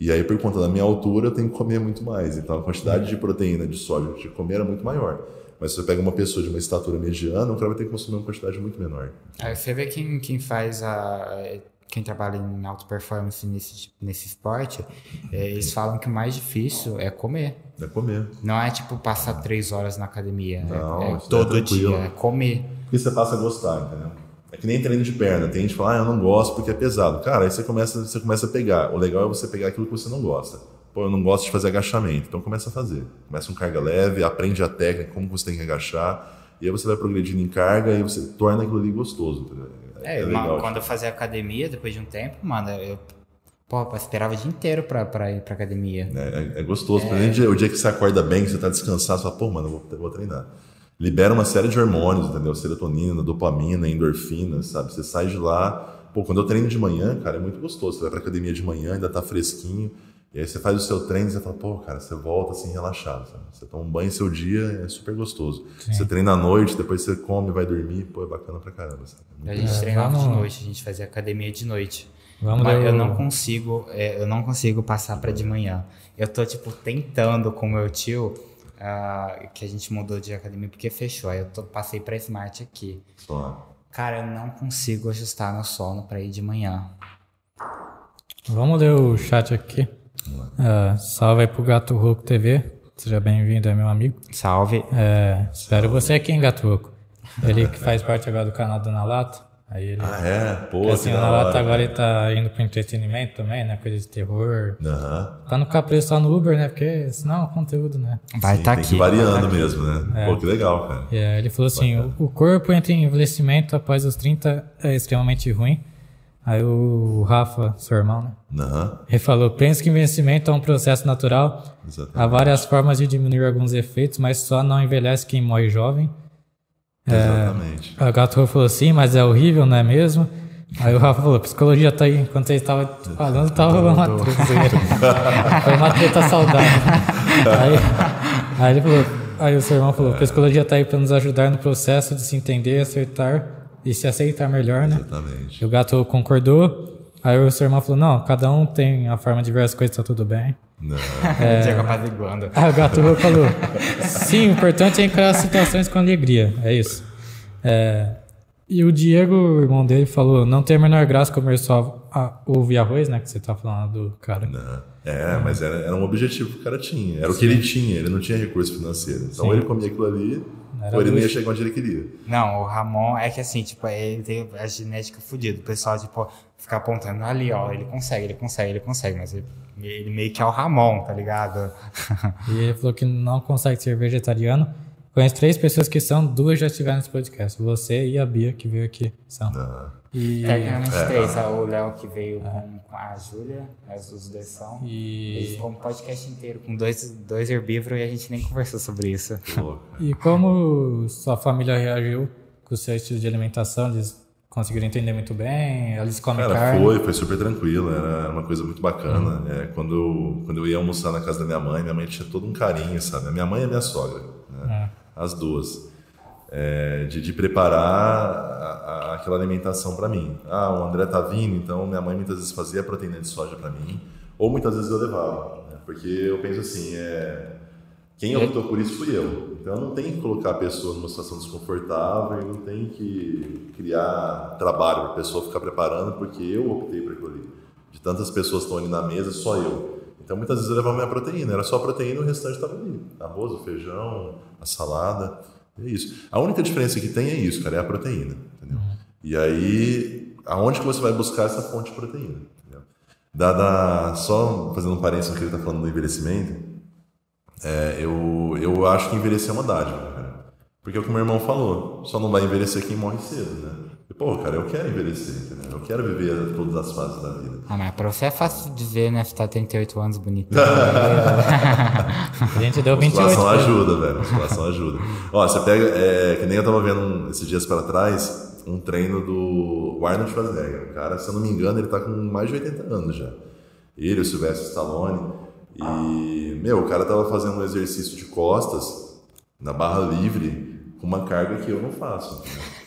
E aí, por conta da minha altura, eu tenho que comer muito mais. Então, a quantidade de proteína de sódio que eu comer era muito maior. Mas se você pega uma pessoa de uma estatura mediana, o cara vai ter que consumir uma quantidade muito menor. Aí você vê quem, quem faz a quem trabalha em alta performance nesse, nesse esporte, é, eles falam que o mais difícil é comer. É comer. Não é tipo passar três horas na academia. É, Não, é, é todo dia, é comer. Porque você passa a gostar, entendeu? É que nem treino de perna. Tem gente que fala, ah, eu não gosto porque é pesado. Cara, aí você começa, você começa a pegar. O legal é você pegar aquilo que você não gosta. Pô, eu não gosto de fazer agachamento. Então começa a fazer. Começa com carga leve, aprende a técnica, como você tem que agachar. E aí você vai progredindo em carga e você torna aquilo ali gostoso. Entendeu? É, é legal, quando eu fazia academia, depois de um tempo, mano, eu Pô, eu esperava o dia inteiro pra, pra ir pra academia. É, é, é gostoso. É... O dia que você acorda bem, que você tá descansado, você fala, pô, mano, eu vou, vou treinar. Libera uma série de hormônios, entendeu? Serotonina, dopamina, endorfina, sabe? Você sai de lá. Pô, quando eu treino de manhã, cara, é muito gostoso. Você vai pra academia de manhã, ainda tá fresquinho. E aí você faz o seu treino e você fala, pô, cara, você volta assim relaxado. Sabe? Você toma um banho seu dia, é super gostoso. Sim. Você treina à noite, depois você come, vai dormir, pô, é bacana pra caramba. Sabe? a gente é, treinava vamos... de noite, a gente fazia academia de noite. Vamos Mas eu não consigo, é, eu não consigo passar para de manhã. Eu tô, tipo, tentando com meu tio, uh, que a gente mudou de academia porque fechou. Aí eu tô, passei pra Smart aqui. Cara, eu não consigo ajustar meu sono para ir de manhã. Vamos ler o chat aqui. Uh, salve aí pro Gato Roco TV. Seja bem-vindo, é meu amigo. Salve. É, espero você aqui em Gato Roco. Ele que faz parte agora do canal do Nalato. Aí ele. Ah, é? Pô, assim, que o hora, agora ele cara. tá indo pro entretenimento também, né? Coisa de terror. Aham. Pra não ficar preso só no Uber, né? Porque senão é um conteúdo, né? Vai Sim, estar tem aqui. que ir variando mesmo, né? Pô, que legal, cara. É, ele falou assim: o, o corpo entra em envelhecimento após os 30 é extremamente ruim. Aí o Rafa, seu irmão, né? Aham, Ele falou: pensa que envelhecimento é um processo natural. Há exatamente. várias formas de diminuir alguns efeitos, mas só não envelhece quem morre jovem. Exatamente. Aí o Gato falou sim, mas é horrível, não é mesmo? Aí o Rafa falou, psicologia tá aí. Enquanto vocês estavam falando, tava rolando uma treta. Foi uma treta saudável. Aí, aí ele falou, aí o seu irmão falou, psicologia tá aí para nos ajudar no processo de se entender, acertar e se aceitar melhor, né? Exatamente. E o gato concordou. Aí o seu irmão falou, não, cada um tem a forma de ver as coisas, tá tudo bem. Não. Diego apaziguando. Aí o gato falou: Sim, o importante é encarar as situações com alegria. É isso. É, e o Diego, o irmão dele, falou: Não tem a menor graça comer só a, ovo e arroz, né? Que você tá falando do cara. Não. É, mas era, era um objetivo que o cara tinha. Era o que ele tinha, ele não tinha recurso financeiro. Então Sim. ele comia aquilo ali, Era ou ele não ia chegar onde ele queria. Não, o Ramon é que assim, tipo, ele tem a genética fodida. O pessoal, tipo, fica apontando ali, ó, ele consegue, ele consegue, ele consegue, mas ele, ele meio que é o Ramon, tá ligado? E ele falou que não consegue ser vegetariano. Conheço três pessoas que são, duas já estiveram nesse podcast. Você e a Bia, que veio aqui. São. Não. E, Tecnicamente três, ó, o Léo que veio com, com a Júlia, as os dois são. Eles e, ficam um podcast inteiro com dois, dois herbívoros e a gente nem conversou sobre isso. E como sua família reagiu com o seu estilo de alimentação? Eles conseguiram entender muito bem? Eles comem Cara, carne? foi, foi super tranquilo, era uma coisa muito bacana. É, quando, eu, quando eu ia almoçar na casa da minha mãe, minha mãe tinha todo um carinho, sabe? A minha mãe e a minha sogra, né? as duas. É, de, de preparar a- a- aquela alimentação para mim. Ah, o André tá vindo, então minha mãe muitas vezes fazia proteína de soja para mim, ou muitas vezes eu levava, né? porque eu penso assim, é, quem optou por isso fui eu. Então não tem que colocar a pessoa numa situação desconfortável não tem que criar trabalho para a pessoa ficar preparando porque eu optei por aquilo ali. De tantas pessoas que estão ali na mesa, só eu. Então muitas vezes eu levava minha proteína, era só a proteína e o restante estava ali. Arroz, o feijão, a salada. É isso. A única diferença que tem é isso, cara, é a proteína. Entendeu? E aí, aonde que você vai buscar essa fonte de proteína? Dada, só fazendo um parênteses no que ele está falando do envelhecimento, é, eu, eu acho que envelhecer é uma dádiva, cara. Porque é o que meu irmão falou, só não vai envelhecer quem morre cedo, né? Pô, cara, eu quero envelhecer, entendeu? Eu quero viver todas as fases da vida. Ah, mas pra você é fácil de ver, né? Você tá 38 anos bonito. A gente deu 28. Musculação né? ajuda, velho. Musculação ajuda. Ó, você pega, é, que nem eu tava vendo um- esses dias para trás, um treino do Arnold Schwarzenegger. O cara, se eu não me engano, ele tá com mais de 80 anos já. Ele, o Sylvester Stallone. E, meu, o cara tava fazendo um exercício de costas na barra livre com uma carga que eu não faço. entendeu?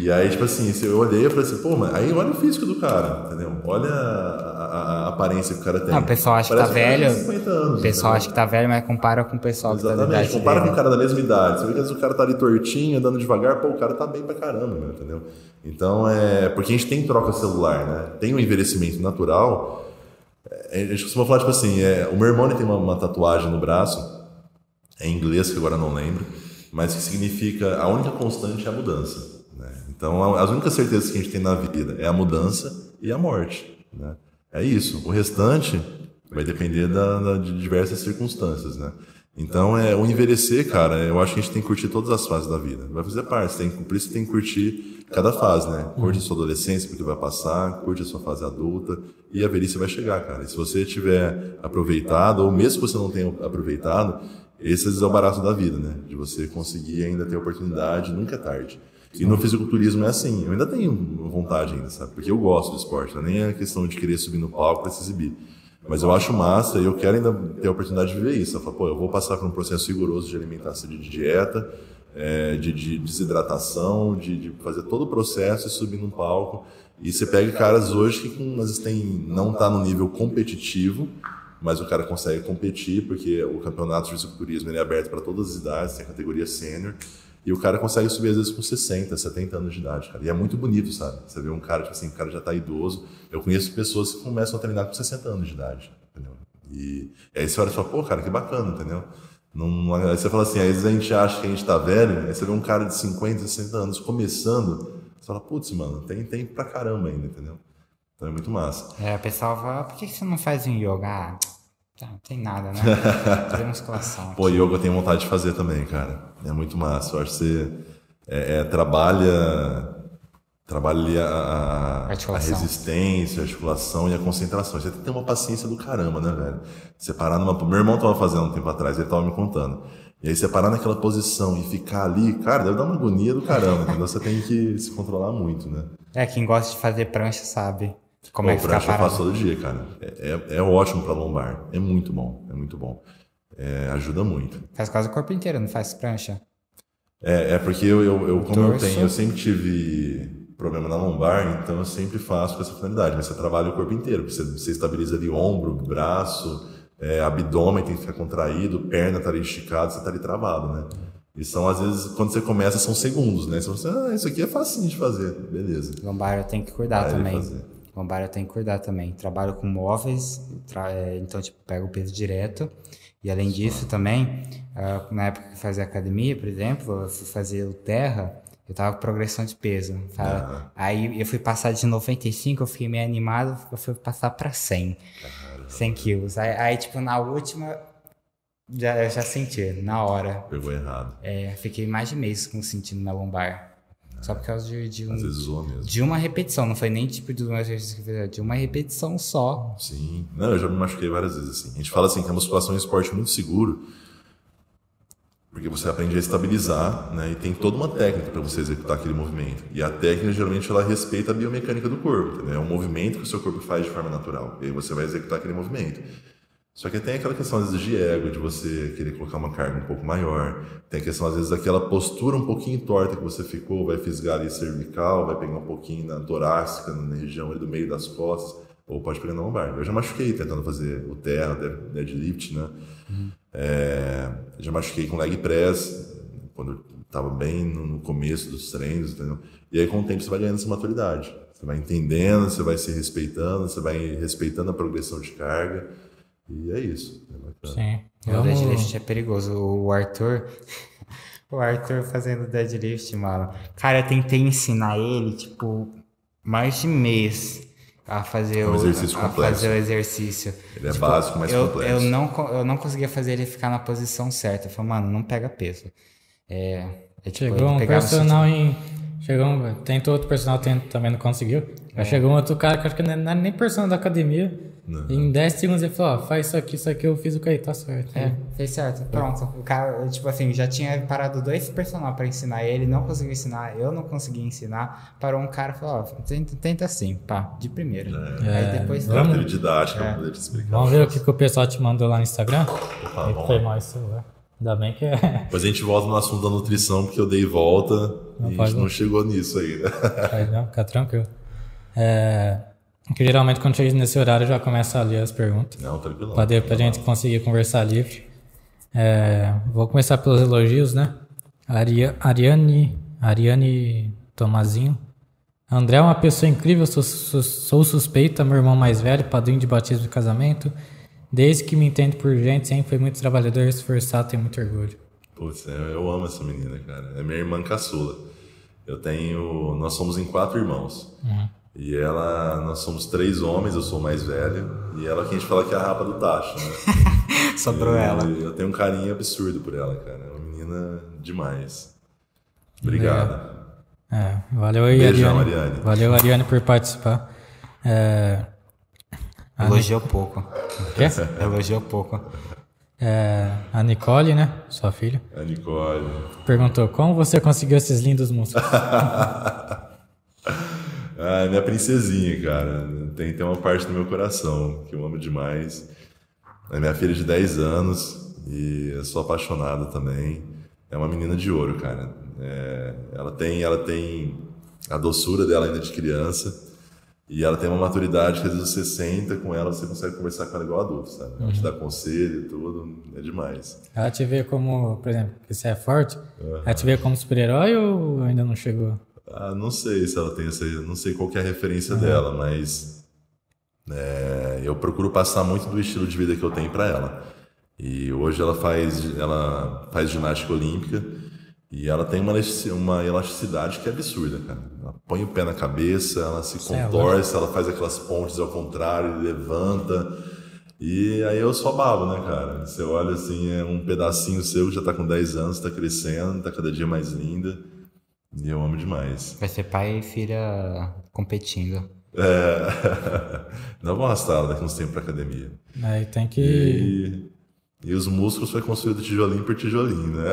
E aí, tipo assim, eu olhei e falei assim, pô, mas aí olha o físico do cara, entendeu? Olha a, a- aparência que o cara tem. Não, o pessoal acha que tá de velho. 50 anos, O pessoal entendeu? acha que tá velho, mas compara com o pessoal que tá Exatamente, compara com dele. o cara da mesma idade. Você vê que às vezes o cara tá ali tortinho, andando devagar, pô, o cara tá bem pra caramba, meu, entendeu? Então, é. Porque a gente tem troca celular, né? Tem um envelhecimento natural. É, A gente costuma falar, tipo assim, é, o meu irmão ele tem uma, uma tatuagem no braço, é em inglês, que agora não lembro, mas que significa a única constante é a mudança. Então, as únicas certezas que a gente tem na vida é a mudança e a morte. Né? É isso. O restante vai depender da, da- de diversas circunstâncias, né? Então, é, o envelhecer, cara, eu acho que a gente tem que curtir todas as fases da vida. Vai fazer parte, tem, que- você tem que curtir cada fase, né? Curte a sua adolescência, porque vai passar, curte a sua fase adulta, e a velhice vai chegar, cara. E se você tiver aproveitado, ou mesmo que você não tenha aproveitado, esse é o barato da vida, né? De você conseguir ainda ter oportunidade, nunca é tarde. E no fisiculturismo é assim, eu ainda tenho vontade ainda, sabe? Porque eu gosto do esporte, não é nem a questão de querer subir no palco para se exibir. Mas eu acho massa e eu quero ainda ter a oportunidade de viver isso. Eu falo, pô, eu vou passar por um processo rigoroso de alimentação, de dieta, é, de, de desidratação, de, de fazer todo o processo e subir num palco. E você pega caras hoje que com, às vezes tem, não tá no nível competitivo, mas o cara consegue competir porque o campeonato de fisiculturismo é aberto para todas as idades, tem a categoria sênior. E o cara consegue subir às vezes com 60, 70 anos de idade, cara. E é muito bonito, sabe? Você vê um cara, tipo assim, o cara já tá idoso. Eu conheço pessoas que começam a treinar com 60 anos de idade, entendeu? E, e aí você olha e fala, pô, cara, que bacana, entendeu? Não, aí você fala assim, às vezes a gente acha que a gente tá velho, aí você vê um cara de 50, 60 anos começando, Você fala, putz, mano, tem, tem pra caramba ainda, entendeu? Então é muito massa. É, o pessoal fala, ah, por que você não faz um yoga? Ah, não tem nada, né? Fazer musculação. Pô, yoga eu tenho vontade de fazer também, cara. É muito massa. Eu acho que você é, é, trabalha trabalha a, a, resistência, a articulação e a concentração. Você tem que ter uma paciência do caramba, né, velho? Você parar numa. Meu irmão tava fazendo um tempo atrás, ele tava me contando. E aí você parar naquela posição e ficar ali, cara, deve dar uma agonia do caramba, entendeu? Você tem que se controlar muito, né? É, quem gosta de fazer prancha sabe. Como é que prancha eu faço todo dia, cara. É, é, é ótimo para lombar. É muito bom, é muito bom. É, ajuda muito. Faz quase o corpo inteiro, não faz prancha? É, é porque eu, eu, eu como eu tenho, eu sempre tive problema na lombar, então eu sempre faço com essa finalidade. Mas você trabalha o corpo inteiro, você, você estabiliza ali ombro, braço, é, abdômen tem que ficar contraído, perna tá ali esticada, você tá ali travado, né? E são, às vezes, quando você começa, são segundos, né? Você fala assim, ah, isso aqui é fácil de fazer, beleza. Lombar eu tenho que cuidar também. Lombar eu tenho que cuidar também. Trabalho com móveis, tra... É, então, tipo, pego o peso direto. E além disso também, uh, na época que fazia academia, por exemplo, eu fui fazer o terra, eu tava com progressão de peso. Uhum. Aí eu fui passar de 95, eu fiquei meio animado, eu fui passar pra 100. Caramba. 100 quilos. Aí, aí, tipo, na última, já, já senti, na hora. Pegou errado. É, fiquei mais de mês com sentindo na lombar. Só por causa de, de, um, Às vezes zoa mesmo. de uma repetição, não foi nem tipo de um exercício que fiz, de uma repetição só. Sim. Não, eu já me machuquei várias vezes assim. A gente fala assim que a musculação é um esporte muito seguro, porque você aprende a estabilizar, né? E tem toda uma técnica para você executar aquele movimento. E a técnica geralmente ela respeita a biomecânica do corpo, entendeu? É um movimento que o seu corpo faz de forma natural. E aí você vai executar aquele movimento. Só que tem aquela questão às vezes de ego, de você querer colocar uma carga um pouco maior. Tem a questão às vezes daquela postura um pouquinho torta que você ficou, vai fisgar ali cervical, vai pegar um pouquinho na torácica, na região ali do meio das costas, ou pode pegar na lombar. Eu já machuquei tentando fazer o terra, deadlift, né? Uhum. É, já machuquei com leg press, quando estava bem no começo dos treinos, entendeu? E aí com o tempo você vai ganhando essa maturidade. Você vai entendendo, você vai se respeitando, você vai respeitando a progressão de carga. E é isso. É Sim. O deadlift é perigoso. O Arthur. o Arthur fazendo deadlift, mano. Cara, eu tentei ensinar ele, tipo, mais de mês a fazer, é um o, a fazer o exercício. Ele é tipo, básico, mas eu, complexo. Eu não, eu não conseguia fazer ele ficar na posição certa. Eu falei, mano, não pega peso. É, é tipo, Chegou um personal em Chegou um, tentou outro personal, também não conseguiu. É. Aí chegou um outro cara que acho que não é nem personal da academia. Não. em 10 segundos ele falou, ó, faz isso aqui, isso aqui, eu fiz o que aí, tá certo. É, fez certo. Pronto. O cara, tipo assim, já tinha parado dois personal pra ensinar ele, não conseguiu ensinar, eu não consegui ensinar. Parou um cara e falou, ó, tenta, tenta assim, pá, de primeira. É. Aí depois... É, vamos, didática, é. poder te explicar. Vamos ver o que, que o pessoal te mandou lá no Instagram. Opa, Aí foi mais celular. Ainda bem que é. Depois a gente volta no assunto da nutrição, porque eu dei volta não e a gente não chegou nisso ainda. Pode não, fica tranquilo. É, que geralmente quando chega nesse horário já começa a ler as perguntas. Não, tranquilo. Para a gente conseguir conversar livre. É, vou começar pelos elogios, né? Ari, Ariane, Ariane Tomazinho. André é uma pessoa incrível, sou, sou, sou suspeita, meu irmão mais velho, padrinho de batismo e casamento. Desde que me entendo por gente, sempre foi muito trabalhador, esforçado, tenho muito orgulho. Putz, eu amo essa menina, cara. É minha irmã caçula. Eu tenho. Nós somos em quatro irmãos. Uhum. E ela. Nós somos três homens, eu sou o mais velho. E ela que a gente fala que é a rapa do tacho, né? Sobrou ela. Eu tenho um carinho absurdo por ela, cara. É uma menina demais. Obrigado. É, valeu aí, Beijão, Ariane. Ariane. Valeu, Ariane, por participar. É, Elogiou pouco. Quê? Elogiou pouco. É, a Nicole, né? Sua filha. A Nicole. Perguntou: como você conseguiu esses lindos músculos? ah, minha princesinha, cara. Tem, tem uma parte do meu coração que eu amo demais. É minha filha de 10 anos e eu sou apaixonado também. É uma menina de ouro, cara. É, ela tem, ela tem a doçura dela ainda de criança e ela tem uma maturidade que às vezes você senta com ela, você consegue conversar com ela igual adulto, sabe? Ela te uhum. dá conselho e tudo, é demais. Ela te vê como, por exemplo, que você é forte, uhum. ela te vê como super-herói ou ainda não chegou? Ah, não sei se ela tem essa, não sei qual é a referência uhum. dela, mas é, eu procuro passar muito do estilo de vida que eu tenho para ela. E hoje ela faz, ela faz ginástica olímpica E ela tem uma uma elasticidade que é absurda, cara. Ela põe o pé na cabeça, ela se é contorce, ela faz aquelas pontes ao contrário, levanta. E aí eu só babo, né, cara? Você olha assim, é um pedacinho seu que já tá com 10 anos, tá crescendo, tá cada dia mais linda. E eu amo demais. Vai ser pai e filha competindo. É... Não vou arrastar ela daqui uns tempos pra academia. Aí tem que. E, e os músculos foi construído tijolinho por tijolinho, né?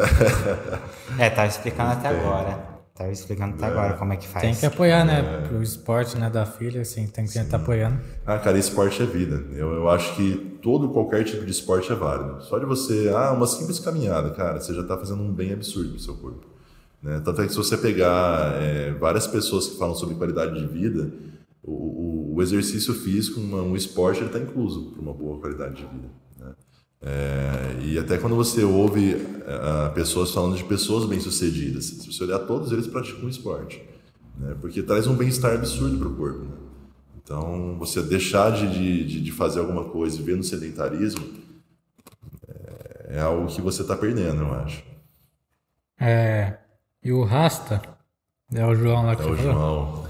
É, tava explicando até agora. Tava explicando até agora como é que faz. Tem que apoiar, né? Pro esporte né, da filha, assim, tem que estar apoiando. Ah, cara, esporte é vida. Eu, eu acho que todo, qualquer tipo de esporte é válido. Só de você, ah, uma simples caminhada, cara, você já tá fazendo um bem absurdo pro seu corpo. Né? Tanto é que se você pegar é, várias pessoas que falam sobre qualidade de vida, o, o, exercício físico, uma, um esporte, está incluso para uma boa qualidade de vida. Né? É, e até quando você ouve uh, pessoas falando de pessoas bem-sucedidas, se você olhar, todos eles praticam esporte. Né? Porque traz um bem-estar absurdo para o corpo. Né? Então, você deixar de, de, de, fazer alguma coisa e ver no sedentarismo é, é algo que você está perdendo, eu acho. É, e o Rasta, é o João lá que É o falou. João.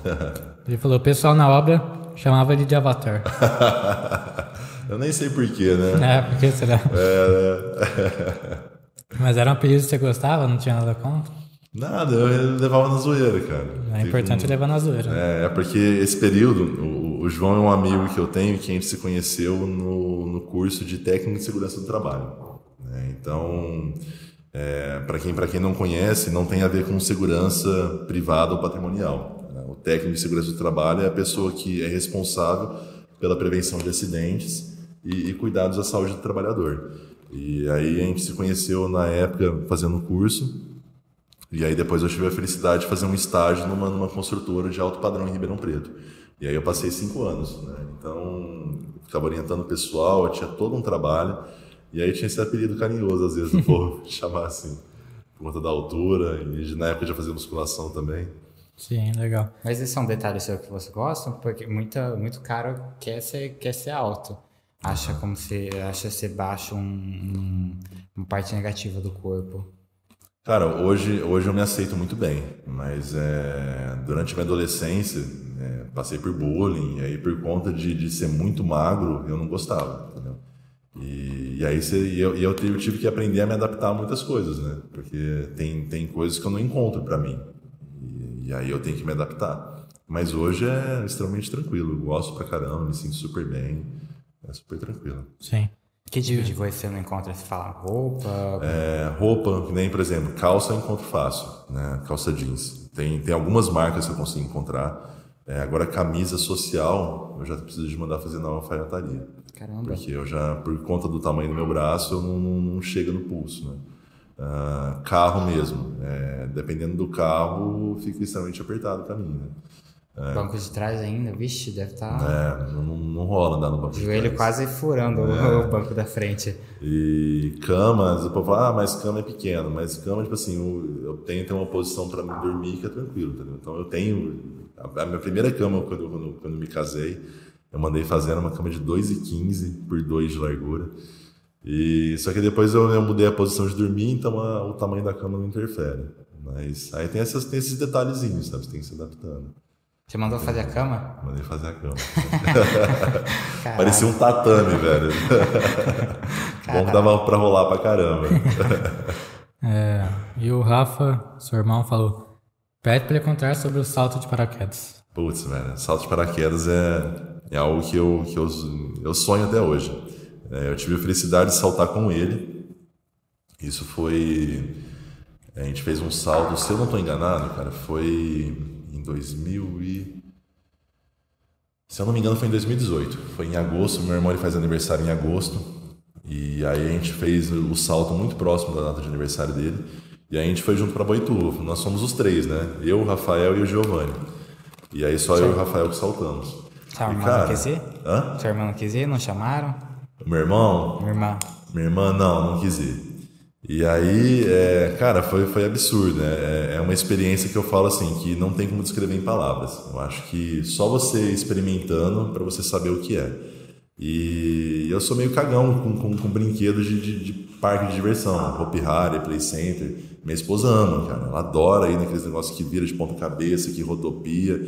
Ele falou, o pessoal na obra chamava ele de Avatar. eu nem sei porquê, né? é, porque será? É, Mas era um apelido que você gostava, não tinha nada contra? nada, eu levava na zoeira, cara. É importante levar na zoeira. né? É, é porque esse período, o, o João é um amigo que eu tenho que a gente se conheceu no, no curso de técnico de segurança do trabalho. né? Então, é, para quem, quem não conhece, não tem a ver com segurança privada ou patrimonial. né? O técnico de segurança do trabalho é a pessoa que é responsável pela prevenção de acidentes e, e cuidados à saúde do trabalhador. E aí a gente se conheceu na época fazendo o curso. E aí depois eu tive a felicidade de fazer um estágio numa, numa construtora de alto padrão em Ribeirão Preto. E aí eu passei cinco anos, né? Então, ficava orientando o pessoal, tinha todo um trabalho. E aí tinha esse apelido carinhoso, às vezes, do povo chamar assim, por conta da altura. E de- na época já fazia musculação também. Sim, legal. Mas esse é um detalhe seu que você gosta? Porque muita, muito cara quer ser, quer ser alto. Acha como se acha ser baixo um, um- uma parte negativa do corpo. Cara, hoje, hoje eu me aceito muito bem, mas é, durante a minha adolescência é, passei por bullying, e aí por conta de, de ser muito magro, eu não gostava, entendeu? E, e aí você, e eu, e eu tive, tive que aprender a me adaptar a muitas coisas, né? Porque tem, tem coisas que eu não encontro pra mim, e, e aí eu tenho que me adaptar. Mas hoje é extremamente tranquilo, eu gosto pra caramba, me sinto super bem, é super tranquilo. Sim. Que tipo de coisa você não encontra? Você fala roupa? É, roupa, que nem, por exemplo, calça eu encontro fácil, né? Calça jeans. Tem, tem algumas marcas que eu consigo encontrar. É, agora, camisa social, eu já preciso de mandar fazer na alfaiataria. Caramba. Porque eu já, por conta do tamanho do meu braço, eu não, não, não chega no pulso, né? Ah, carro mesmo. é, dependendo do carro, fica extremamente apertado o caminho, né? Banco de trás ainda? Vixe, deve estar. É, não, não- rola andar no banco de Joelho trás. quase furando o- o banco da frente. E camas, o povo fala, ah, mas cama é pequeno. Mas cama, tipo assim, eu, eu tenho ter uma posição para me dormir que é tranquilo, entendeu? Então eu tenho. A, a minha primeira cama, quando, quando, quando me casei, eu mandei fazer uma cama de 2,15 por 2 de largura. E, só que depois eu, eu mudei a posição de dormir, então a- o tamanho da cama não interfere. Mas aí tem, essas, tem esses detalhezinhos, sabe? Você tem que se adaptando. Você mandou fazer a cama? Mandei fazer a cama. Parecia um tatame, velho. Bom que dava pra rolar pra caramba. É, e o Rafa, seu irmão, falou: pede pra ele contar sobre o salto de paraquedas. Putz, velho, salto de paraquedas é, é algo que, eu, que eu, eu sonho até hoje. É, eu tive a felicidade de saltar com ele. Isso foi. A gente fez um salto, se eu não estou enganado, cara, foi em 2000 e. Se eu não me engano, foi em 2018. Foi em agosto. Meu irmão ele faz aniversário em agosto. E aí a gente fez o salto muito próximo da data de aniversário dele. E aí a gente foi junto para Boituva. Nós somos os três, né? Eu, o Rafael e o Giovanni. E aí só eu e o Rafael que saltamos. Sua irmã cara, não quis ir? Hã? Sua irmã não quis ir? Não chamaram? Meu irmão, Minha irmã. minha irmã não, não quis ir. E aí, é, cara, foi, foi absurdo, né? É, é uma experiência que eu falo assim, que não tem como descrever em palavras. Eu acho que só você experimentando para você saber o que é. E, eu sou meio cagão com, com, com brinquedos de, de, de, parque de diversão, Hopi Hari, Play Center. Minha esposa ama, cara. Ela adora ir naqueles negócios que vira de ponta cabeça, que rodopia.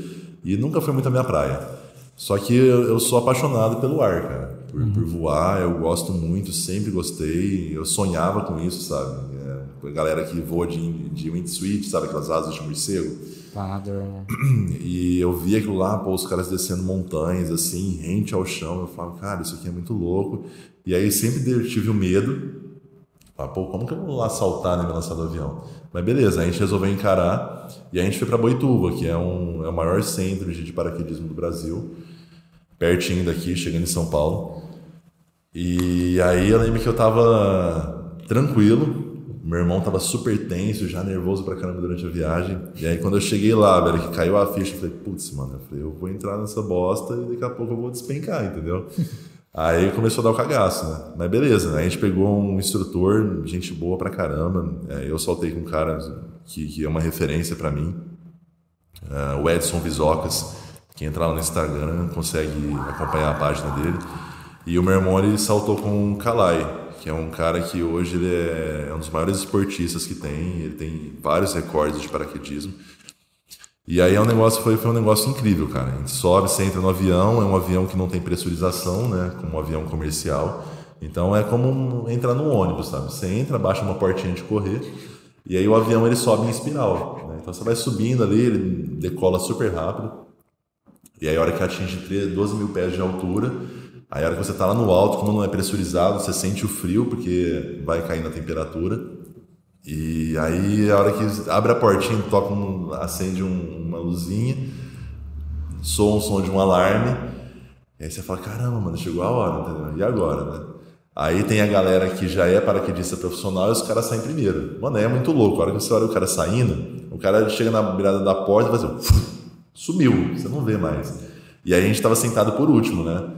E nunca foi muito a minha praia. Só que eu, eu sou apaixonado pelo ar, cara. Por, uhum. por, voar, eu gosto muito, sempre gostei. Eu sonhava com isso, sabe? É, a galera que voa de, de windsuit, sabe? Aquelas asas de morcego. Planador, né? E eu via aquilo lá, pô, os caras descendo montanhas, assim, rente ao chão. Eu falava, cara, isso aqui é muito louco. E aí sempre tive o medo. Falava, pô, como que eu vou lá saltar e me lançar do avião? Mas beleza, a gente resolveu encarar e a gente foi para Boituva, que é, um, é o maior centro de paraquedismo do Brasil, pertinho daqui, chegando em São Paulo. E aí eu lembro que eu tava tranquilo, meu irmão tava super tenso, já nervoso pra caramba durante a viagem. E aí quando eu cheguei lá, velho, que caiu a ficha, eu falei, putz, mano, eu falei, eu vou entrar nessa bosta e daqui a pouco eu vou despencar, entendeu? aí começou a dar o cagaço, né? Mas beleza, né? a gente pegou um instrutor, gente boa pra caramba. É, eu soltei com um cara que, que é uma referência para mim, uh, o Edson Visocas. Quem entrar lá no Instagram consegue acompanhar a página dele. E o meu irmão ele saltou com o Kalai, que é um cara que hoje ele é, é um dos maiores esportistas que tem, ele tem vários recordes de paraquedismo. E aí é um negócio, foi, foi um negócio incrível, cara. A gente sobe, você entra no avião, é um avião que não tem pressurização, né? Como um avião comercial. Então é como entrar no ônibus, sabe? Você entra, baixa uma portinha de correr, e aí o avião ele sobe em espiral. Né? Então você vai subindo ali, ele decola super rápido. E aí a hora que atinge 12 mil pés de altura, Aí a hora que você está lá no alto, como não é pressurizado, você sente o frio, porque vai caindo a temperatura. E aí a hora que abre a portinha, toca um, acende um, uma luzinha, soa um som de um alarme. E aí você fala, caramba, mano, chegou a hora, entendeu? E agora, né? Aí tem a galera que já é paraquedista profissional e os caras saem primeiro. Mano, aí é muito louco. A hora que você olha o cara saindo, o cara chega na beirada da porta e faz assim, sumiu, você não vê mais. E aí a gente estava sentado por último, né?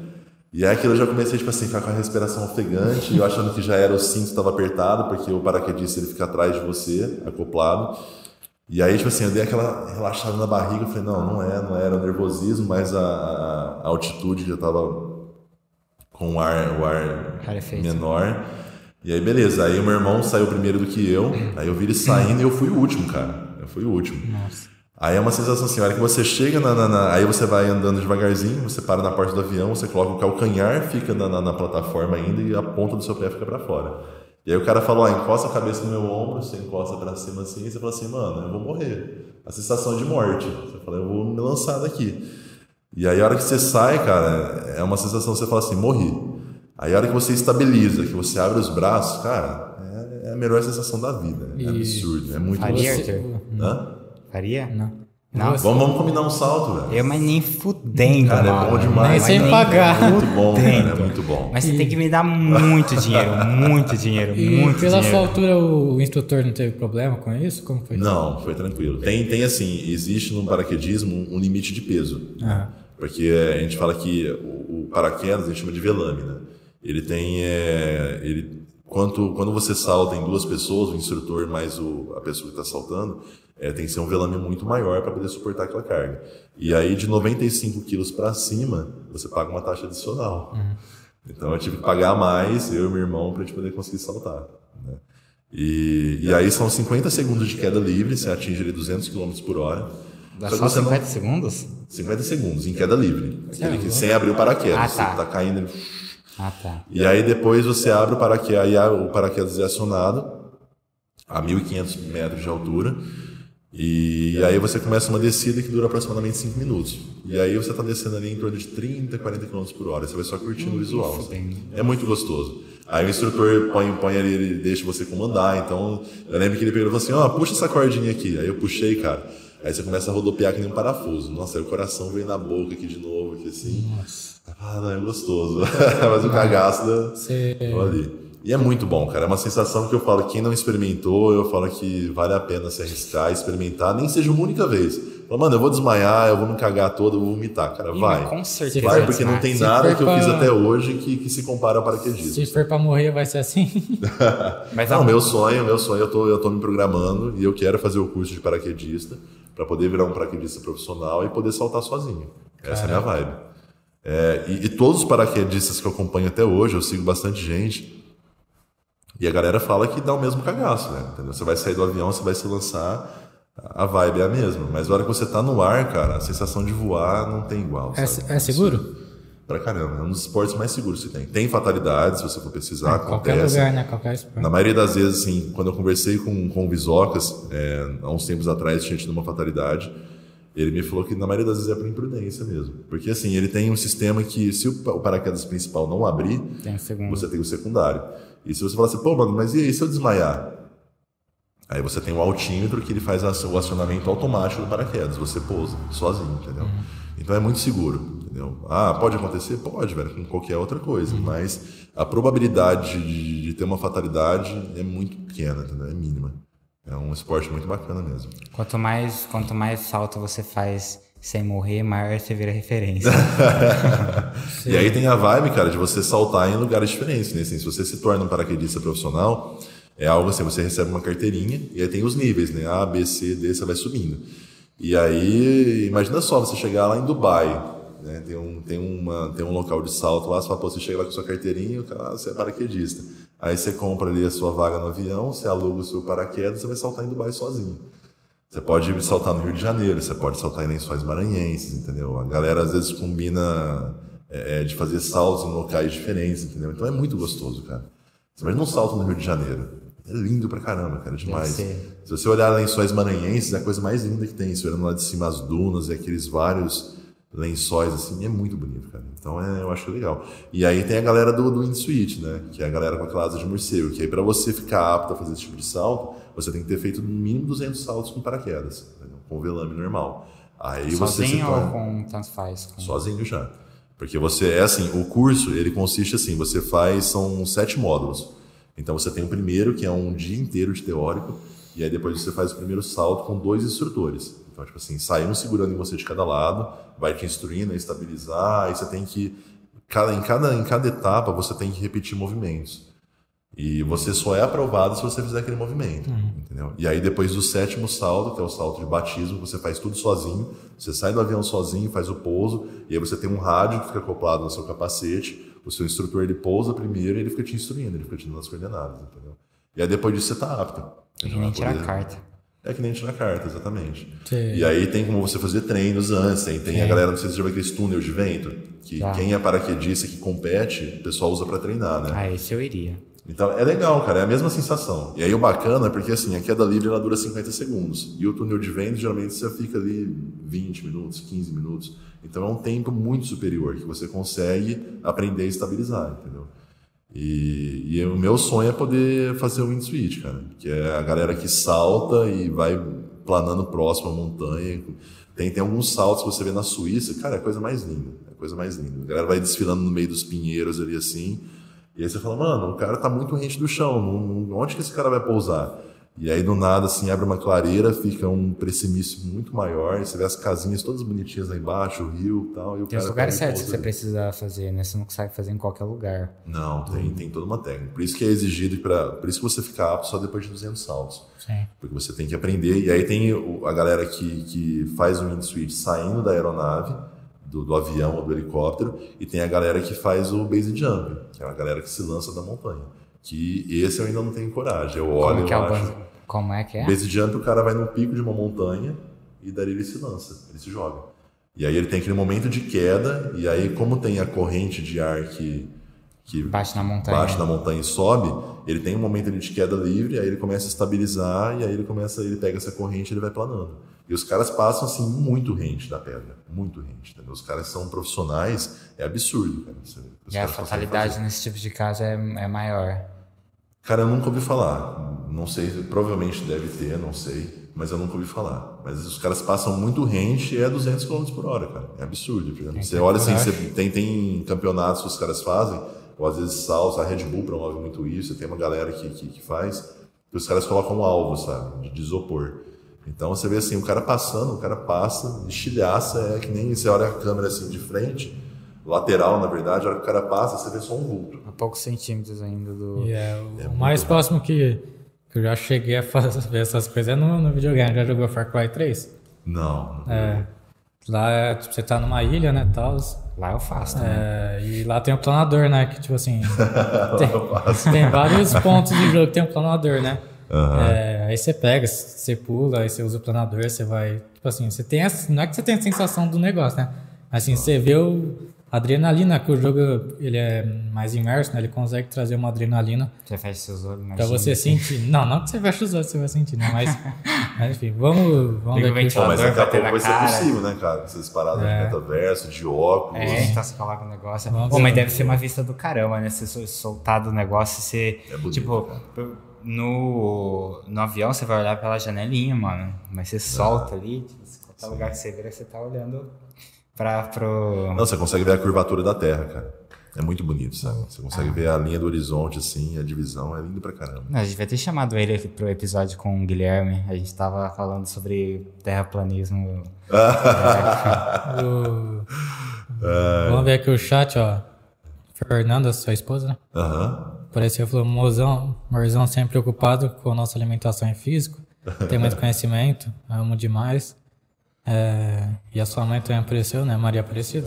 E é aquilo eu já comecei tipo assim, ficar com a respiração ofegante, eu achando que já era o cinto estava apertado, porque o paraquedista ele fica atrás de você, acoplado. E aí, tipo assim, eu dei aquela relaxada na barriga, eu falei, não, não é, não era o nervosismo, mas a, a, altitude já estava com o ar, o ar menor. E aí, beleza. Aí o meu irmão saiu primeiro do que eu, aí eu vi ele saindo e eu fui o último, cara. Eu fui o último. Nossa. Aí é uma sensação assim, a hora que você chega na, na, na, Aí você vai andando devagarzinho, você para na porta do avião, você coloca o calcanhar, fica na, na plataforma ainda e a ponta do seu pé fica para fora. E aí o cara falou, ah, encosta a cabeça no meu ombro, você encosta para cima assim, e você fala assim, mano, eu vou morrer. A sensação de morte. Você fala, eu vou me lançar daqui. E aí a hora que você sai, cara, é uma sensação, você fala assim, morri. Aí a hora que você estabiliza, que você abre os braços, cara, é, é a melhor sensação da vida. É absurdo, é muito... Hã? Faria? Não. Não, vamos, vamos combinar um salto, velho. Eu, mas nem fudendo, Cara, mano. é bom demais. Nem sem pagar. É muito bom, cara, é muito bom. Mas você tem que me dar muito dinheiro, muito dinheiro, E muito pela dinheiro. sua altura, o instrutor não teve problema com isso? Como foi? Não, foi tranquilo. Tem, tem assim, existe no paraquedismo um limite de peso. Ah, Porque a gente fala que o, o paraquedas a gente chama de velame, né? Ele tem. É, ele, quanto, quando você salta em duas pessoas, o instrutor mais o, a pessoa que está saltando, é, tem que ser um velame muito maior para poder suportar aquela carga. E aí, de 95 quilos para cima, você paga uma taxa adicional. Então, eu tive que pagar mais, eu e meu irmão, para a gente poder conseguir saltar. né? E, e aí, são 50 segundos de queda livre, você atinge ali 200 km por hora. Dá Só só você não- 50 segundos? 50 segundos em queda livre. Que- sem abrir o paraquedas. Ah, tá. Você tá caindo. ele- Ah, tá. E aí depois você abre o paraquedas, o paraquedas é acionado a 1.500 metros de altura. E aí você começa uma descida que dura aproximadamente 5 minutos. E aí você está descendo ali em torno de 30, 40 km por hora. Você vai só curtindo o visual. assim. É muito gostoso. Aí o instrutor põe, põe ali, ele deixa você comandar. Então, eu lembro que ele pegou e falou assim: ó, puxa essa cordinha aqui. Aí eu puxei, cara. Aí você começa a rodopiar que nem um parafuso. Nossa, aí o coração vem na boca aqui de novo, aqui assim. Ah, não, é gostoso. Mas o cagaço da... Você- ali. E é muito bom, cara. É uma sensação que eu falo, quem não experimentou, eu falo que vale a pena se arriscar, experimentar, nem seja uma única vez. Fala, mano, eu vou desmaiar, eu vou me cagar todo, eu vou vomitar, cara. Vai. Com certeza. Vai, porque não tem Se nada que eu fiz até hoje que, que se compara ao paraquedismo. Se for pra morrer, vai ser assim? Mas Não, meu sonho, meu sonho, eu tô, eu tô me programando e eu quero fazer o curso de paraquedista para poder virar um paraquedista profissional e poder saltar sozinho. Essa é a minha vibe. É, e, e, todos os paraquedistas que eu acompanho até hoje, eu sigo bastante gente. E a galera fala que dá o mesmo cagaço, né? Entendeu? Você vai sair do avião, você vai se lançar, a vibe é a mesma. Mas na hora que você tá no ar, cara, a sensação de voar não tem igual. É, é seguro? Pra caramba, é um dos esportes mais seguros que tem. Tem fatalidades, se você for pesquisar, é, Qualquer lugar, né? Qualquer esporte. Na maioria das vezes, assim, quando eu conversei com, com o Visocas, é, há uns tempos atrás, tinha tido uma fatalidade, ele me falou que na maioria das vezes é por imprudência mesmo. Porque, assim, ele tem um sistema que, se o paraquedas principal não abrir, tem você tem o secundário. E se você falar assim, pô, mano, mas e aí se eu desmaiar? Aí você tem o altímetro que ele faz o acionamento automático do paraquedas, você pousa sozinho, entendeu? Uhum. Então é muito seguro, entendeu? Ah, pode acontecer? Pode, velho, com qualquer outra coisa, uhum. mas a probabilidade de, de, ter uma fatalidade é muito pequena, entendeu? É mínima. É um esporte muito bacana mesmo. Quanto mais, quanto mais salto você faz sem morrer, maior você vira referência. e aí tem a vibe, cara, de você saltar em lugares diferentes, né? Assim, se você se torna um paraquedista profissional, é algo assim, você recebe uma carteirinha e aí tem os níveis, né? A, B, C, D, você vai subindo. E aí, imagina só, você chegar lá em Dubai, né? Tem um, tem, uma, tem um local de salto lá, você fala, você chega lá com sua carteirinha, o cara, você é paraquedista. Aí você compra ali a sua vaga no avião, você aluga o seu paraquedas, você vai saltar em Dubai sozinho. Você pode saltar no Rio de Janeiro, você pode saltar em lençóis maranhenses, entendeu? A galera às vezes combina é, de fazer saltos em locais diferentes, entendeu? Então é muito gostoso, cara. Você imagina um salto no Rio de Janeiro. É lindo pra caramba, cara, demais. Se você olhar lençóis maranhenses, é a coisa mais linda que tem. Se olhando lá de cima as dunas e aqueles vários lençóis, assim, é muito bonito, cara. Então é, eu acho legal. E aí tem a galera do, do Insuite, né? Que é a galera com aquela asa de morcego. Que aí pra você ficar apto a fazer esse tipo de salto, você tem que ter feito no mínimo 200 saltos com paraquedas, entendeu? com velame normal. Aí Sozinho você torna... ou com tanto faz? Com... Sozinho já. Porque você é assim, o curso ele consiste assim, você faz são sete módulos. Então você tem o primeiro, que é um dia inteiro de teórico, e aí depois você faz o primeiro salto com dois instrutores. Então, tipo assim, sai um segurando em você de cada lado, vai te instruindo a estabilizar, aí você tem que. Cada, em, cada, em cada etapa você tem que repetir movimentos. E você só é aprovado se você fizer aquele movimento, uhum. entendeu? E aí depois do sétimo salto, que é o salto de batismo, você faz tudo sozinho, você sai do avião sozinho, faz o pouso, e aí você tem um rádio que fica acoplado no seu capacete, o seu instrutor ele pousa primeiro e ele fica te instruindo, ele fica te dando as coordenadas, entendeu? E aí depois disso você tá apto. É que nem tirar a carta. É que nem tirar carta, exatamente. Sim. E aí tem como você fazer treinos antes, tem, tem a galera, não sei se você já viu aqueles túneis de vento, que quem é paraquedista que compete, o pessoal usa para treinar, né? Ah, esse eu iria. Então é legal, cara, é a mesma sensação. E aí o bacana é porque assim, a queda livre ela dura 50 segundos. E o túnel de vento geralmente você fica ali 20 minutos, 15 minutos. Então é um tempo muito superior que você consegue aprender a estabilizar, entendeu? E, e o meu sonho é poder fazer o windsuit, cara, que é a galera que salta e vai planando próximo à montanha. Tem, tem alguns saltos que você vê na Suíça, cara, é a coisa mais linda, é a coisa mais linda. A galera vai desfilando no meio dos pinheiros ali assim, e aí você fala, mano, o cara tá muito rente do chão, onde que esse cara vai pousar? E aí do nada, assim, abre uma clareira, fica um precipício muito maior, e você vê as casinhas todas bonitinhas lá embaixo, o rio e tal. E o tem os lugares certos que você precisa fazer, né? Você não consegue fazer em qualquer lugar. Não, tem, tem toda uma técnica. Por isso que é exigido, pra, por isso que você fica apto só depois de 200 saltos. Sim. Porque você tem que aprender. E aí tem a galera que, que faz o windsuit saindo da aeronave, do, do, avião ou do helicóptero, e tem a galera que faz o base jump, que é a galera que se lança da montanha. Que esse eu ainda não tenho coragem. Eu olho Como que é acho... Como é que é? Base jump, o cara vai no pico de uma montanha e dali ele se lança, ele se joga. E aí ele tem aquele momento de queda, e aí como tem a corrente de ar que, que bate na montanha, bate na montanha e sobe, ele tem um momento de queda livre, aí ele começa a estabilizar, e aí ele começa, ele pega essa corrente e ele vai planando. E os caras passam assim muito rente da pedra, muito rente. Entendeu? Os caras são profissionais, é absurdo. Cara. Os e a fatalidade nesse tipo de caso é, é maior. Cara, eu nunca ouvi falar. Não sei, provavelmente deve ter, não sei, mas eu nunca ouvi falar. Mas os caras passam muito rente e é 200 km por hora, cara. É absurdo. Por exemplo. Você olha assim, você tem, tem campeonatos que os caras fazem, ou às vezes salsa, a Red Bull promove muito isso, tem uma galera que, que, que faz, que os caras colocam um alvo, sabe, de isopor. Então você vê assim, o cara passando, o cara passa, estilhaça, é que nem você olha a câmera assim de frente, lateral, na verdade, a hora que o cara passa, você vê só um vulto. A poucos centímetros ainda do. Yeah, é, o é mais próximo que, que eu já cheguei a fazer essas coisas é no, no videogame. Já jogou Far Cry 3? Não. É. Lá, tipo, você tá numa ilha, né, tal. Lá eu faço também. É, e lá tem o planador, né? Que tipo assim. tem, tem vários pontos do jogo que tem um planador, né? É, aí você pega, você pula, aí você usa o planador, você vai. Tipo assim, você tem. essa- não é que você tem a sensação do negócio, né? Assim, você vê o a adrenalina, que o jogo ele é mais imerso, né? Ele consegue trazer uma adrenalina Você fecha seus olhos, pra imagina. você sentir. Não, não que você fecha os olhos, você vai sentir, né? Mas, mas enfim, vamos, vamos ver. Pô, mas Ventilador daqui a pouco vai ser cara. possível, né, cara? Essas paradas É. de metaverso, de óculos. É, então você coloca o negócio. Vamos Pô, mas deve ser uma vista do caramba, né? Você sol- soltar do negócio, você. É bonito, tipo, no, no avião você vai olhar pela janelinha, mano. Mas você solta ali, tipo, se qualquer lugar que você vira, você tá olhando pra, pro. Não, você consegue ver a curvatura da Terra, cara. É muito bonito, sabe? Você consegue ver a linha do horizonte, assim, a divisão, é lindo pra caramba. Não, a gente vai ter chamado ele aqui pro episódio com o Guilherme. A gente tava falando sobre terraplanismo. O- Vamos ver aqui o chat, ó. Fernanda, sua esposa, né? Aham. Apareceu e falou: Mozão, Morzão sempre preocupado com a nossa alimentação e físico. Tem muito conhecimento, amo demais. É, e a sua mãe também apareceu, né? Maria Aparecida.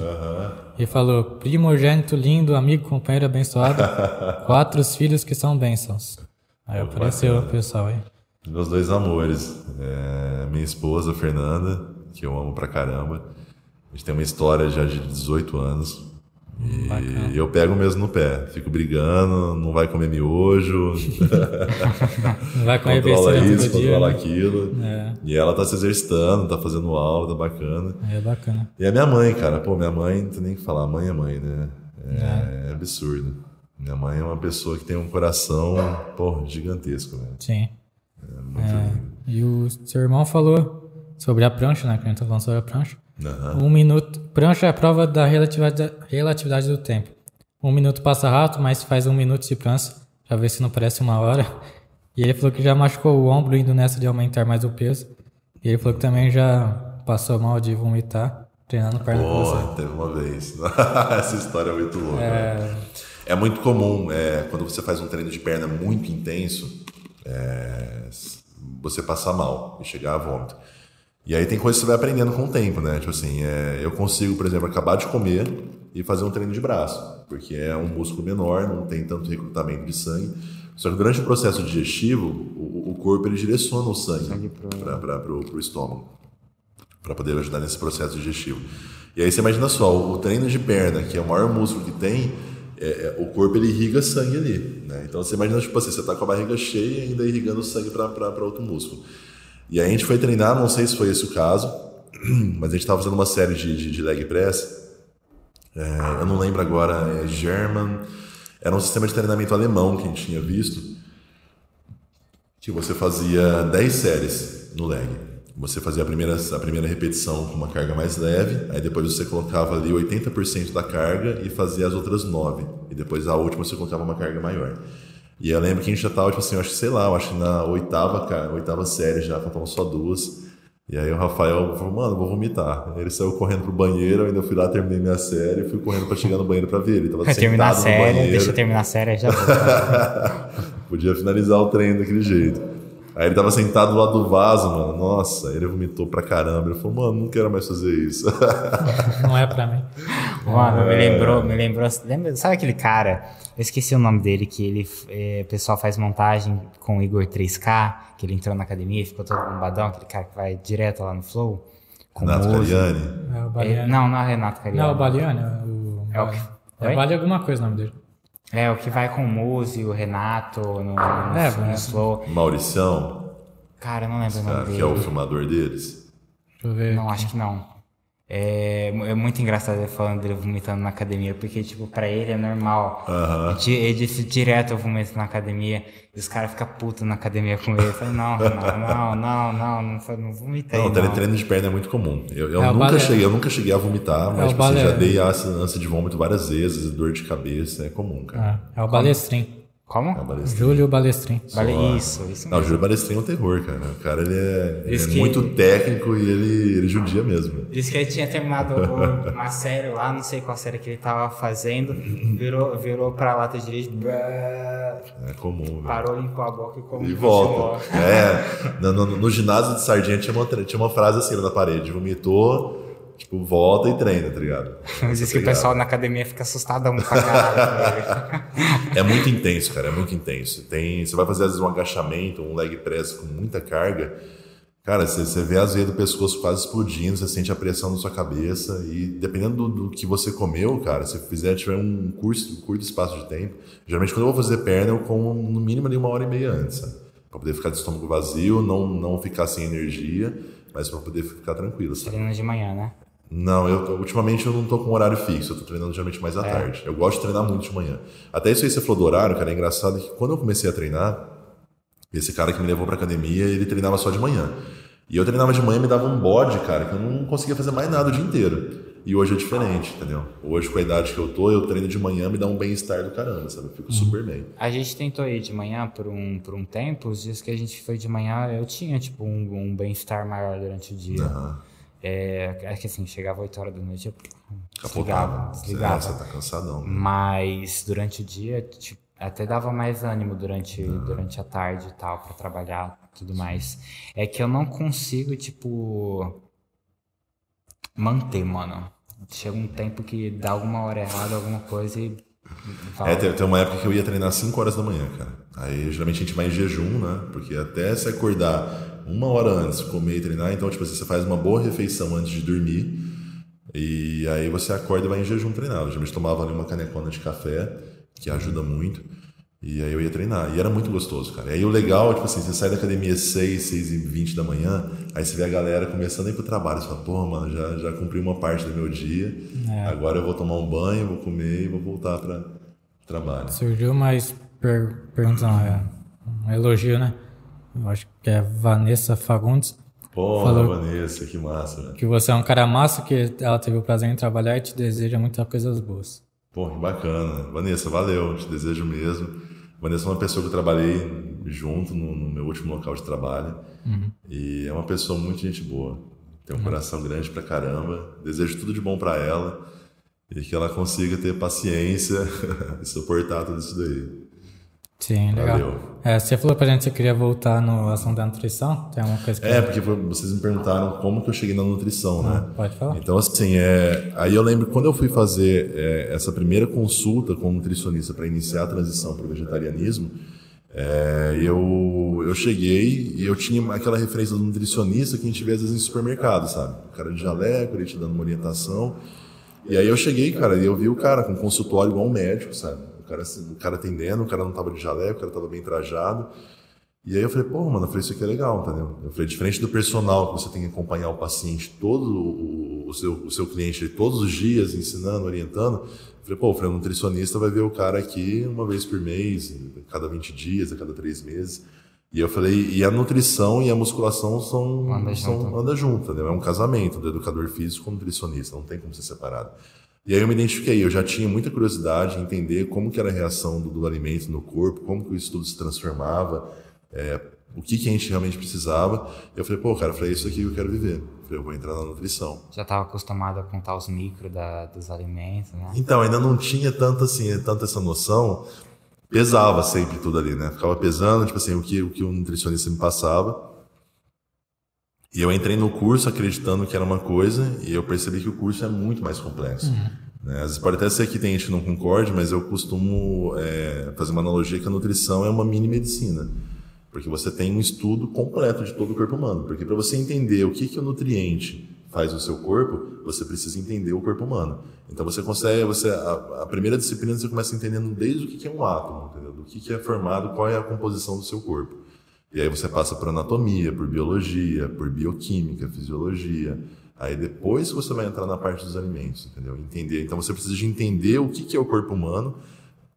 E falou: primogênito, lindo, amigo, companheiro abençoado. quatro filhos que são bênçãos. Aí apareceu o pessoal aí. Meus dois amores. É, minha esposa, Fernanda, que eu amo pra caramba. A gente tem uma história já de 18 anos. E eu pego mesmo no pé. Fico brigando, não vai comer miojo, Vai comer controla isso, todo dia. controla né? aqui. É. E ela tá se exercitando, tá fazendo aula, tá bacana. É bacana. E a minha mãe, cara, pô, minha mãe, não tem nem o que falar, mãe é mãe, né? É, absurdo. Minha mãe é uma pessoa que tem um coração, pô, gigantesco, né? Sim. Muito É, e o seu irmão falou sobre a prancha, né? Que a gente tá falando sobre a prancha. Aham. Um minuto. Prancha é a prova da relatividade, relatividade do tempo. Um minuto passa rápido, mas faz um minuto se cansa. Pra ver se não parece uma hora. E ele falou que já machucou o ombro indo nessa de aumentar mais o peso. E ele falou que também já passou mal de vomitar treinando perna. Pô, teve uma vez. Essa história é muito louca. É, é muito comum, é, quando você faz um treino de perna muito intenso, é, você passar mal e chegar a vômito. E aí tem coisas que você vai aprendendo com o tempo, né? Tipo assim, é, eu consigo, por exemplo, acabar de comer e fazer um treino de braço, porque é um músculo menor, não tem tanto recrutamento de sangue. Só que durante o processo digestivo, o, o corpo ele direciona o sangue para o estômago para poder ajudar nesse processo digestivo. E aí você imagina só, o treino de perna, que é o maior músculo que tem, é, é, o corpo ele irriga sangue ali. Né? Então você imagina, tipo assim, você está com a barriga cheia e ainda irrigando sangue para outro músculo. E a gente foi treinar, não sei se foi esse o caso, mas a gente estava fazendo uma série de, de, de leg press. É, eu não lembro agora, é German. Era um sistema de treinamento alemão que a gente tinha visto. Que você fazia 10 séries no leg. Você fazia a primeira, a primeira repetição com uma carga mais leve, aí depois você colocava ali 80% da carga e fazia as outras 9. E depois a última você colocava uma carga maior. E eu lembro que a gente já tava, tipo assim, eu acho que sei lá, eu acho que na oitava, cara, oitava série já, faltavam só duas. E aí o Rafael falou, mano, vou vomitar. Ele saiu correndo pro banheiro, eu ainda fui lá, terminei minha série, fui correndo pra chegar no banheiro pra ver. Ele tava sentado terminar a no série, banheiro. deixa eu terminar a série já vou. Podia finalizar o treino daquele jeito. Aí ele tava sentado do lado do vaso, mano. Nossa, ele vomitou pra caramba. Ele falou, mano, não quero mais fazer isso. Não é pra mim. Mano, me lembrou, me lembrou. Lembra, sabe aquele cara? Eu esqueci o nome dele, que ele. É, o pessoal faz montagem com o Igor 3K, que ele entrou na academia e ficou todo bombadão, aquele cara que vai direto lá no Flow. Com Renato música. Cariani. É o É, Baliani. não, não é Renato Cariani. Não, o Baliani. é O... É o que- É? Vale alguma coisa o nome dele. É, o que vai com o Muzi, o Renato, no, no, É, no é. Flow. Mauricião, Cara, eu não lembro o nome dele. que é o filmador deles. Deixa eu ver. Não, acho que não. É, é muito engraçado ele falando dele vomitando na academia, porque, tipo, pra ele é normal. Di- Ele disse direto eu vomito na academia, e os caras ficam putos na academia com ele. Eu falei, não, não, não, não, não, não, não vomita aí, Não, não. treino de perna é muito comum. Eu, eu É nunca balé. cheguei, eu nunca cheguei a vomitar, mas É tipo, assim, já dei ânsia, de vômito várias vezes, dor de cabeça, é comum, cara. É, é o Balestrin. Como? É o Balestrin. Júlio Balestrin. Vale, Só- isso, isso Não, o mesmo. Júlio Balestrin é um terror, cara. O cara ele é, ele é Diz que- muito técnico e ele, ele judia mesmo. Disse que ele tinha terminado uma série lá, não sei qual série que ele tava fazendo, virou, virou pra lata de lixo, É comum, velho. parou, limpou a boca e como E volta. É, no, no- no ginásio de Sardinha tinha uma, tinha uma frase assim na parede: vomitou, Tipo, volta e treina, tá ligado? Diz que o pessoal na academia fica assustadão pra caralho. é muito intenso, cara, é muito intenso. Tem, você vai fazer às vezes um agachamento, um leg press com muita carga, cara, você, você vê as veias do pescoço quase explodindo, você sente a pressão na sua cabeça e dependendo do, do que você comeu, cara, se fizer tiver um curso, um curto espaço de tempo, geralmente quando eu vou fazer perna eu como no mínimo ali uma hora e meia antes, sabe? Pra poder ficar de estômago vazio, não, não ficar sem energia, mas para poder ficar tranquilo, sabe? Treino de manhã, né? Não, eu ultimamente eu não tô com horário fixo, eu tô treinando geralmente mais à é. tarde. Eu gosto de treinar muito de manhã. Até isso aí você falou do horário, cara, é engraçado que quando eu comecei a treinar, esse cara que me levou pra academia, ele treinava só de manhã. E eu treinava de manhã me dava um bode, cara, que eu não conseguia fazer mais nada o dia inteiro. E hoje é diferente, entendeu? Hoje, com a idade que eu tô, eu treino de manhã, me dá um bem-estar do caramba, sabe? Eu fico uhum. super bem. A gente tentou ir de manhã por um, por um tempo, os dias que a gente foi de manhã, eu tinha, tipo, um, um bem-estar maior durante o dia. Uhum. É, é que assim, chegava 8 horas da noite, eu desligava, desligava. É, você tá cansadão. Né? Mas durante o dia, tipo, até dava mais ânimo durante, uhum. durante a tarde e tal, para trabalhar tudo mais. É que eu não consigo, tipo, manter, mano. Chega um tempo que dá alguma hora errada, alguma coisa e. É, tem, tem, uma época que eu ia treinar 5 horas da manhã, cara. Aí geralmente a gente vai em jejum, né? Porque até se acordar uma hora antes, comer e treinar. Então, tipo assim, você faz uma boa refeição antes de dormir. E aí você acorda e vai em jejum treinar. Eu geralmente tomava ali uma canecona de café, que ajuda muito. E aí eu ia treinar. E era muito gostoso, cara. E aí o legal, tipo assim, você sai da academia às 6, 6 e 20 da manhã, aí você vê a galera começando a ir pro trabalho. Você fala, pô, mano, já, já cumpri uma parte do meu dia. É. Agora eu vou tomar um banho, vou comer e vou voltar para trabalho. Surgiu mais per perguntas, não, é um elogio, né? Eu acho que é Vanessa Fagundes. Pô, Vanessa, que massa, né? Que você é um cara massa, que ela teve o prazer em trabalhar e te deseja muitas coisas boas. Pô, que bacana. Vanessa, valeu, te desejo mesmo. Vanessa é uma pessoa que eu trabalhei junto no, no meu último local de trabalho. Uhum. E é uma pessoa muito gente boa. Tem um uhum. coração grande pra caramba. Desejo tudo de bom para ela e que ela consiga ter paciência e suportar tudo isso daí. Sim, legal. É, você falou pra gente que você queria voltar no assunto da nutrição? Tem alguma coisa que É, porque vocês me perguntaram como que eu cheguei na nutrição, né? Ah, pode falar. Então, assim, é, aí eu lembro quando eu fui fazer é, essa primeira consulta com um nutricionista para iniciar a transição para o vegetarianismo, é, eu, eu cheguei e eu tinha aquela referência do nutricionista que a gente vê às vezes em supermercado, sabe? O cara de jaleco, ele te dando uma orientação. E aí eu cheguei, cara, e eu vi o cara com consultório igual um médico, sabe? Cara, o cara atendendo, o cara não tava de jaleco, o cara tava bem trajado. E aí eu falei, pô, mano, eu falei, isso aqui é legal, entendeu? Eu falei, diferente do personal, que você tem que acompanhar o paciente, todo o, o, seu, o seu cliente, todos os dias, ensinando, orientando. Eu falei, pô, eu falei, um nutricionista vai ver o cara aqui uma vez por mês, cada 20 dias, a cada três meses. E eu falei, e a nutrição e a musculação são, anda, são, junto. anda junto, entendeu? É um casamento do educador físico com o nutricionista, não tem como ser separado. E aí eu me identifiquei, eu já tinha muita curiosidade em entender como que era a reação do, do alimento no corpo, como que isso tudo se transformava, é, o que, que a gente realmente precisava. Eu falei, pô, cara, falei, é isso aqui que eu quero viver. Eu falei, eu vou entrar na nutrição. Já estava acostumado a contar os micros da, dos alimentos, né? Então, ainda não tinha tanto assim, tanta essa noção. Pesava sempre tudo ali, né? Ficava pesando, tipo assim, o que o, que o nutricionista me passava. E eu entrei no curso acreditando que era uma coisa e eu percebi que o curso é muito mais complexo. Uhum. Né? Às vezes pode até ser que tem gente não concorde, mas eu costumo é, fazer uma analogia que a nutrição é uma mini medicina. Porque você tem um estudo completo de todo o corpo humano. Porque para você entender o que, que o nutriente faz no seu corpo, você precisa entender o corpo humano. Então você consegue, você a, a primeira disciplina você começa entendendo desde o que, que é um átomo, entendeu? do que, que é formado, qual é a composição do seu corpo. E aí você passa por anatomia, por biologia, por bioquímica, fisiologia. Aí depois você vai entrar na parte dos alimentos, entendeu? Entender. Então você precisa de entender o que, que é o corpo humano,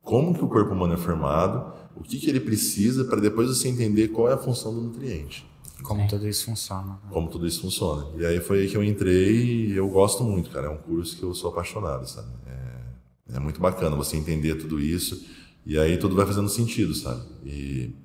como que o corpo humano é formado, o que, que ele precisa, para depois você entender qual é a função do nutriente. Como tudo isso funciona. Como tudo isso funciona. E aí foi aí que eu entrei e eu gosto muito, cara. É um curso que eu sou apaixonado, sabe? É, é muito bacana você entender tudo isso e aí tudo vai fazendo sentido, sabe? E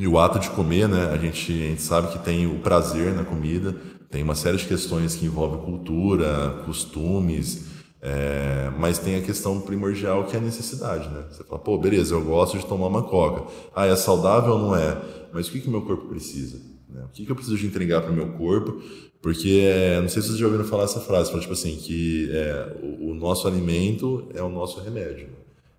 e o ato de comer, né? A gente, a gente sabe que tem o prazer na comida, tem uma série de questões que envolvem cultura, costumes, é, mas tem a questão primordial que é a necessidade, né? Você fala, pô, beleza, eu gosto de tomar uma coca. Ah, é saudável ou não é? Mas o que o meu corpo precisa? Né? O que, que eu preciso de entregar para o meu corpo Porque, é, não sei se vocês já ouviram falar essa frase, fala, tipo assim, que é, o, o, nosso alimento é o nosso remédio.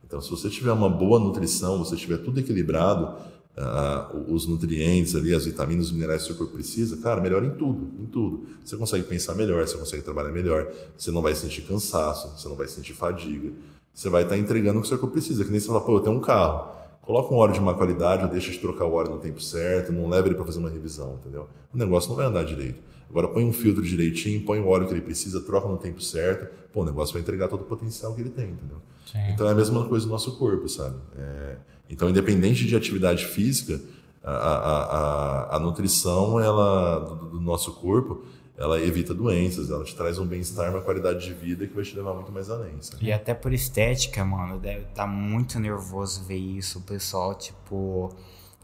Então, se você tiver uma boa nutrição, você tiver tudo equilibrado, uh, os nutrientes ali, as vitaminas, os minerais que o seu corpo precisa, cara, melhora em tudo, em tudo. Você consegue pensar melhor, você consegue trabalhar melhor, você não vai sentir cansaço, você não vai sentir fadiga. Você vai estar entregando o que o seu corpo precisa. Que nem você fala, pô, eu tenho um carro. Coloca um óleo de má qualidade, ou deixa de trocar o óleo no tempo certo, não leva ele para fazer uma revisão, entendeu? O negócio não vai andar direito. Agora põe um filtro direitinho, põe o óleo que ele precisa, troca no tempo certo, pô, o negócio vai entregar todo o potencial que ele tem, entendeu? Sim. Então é a mesma coisa do nosso corpo, sabe? É... Então, independente de atividade física, a, a, a, a nutrição ela, do, do, nosso corpo, ela evita doenças, ela te traz um bem-estar, uma qualidade de vida que vai te levar muito mais além. Sabe? E até por estética, mano, deve estar tá muito nervoso ver isso, o pessoal, tipo,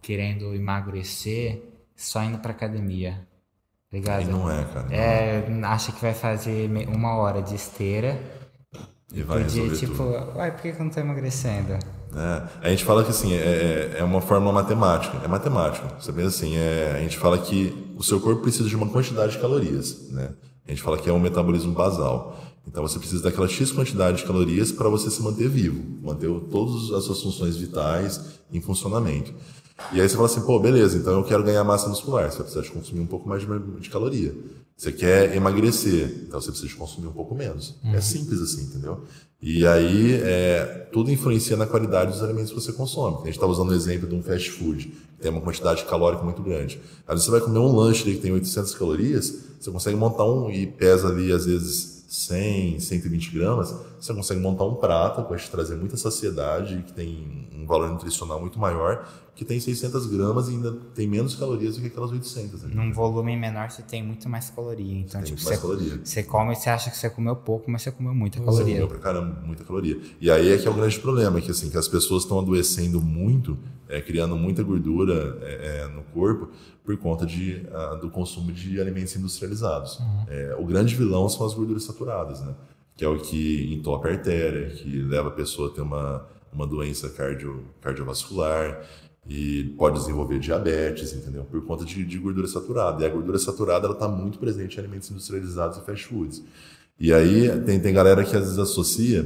querendo emagrecer só indo pra academia. Ligado? E não é, cara. Não é, é, acha que vai fazer uma hora de esteira. E vai podia, resolver tipo, tudo. uai, por que, que eu não tô emagrecendo? É, a gente fala que assim, é, é, é uma forma matemática, é matemática. Você pensa assim, é, a gente fala que o seu corpo precisa de uma quantidade de calorias, né? A gente fala que é um metabolismo basal. Então você precisa daquela X quantidade de calorias para você se manter vivo, manter todas as suas funções vitais em funcionamento. E aí você fala assim, pô, beleza, então eu quero ganhar massa muscular, você vai precisar de consumir um pouco mais de, de caloria. Você quer emagrecer, então você precisa consumir um pouco menos. É uhum. É simples assim, entendeu? E aí é, tudo influencia na qualidade dos alimentos que você consome. A gente estava usando o exemplo de um fast food, que tem uma quantidade calórica muito grande. Às vezes você vai comer um lanche que tem 800 calorias, você consegue montar um e pesa ali às vezes 100, 120 gramas, você consegue montar um prato que vai te trazer muita saciedade, que tem um valor nutricional muito maior, que tem 600 gramas e ainda tem menos calorias do que aquelas 800. Né? Num volume menor você tem muito mais caloria. Então, você tipo, você, caloria. você come e você acha que você comeu pouco, mas você comeu muita caloria. Você comeu pra caramba, muita caloria. E aí é que é o grande problema, que assim, que as pessoas estão adoecendo muito, é, criando muita gordura é, é, no corpo, por conta de, uh, do consumo de alimentos industrializados. Uhum. É, o grande vilão são as gorduras saturadas, né? que é o que entope a artéria, que leva a pessoa a ter uma, uma doença cardio, cardiovascular e pode desenvolver diabetes, entendeu? Por conta de, de gordura saturada. E a gordura saturada ela está muito presente em alimentos industrializados e fast foods. E aí tem, tem galera que às vezes associa,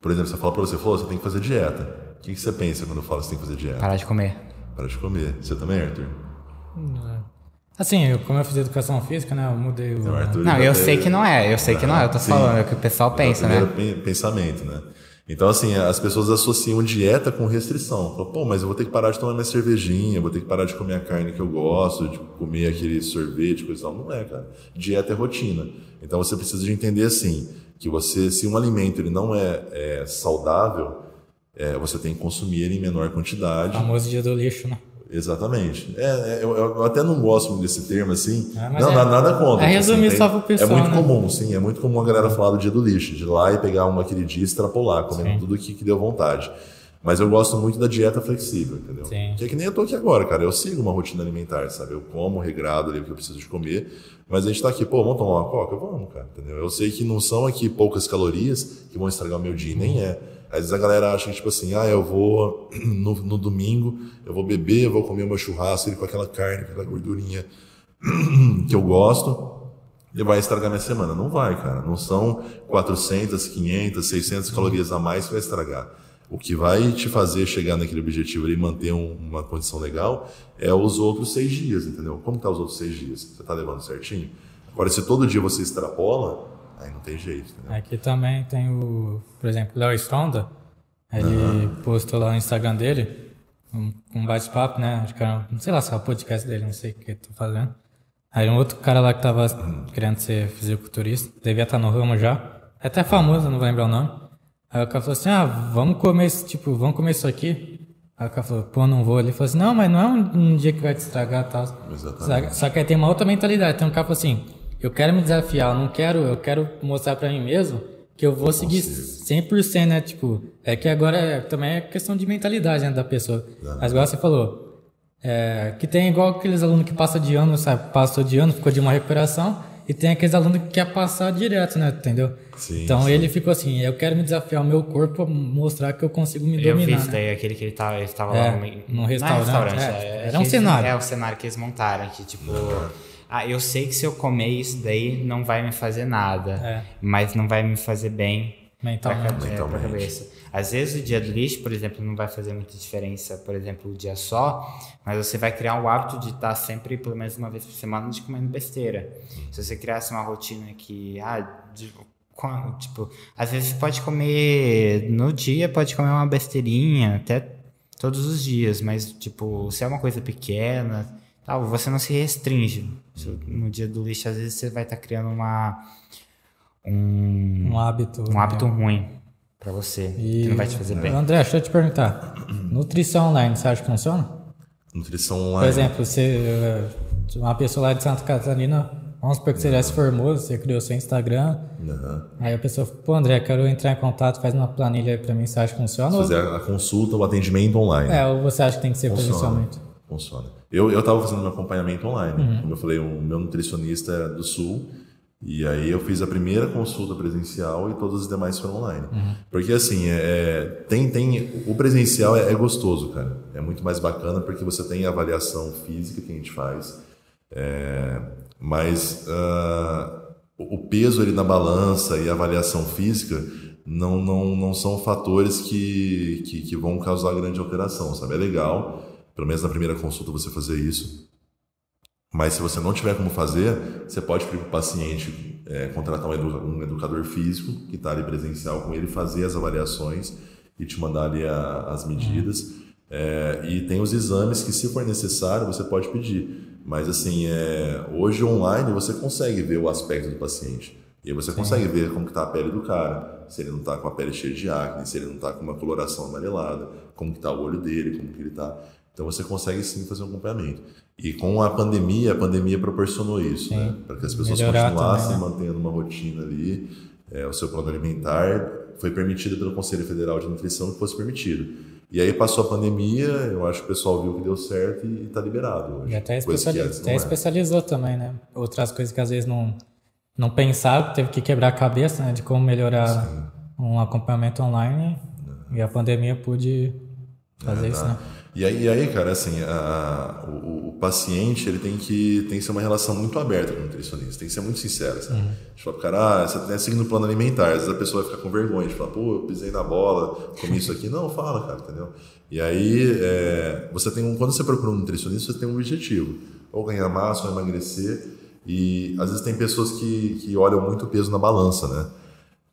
por exemplo, você fala para você, falou, você tem que fazer dieta. O que, que você pensa quando fala que você tem que fazer dieta? Parar de comer. Parar de comer. Você também, Arthur? Assim, eu, como eu fiz educação física, né? Eu mudei o. Então, não, eu sei que não é, eu sei que não é, eu tô sim, falando, é o que o pessoal pensa, é o né? pensamento, né? Então, assim, as pessoas associam dieta com restrição. Falam, pô, mas eu vou ter que parar de tomar minha cervejinha, vou ter que parar de comer a carne que eu gosto, de comer aquele sorvete, coisa e tal. Não é, cara. Dieta é rotina. Então, você precisa de entender, assim, que você, se um alimento ele não é, é saudável, é, você tem que consumir ele em menor quantidade. O famoso dia do lixo, né? Exatamente. É, é eu, eu, até não gosto desse termo assim. Ah, não, é, nada contra. É resumir assim, só pro pessoal. É muito né? comum, sim. É muito comum a galera falar do dia do lixo, de ir lá e pegar uma aquele dia e extrapolar, comendo sim. tudo que, que deu vontade. Mas eu gosto muito da dieta flexível, entendeu? Sim. Que é que nem eu tô aqui agora, cara. Eu sigo uma rotina alimentar, sabe? Eu como regrado ali o que eu preciso de comer. Mas a gente tá aqui, pô, vamos tomar uma coca? Vamos, cara, entendeu? Eu sei que não são aqui poucas calorias que vão estragar o meu dia, nem é. Às vezes a galera acha que, tipo assim, ah, eu vou no, no domingo, eu vou beber, eu vou comer meu churrasco com aquela carne, com aquela gordurinha que eu gosto, e vai estragar minha semana. Não vai, cara. Não são 400, 500, 600 calorias a mais que vai estragar. O que vai te fazer chegar naquele objetivo e manter um, uma condição legal é os outros seis dias, entendeu? Como tá os outros seis dias? Você tá levando certinho? Agora, se todo dia você extrapola, Aí não tem jeito. Entendeu? Aqui também tem o, por exemplo, Léo Stronda. Ele uhum. postou lá no Instagram dele um, um bate-papo, né? Acho que era, não sei lá se é o podcast dele, não sei o que tô fazendo. Aí um outro cara lá que tava querendo ser fisiculturista, devia estar tá no ramo já. É até famoso, não vou lembrar o nome. Aí o cara falou assim: ah, vamos comer, tipo, vamos comer isso aqui. Aí o cara falou, pô, não vou. Ele falou assim: não, mas não é um, um dia que vai te estragar e tal. Exatamente. Só que aí tem uma outra mentalidade. Tem um cara que falou assim: eu quero me desafiar, eu não quero, eu quero mostrar para mim mesmo que eu vou seguir 100%, né? Tipo, é que agora é, também é questão de mentalidade né, da pessoa. Não. Mas igual você falou, é, que tem igual aqueles alunos que passam de ano, sabe? Passou de ano, ficou de uma recuperação, e tem aqueles alunos que quer passar direto, né? Entendeu? Sim, então sim. ele ficou assim, eu quero me desafiar o meu corpo, mostrar que eu consigo me eu dominar. Eu fiz né? daí, aquele que ele tava, ele tava é, lá no, no restaurante. restaurante é, é, era um cenário. É o cenário que eles montaram, que tipo... ah, eu sei que se eu comer isso daí não vai me fazer nada, É. mas não vai me fazer bem pra, Mentalmente. ca- é, pra Mentalmente. cabeça. Às vezes o dia do lixo, por exemplo, não vai fazer muita diferença, por exemplo, o dia só, mas você vai criar um hábito de estar sempre, pelo menos uma vez por semana, de comendo besteira. Se você criasse uma rotina que, ah, de- tipo, às vezes você pode comer no dia, pode comer uma besteirinha, até todos os dias, mas, tipo, se é uma coisa pequena, tal, você não se restringe. No dia do lixo, às vezes você vai estar criando uma. Um, Um hábito. um hábito né? ruim pra você, E- que não vai te fazer bem. André, deixa eu te perguntar. Nutrição online, você acha que funciona? Nutrição Por online. exemplo, você, eh, uma pessoa lá de Santa Catarina, vamos supor que você já se formou, você criou seu Instagram, Aham. aí a pessoa, pô, André, quero entrar em contato, faz uma planilha aí pra mim, você acha que funciona? Fazer a a consulta, o atendimento online. é, ou você acha que tem que ser Funciona. presencialmente? Funciona. Eu, eu tava fazendo meu acompanhamento online. Uhum. Como eu falei, o meu nutricionista é do Sul. E aí eu fiz a primeira consulta presencial e todas as demais foram online. Uhum. Porque assim, é, é, tem, tem, o presencial é, é gostoso, cara. É muito mais bacana porque você tem a avaliação física que a gente faz. É, mas o o peso ali na balança e a avaliação física não, não, não são fatores que, que, que vão causar grande alteração, sabe? É legal, pelo menos na primeira consulta você fazer isso. Mas se você não tiver como fazer, você pode pedir para o paciente é, contratar um, um educador físico que está ali presencial com ele, fazer as avaliações e te mandar ali a- as medidas. É, e tem os exames que, se for necessário, você pode pedir. Mas assim, é, hoje online você consegue ver o aspecto do paciente. E aí você consegue ver como está a pele do cara, se ele não está com a pele cheia de acne, se ele não está com uma coloração amarelada, como está o olho dele, como que ele está. Então você consegue sim fazer um acompanhamento. E com a pandemia, a pandemia proporcionou isso, né? Para que as pessoas Melhorar continuassem também, né? mantendo uma rotina ali, é, o seu plano alimentar foi permitido pelo Conselho Federal de Nutrição que fosse permitido. E aí passou a pandemia, eu acho que o pessoal viu que deu certo e está liberado hoje. E até, Coisa que especiali- antes não até era. especializou também, né? Outras coisas que às vezes não, não pensaram, teve que quebrar a cabeça, né? De como melhorar um acompanhamento online. E a pandemia pôde fazer isso, né? E aí, e aí, cara, assim, a- o, o paciente ele tem que, tem que ser uma relação muito aberta com o nutricionista, tem que ser muito sincero. Sabe? A gente fala pro cara, ah, você tá seguindo o plano alimentar, às vezes a pessoa vai ficar com vergonha de falar, pô, eu pisei na bola, comi isso aqui. Não, fala, cara, entendeu? E aí, é, você tem um, quando você procura um nutricionista, você tem um objetivo, ou ganhar massa, ou emagrecer. E às vezes tem pessoas que, que olham muito o peso na balança, né?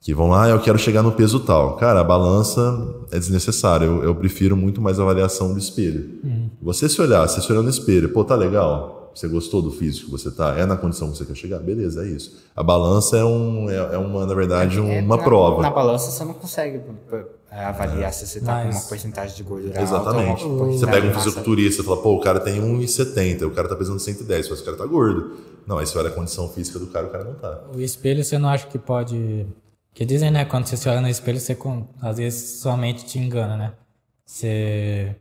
Que vão lá, "Ah, eu quero chegar no peso tal. Cara, a balança é desnecessária. Eu, eu prefiro muito mais a avaliação do espelho. Você se olhar, você se olhar no espelho, pô, tá legal? Você gostou do físico que você tá? É na condição que você quer chegar? Beleza, é isso. A balança é, um, é, é uma, na verdade, É, uma na- prova. Na balança você não consegue é, avaliar se você tá com Mas- uma porcentagem de gordura Exatamente. alta Você pega um fisiculturista e fala, pô, o cara tem 1,70, o cara tá pesando 110, mas o cara tá gordo. Não, aí você olha a condição física do cara, o cara não tá. O espelho você não acha que pode. Que dizem, né? Quando você se olha no espelho, você com- às vezes sua mente te engana, né? Você.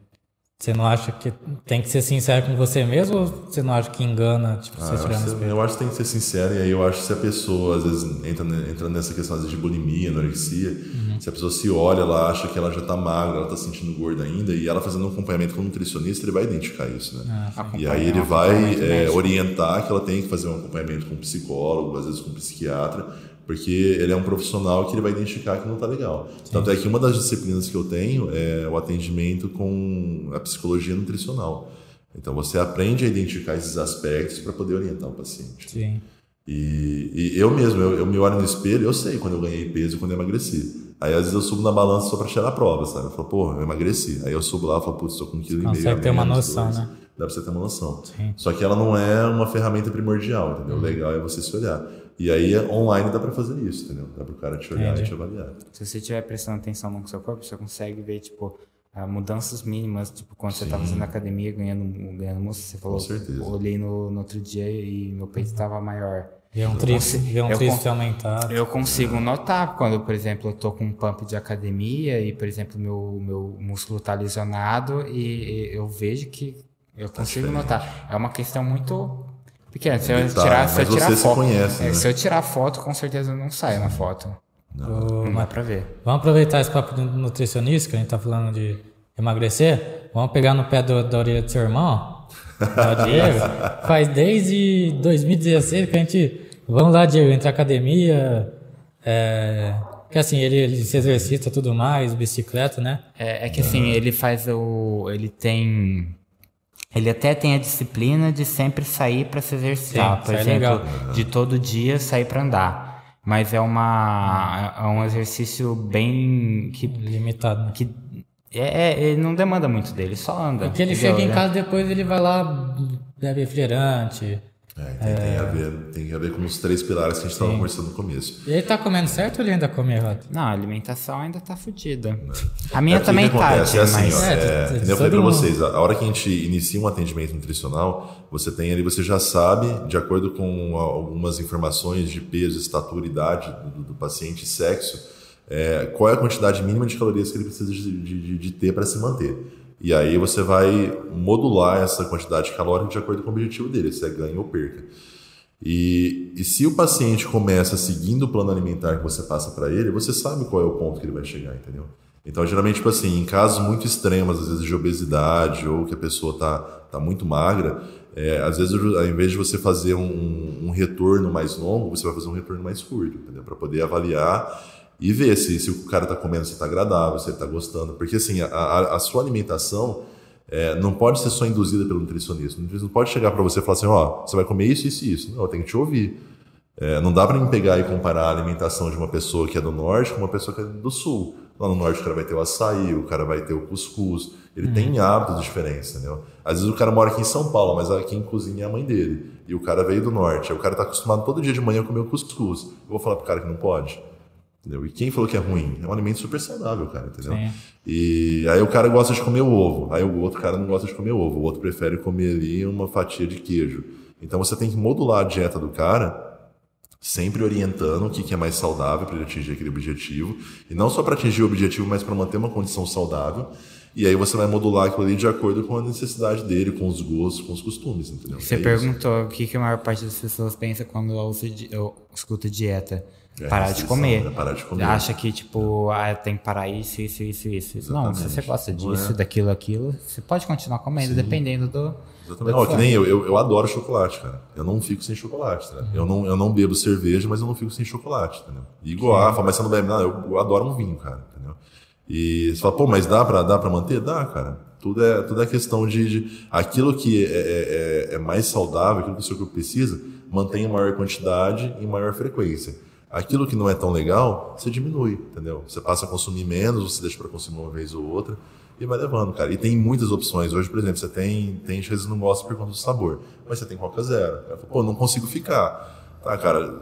Você não acha que tem que ser sincero com você mesmo ou você não acha que engana, tipo, Ah, você eu, se olhar no acho, que- espelho? eu acho que tem que ser sincero, e aí eu acho que se a pessoa, às vezes, entra, entra nessa questão às vezes, de bulimia, anorexia, Uhum. se a pessoa se olha, ela acha que ela já tá magra, ela tá se sentindo gorda ainda, e ela fazendo um acompanhamento com um nutricionista, ele vai identificar isso, né? Ah, e aí ele vai é, orientar que ela tem que fazer um acompanhamento com um psicólogo, às vezes com um psiquiatra, porque ele é um profissional que ele vai identificar que não tá legal. Tanto é que uma das disciplinas que eu tenho é o atendimento com a psicologia nutricional. Então você aprende a identificar esses aspectos para poder orientar o paciente. Sim. E, e eu mesmo, eu, eu me olho no espelho, eu sei quando eu ganhei peso e quando eu emagreci. Aí às vezes eu subo na balança só para tirar a prova, sabe? Eu falo, pô, eu emagreci. Aí eu subo lá e falo, putz, estou com um quilo e meio. Consegue ter uma noção, dois. né? Dá pra você ter uma noção. Sim. Só que ela não é uma ferramenta primordial, entendeu? O legal é você se olhar. E aí online dá para fazer isso, entendeu? Dá pro cara te olhar Entendi. e te avaliar. Se você estiver prestando atenção no seu corpo, você consegue ver, tipo, ah, mudanças mínimas, tipo, quando você tá fazendo academia, ganhando, ganhando músculo, você falou, certeza. olhei no, no outro dia e meu peito estava maior. Ver um Eu tríceps, consigo- ver um tríceps aumentar. Eu consigo notar quando, por exemplo, eu tô com um pump de academia e, por exemplo, meu, meu músculo tá lesionado e, e eu vejo que eu consigo diferente. notar. É uma questão muito pequena. Se eu Detalhe, tirar, se eu tirar foto, conhece, é, né? se eu tirar foto, com certeza não sai na foto. Não Ma- dá pra ver. Vamos aproveitar esse papo do nutricionista, que a gente tá falando de emagrecer. Vamos pegar no pé do- da orelha do seu irmão. Não, Diego, faz desde 2016 que a gente. Vamos lá, Diego, entra academia. É, que assim, ele, ele se exercita tudo mais, bicicleta, né? É, é que assim, ele faz o. Ele tem. Ele até tem a disciplina de sempre sair para se exercitar. Sim, Por exemplo, legal. de todo dia sair para andar. Mas é uma. É um exercício bem. que. Limitado. Né? que é, é- ele não demanda muito dele, só anda. Porque ele entendeu? chega em casa depois ele vai lá, bebe refrigerante. É, tem, tem a ver, tem a ver com os três pilares que a gente estava conversando no começo. E ele tá comendo certo ou ele ainda come errado? Não, a alimentação ainda tá fodida. A minha É, também o que tá, acontece? É assim, mas. ó, É, é, eu falei pra mundo. vocês, a hora que a gente inicia um atendimento nutricional, você tem ali, você já sabe, de acordo com algumas informações de peso, estatura, idade do, do paciente e sexo, é, qual é a quantidade mínima de calorias que ele precisa de, de- de ter para se manter. E aí você vai modular essa quantidade calórica de acordo com o objetivo dele, se é ganho ou perca. E, e se o paciente começa seguindo o plano alimentar que você passa para ele, você sabe qual é o ponto que ele vai chegar, entendeu? Então, geralmente, tipo assim, em casos muito extremos, às vezes de obesidade ou que a pessoa tá, tá muito magra, é, às vezes, ao invés de você fazer um, um retorno mais longo, você vai fazer um retorno mais curto? Para poder avaliar e ver se, se o cara tá comendo, se tá agradável, se ele tá gostando. Porque, assim, a, a, a sua alimentação é, não pode ser só induzida pelo nutricionista. O nutricionista não pode chegar para você e falar assim, ó, você vai comer isso, isso e isso. Não, eu tenho que te ouvir. É, não dá para mim pegar e comparar a alimentação de uma pessoa que é do norte com uma pessoa que é do sul. Lá no norte o cara vai ter o açaí, o cara vai ter o cuscuz. Ele tem hábitos diferentes, entendeu? Às vezes o cara mora aqui em São Paulo, mas quem cozinha é a mãe dele. E o cara veio do norte. Aí o cara tá acostumado todo dia de manhã a comer o cuscuz. Eu vou falar pro cara que não pode. Entendeu? E quem falou que é ruim? É um alimento super saudável, cara, entendeu? Sim. E aí o cara gosta de comer ovo, aí o outro cara não gosta de comer ovo, o outro prefere comer ali uma fatia de queijo. Então você tem que modular a dieta do cara, sempre orientando o que que é mais saudável para ele atingir aquele objetivo, e não só para atingir o objetivo, mas para manter uma condição saudável. E aí você vai modular aquilo ali de acordo com a necessidade dele, com os gostos, com os costumes, entendeu? Você É isso. perguntou o que, que a maior parte das pessoas pensa quando ouça eu escuta dieta. É, parar de comer. né? Parar de comer. Acha que, tipo, ah, tem que parar isso, isso, isso, isso. Não, se você gosta Não disso, é. daquilo, aquilo, você pode continuar comendo, dependendo do. Exatamente. do Ó, que for. nem eu, eu, eu adoro chocolate, cara. Eu não fico sem chocolate, tá? Eu, não, eu não bebo cerveja, mas eu não fico sem chocolate, entendeu? E igual, fala, mas você não bebe nada, eu, eu adoro um vinho, cara, entendeu? E você fala, pô, mas dá pra, dá pra manter? Dá, cara. Tudo é, tudo é questão de, de aquilo que é, é, é- é mais saudável, aquilo que o seu corpo precisa, mantém em maior quantidade e maior frequência. Aquilo que não é tão legal, você diminui, entendeu? Você passa a consumir menos, você deixa para consumir uma vez ou outra e vai levando, cara. E tem muitas opções. Hoje, por exemplo, você tem, tem às vezes não gosta por conta do sabor, mas você tem Coca Zero. Pô, não consigo ficar. Tá, cara,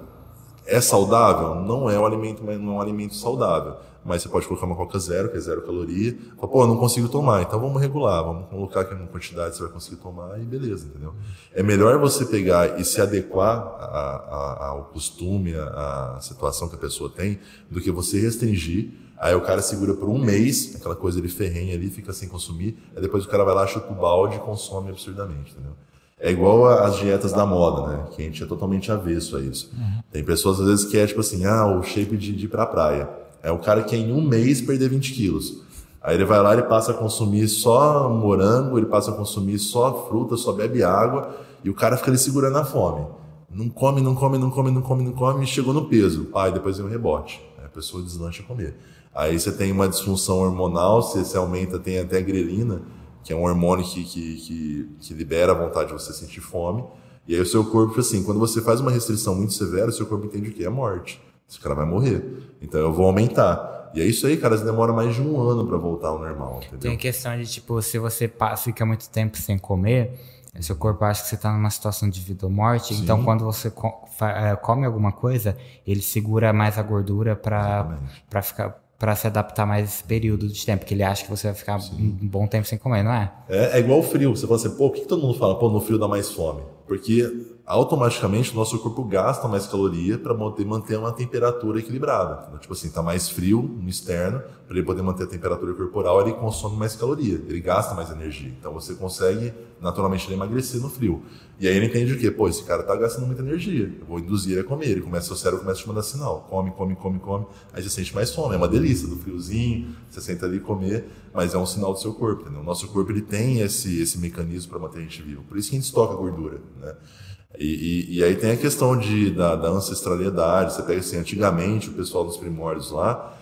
é saudável? Não é um alimento, mas não é um alimento saudável. Mas você pode colocar uma Coca Zero, que é zero caloria. Fala, Pô, não consigo tomar. Então vamos regular, vamos colocar aqui uma quantidade que você vai conseguir tomar e beleza, entendeu? É melhor você pegar e se adequar a- a- ao costume, à situação que a pessoa tem, do que você restringir. Aí o cara segura por um mês, aquela coisa ele ferrenha ali, fica sem consumir. Aí depois o cara vai lá, chuta o balde e consome absurdamente, entendeu? É igual as dietas da moda, né? Que a gente é totalmente avesso a isso. Tem pessoas, às vezes, que é tipo assim, ah, o shape de, de ir pra praia. É o cara que em um mês perder 20 quilos. Aí ele vai lá, ele passa a consumir só morango, ele passa a consumir só fruta, só bebe água, e o cara fica ali segurando a fome. Não come, não come, não come, não come, não come, e chegou no peso. Aí depois vem um rebote. Aí a pessoa deslancha a comer. Aí você tem uma disfunção hormonal, você, você aumenta, tem até a grelina, que é um hormônio que, que, que, que libera a vontade de você sentir fome. E aí o seu corpo, assim, quando você faz uma restrição muito severa, o seu corpo entende o que? É morte. Esse cara vai morrer. Então eu vou aumentar. E é isso aí, cara, demora mais de um ano pra voltar ao normal, entendeu? Tem a questão de, tipo, se você pa- fica muito tempo sem comer, seu corpo acha que você tá numa situação de vida ou morte. Então, quando você eh, come alguma coisa, ele segura mais a gordura pra ficar. Pra se adaptar mais esse período de tempo, que ele acha que você vai ficar um bom tempo sem comer, não é? É, é igual o frio. Você fala assim, pô, por que, que todo mundo fala, pô, no frio dá mais fome? Porque automaticamente o nosso corpo gasta mais caloria para manter, uma temperatura equilibrada. Então, tipo assim, tá mais frio no externo, para ele poder manter a temperatura corporal, ele consome mais caloria, ele gasta mais energia. Então você consegue naturalmente emagrecer no frio. E aí ele entende o quê? Pô, esse cara tá gastando muita energia, eu vou induzir ele a comer. Ele começa, o cérebro começa a te mandar sinal: come, come, come, come. Aí você sente mais fome, é uma delícia do friozinho, você senta ali comer, mas é um sinal do seu corpo, entendeu? O nosso corpo ele tem esse, esse mecanismo para manter a gente vivo. Por isso que a gente estoca gordura, né? E, e, e, aí tem a questão de, da, da, ancestralidade. Você pega assim, antigamente, o pessoal dos primórdios lá,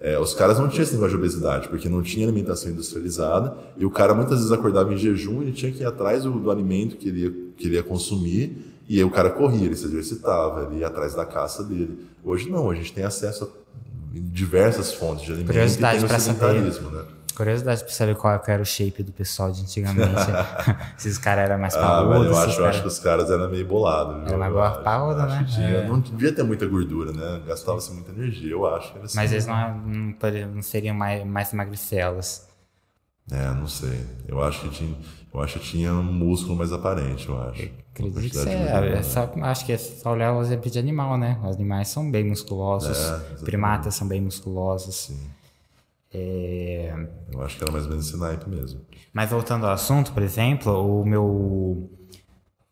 é, os caras não tinham esse negócio de obesidade, porque não tinha alimentação industrializada, e o cara muitas vezes acordava em jejum e tinha que ir atrás do, do alimento que ele, ia, que ele ia consumir, e aí o cara corria, ele se exercitava, ele ia atrás da caça dele. Hoje não, a gente tem acesso a diversas fontes de alimento e tem o sedentarismo, né? Curiosidade pra saber qual era o shape do pessoal de antigamente. se os caras eram mais parrudos. Ah, eu acho, eu acho que os caras eram meio bolados. Era mais parrudo, né? Tinha, é. Não devia ter muita gordura, né? Gastava-se muita energia, eu acho. Assim. Mas eles não, não, não seriam mais, mais magricelos. É, não sei. Eu acho que tinha, eu acho que tinha um músculo mais aparente, eu acho. Acredito que é, é só, acho que é só olhar os exemplos de animal, né? Os animais são bem musculosos, é, primatas são bem musculosos. Sim. É... Eu acho que era mais ou menos esse naipe mesmo. Mas voltando ao assunto, por exemplo, o meu.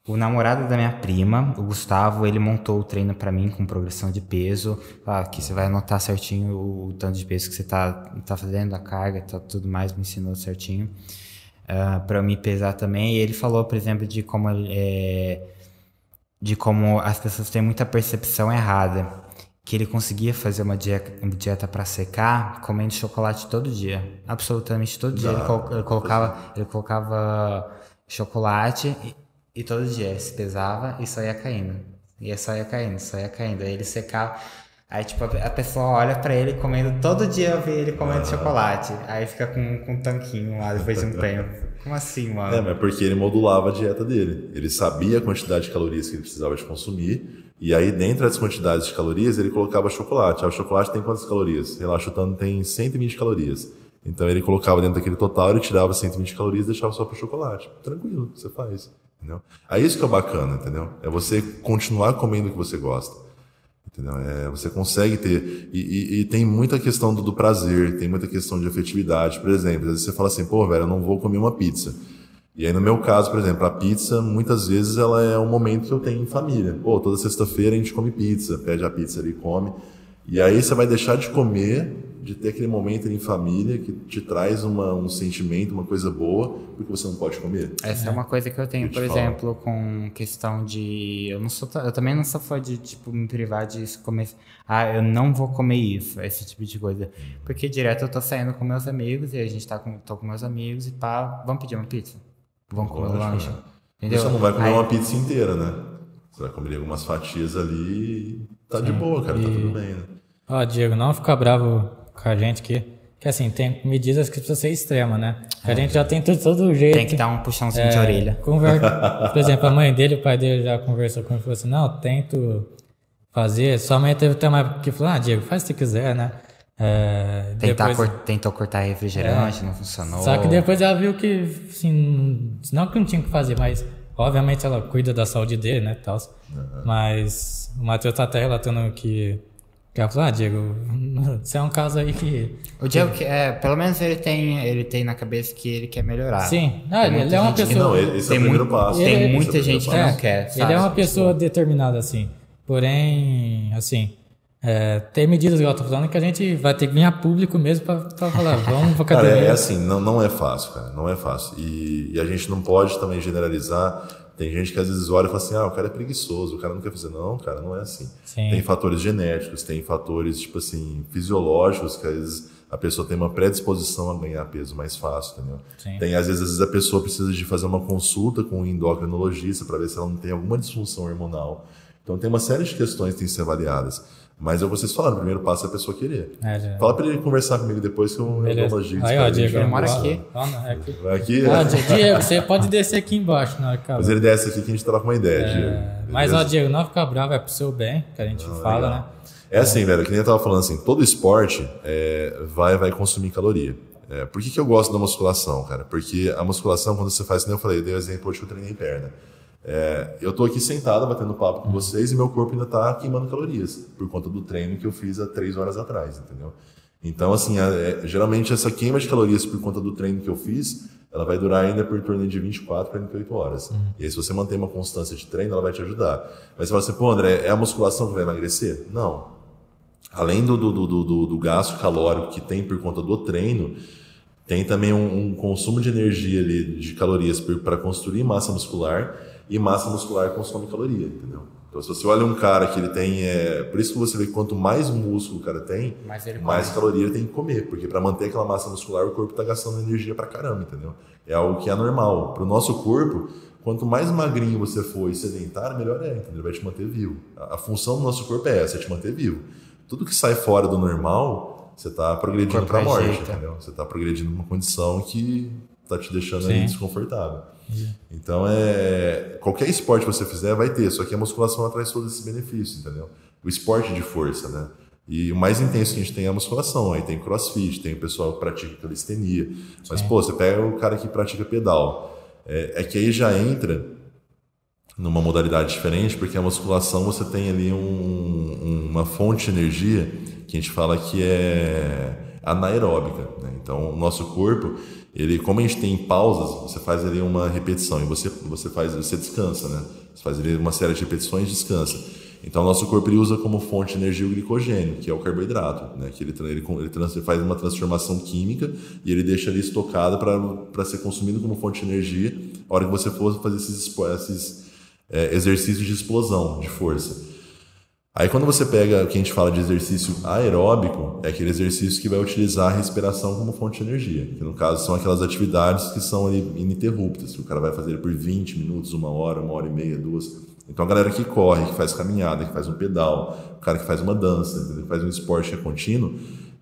O namorado da minha prima, o Gustavo, ele montou o treino para mim com progressão de peso. Ah, que você vai anotar certinho o, tanto de peso que você tá, tá fazendo, a carga, tá tudo mais, me ensinou certinho. Uh, ah, para me pesar também. E ele falou, por exemplo, de como, é, de como as pessoas têm muita percepção errada que ele conseguia fazer uma dieta, para secar comendo chocolate todo dia. Absolutamente todo dia. Ele, colo ele, colocava, ele colocava chocolate e, e todo dia se pesava e só ia caindo. E só ia caindo, só ia caindo. Aí ele secava. Aí, tipo, a pessoa olha para ele comendo, todo dia eu vejo ele comendo ah. chocolate. Aí fica com, com um tanquinho lá depois de um tempo. Como assim, mano? É, mas porque ele modulava a dieta dele. Ele sabia a quantidade de calorias que ele precisava de consumir e aí, dentro das quantidades de calorias, ele colocava chocolate. Ah, o chocolate tem quantas calorias? Relaxotano tem 120 calorias. Então, ele colocava dentro daquele total, ele tirava 120 calorias e deixava só para o chocolate. Tranquilo, você faz. Entendeu? É isso que é bacana, entendeu? É você continuar comendo o que você gosta. Entendeu? É, você consegue ter. E, e, e tem muita questão do, do, prazer, tem muita questão de afetividade. Por exemplo, às vezes você fala assim, pô, velho, eu não vou comer uma pizza. E aí, no meu caso, por exemplo, a pizza, muitas vezes ela é um momento que eu tenho em família. Pô, toda sexta-feira a gente come pizza, pede a pizza ali e come. E aí você vai deixar de comer, de ter aquele momento em família que te traz uma, um sentimento, uma coisa boa, porque você não pode comer. Essa é, é uma coisa que eu tenho, eu por exemplo, falo. com questão de. Eu, não sou, eu também não sou fã de tipo, me privar de comer. Ah, eu não vou comer isso, esse tipo de coisa. Porque direto eu tô saindo com meus amigos e a gente tá com, tô com meus amigos e pá, vamos pedir uma pizza vão comer o lanche. Entendeu? Você não vai comer Aí... uma pizza inteira, né? Você vai comer algumas fatias ali e tá Sim. de boa, cara, e... tá tudo bem, né? Ó, Diego, não fica bravo com a gente aqui. Que assim, tem medidas que precisa ser extrema, né? É. A gente já tem tudo, todo jeito. Tem que dar um puxãozinho é, de orelha. Conver... Por exemplo, a mãe dele, o pai dele já conversou com ele e falou assim: não, tento fazer. Sua mãe teve até uma época que falou: ah, Diego, faz se quiser, né? É, Tentar depois, cor, tentou cortar refrigerante, é, não funcionou. Só que depois ela viu que, assim, não que não tinha que fazer, mas obviamente ela cuida da saúde dele, né, tal. Uhum. Mas o Matheus tá até relatando que, que ela falou, ah, Diego, você é um caso aí que... O Diego, que, é, pelo menos ele tem, ele tem na cabeça que ele quer melhorar. Sim, ah, ele, é uma pessoa... não, esse é o primeiro passo. Tem ele, muita gente que não quer, sabe? Ele é uma pessoa determinada, assim. Porém, assim... É, tem medidas, igual eu tô falando, que a gente vai ter que vir a público mesmo para falar, vamos academia. Cara, é assim, não, não é fácil, cara, não é fácil. E, e, a gente não pode também generalizar. Tem gente que às vezes olha e fala assim, ah, o cara é preguiçoso, o cara não quer fazer. Não, cara, não é assim. Sim. Tem fatores genéticos, tem fatores, tipo assim, fisiológicos, que às vezes a pessoa tem uma predisposição a ganhar peso mais fácil, entendeu? Sim. Tem, às vezes, às vezes a pessoa precisa de fazer uma consulta com um endocrinologista para ver se ela não tem alguma disfunção hormonal. Então tem uma série de questões que têm que ser avaliadas. Mas eu vocês falaram, o primeiro passo é a pessoa querer. É, já... Fala pra ele conversar comigo depois que eu, eu dou uma dica. Aí, ó, Diego, ele mora aqui. Ah, é aqui. Vai aqui? Ah, Diego, você pode descer aqui embaixo, não, cara. Mas ele desce aqui que a gente troca uma ideia, é... Diego. Mas, ó, Diego, não ficar bravo, é pro seu bem, que a gente não, fala, legal. né? É assim, velho, que nem eu tava falando assim, todo esporte é, vai, vai consumir caloria. É, por que, que eu gosto da musculação, cara? Porque a musculação, quando você faz, como eu falei, eu dei o exemplo hoje que eu treinei perna. É, eu tô aqui sentado batendo papo com vocês e meu corpo ainda tá queimando calorias por conta do treino que eu fiz há três horas atrás, entendeu? Então, assim, é, geralmente essa queima de calorias por conta do treino que eu fiz, ela vai durar ainda por torno de 24 a 48 horas. Uhum. E aí, se você manter uma constância de treino, ela vai te ajudar. Mas você fala assim, pô, André, é a musculação que vai emagrecer? Não. Além do, do, do, do, do gasto calórico que tem por conta do treino, tem também um, um consumo de energia ali, de calorias para construir massa muscular e massa muscular consome caloria, entendeu? Então, se você olha um cara que ele tem. É, por isso que você vê que quanto mais músculo o cara tem, mais, mais caloria ele tem que comer. Porque para manter aquela massa muscular, o corpo está gastando energia para caramba, entendeu? É algo que é normal. Para o nosso corpo, quanto mais magrinho você for e sedentário, melhor é, entendeu? Ele vai te manter vivo. A, a função do nosso corpo é essa, é te manter vivo. Tudo que sai fora do normal, você está progredindo para a morte, entendeu? Você está progredindo numa condição que está te deixando aí Então, é, qualquer esporte que você fizer vai ter, só que a musculação traz todos esses benefícios, entendeu? O esporte de força, né? E o mais intenso que a gente tem é a musculação. Aí tem crossfit, tem o pessoal que pratica calistenia. Mas, Sim. pô, você pega o cara que pratica pedal. É, é, que aí já entra numa modalidade diferente, porque a musculação você tem ali um, uma fonte de energia que a gente fala que é anaeróbica. Né? Então, o nosso corpo ele, como a gente tem pausas, você faz ali uma repetição e você, você faz, você descansa, né? Você faz ali uma série de repetições descansa. Então, nosso corpo ele usa como fonte de energia o glicogênio, que é o carboidrato, né? Que ele, ele, ele faz uma transformação química e ele deixa ali estocado para ser consumido como fonte de energia a hora que você for fazer esses, esses é, exercícios de explosão, de força. Aí quando você pega o que a gente fala de exercício aeróbico, é aquele exercício que vai utilizar a respiração como fonte de energia, que no caso são aquelas atividades que são ali ininterruptas, que o cara vai fazer por 20 minutos, uma hora, uma hora e meia, duas. Então a galera que corre, que faz caminhada, que faz um pedal, o cara que faz uma dança, que faz um esporte que é contínuo,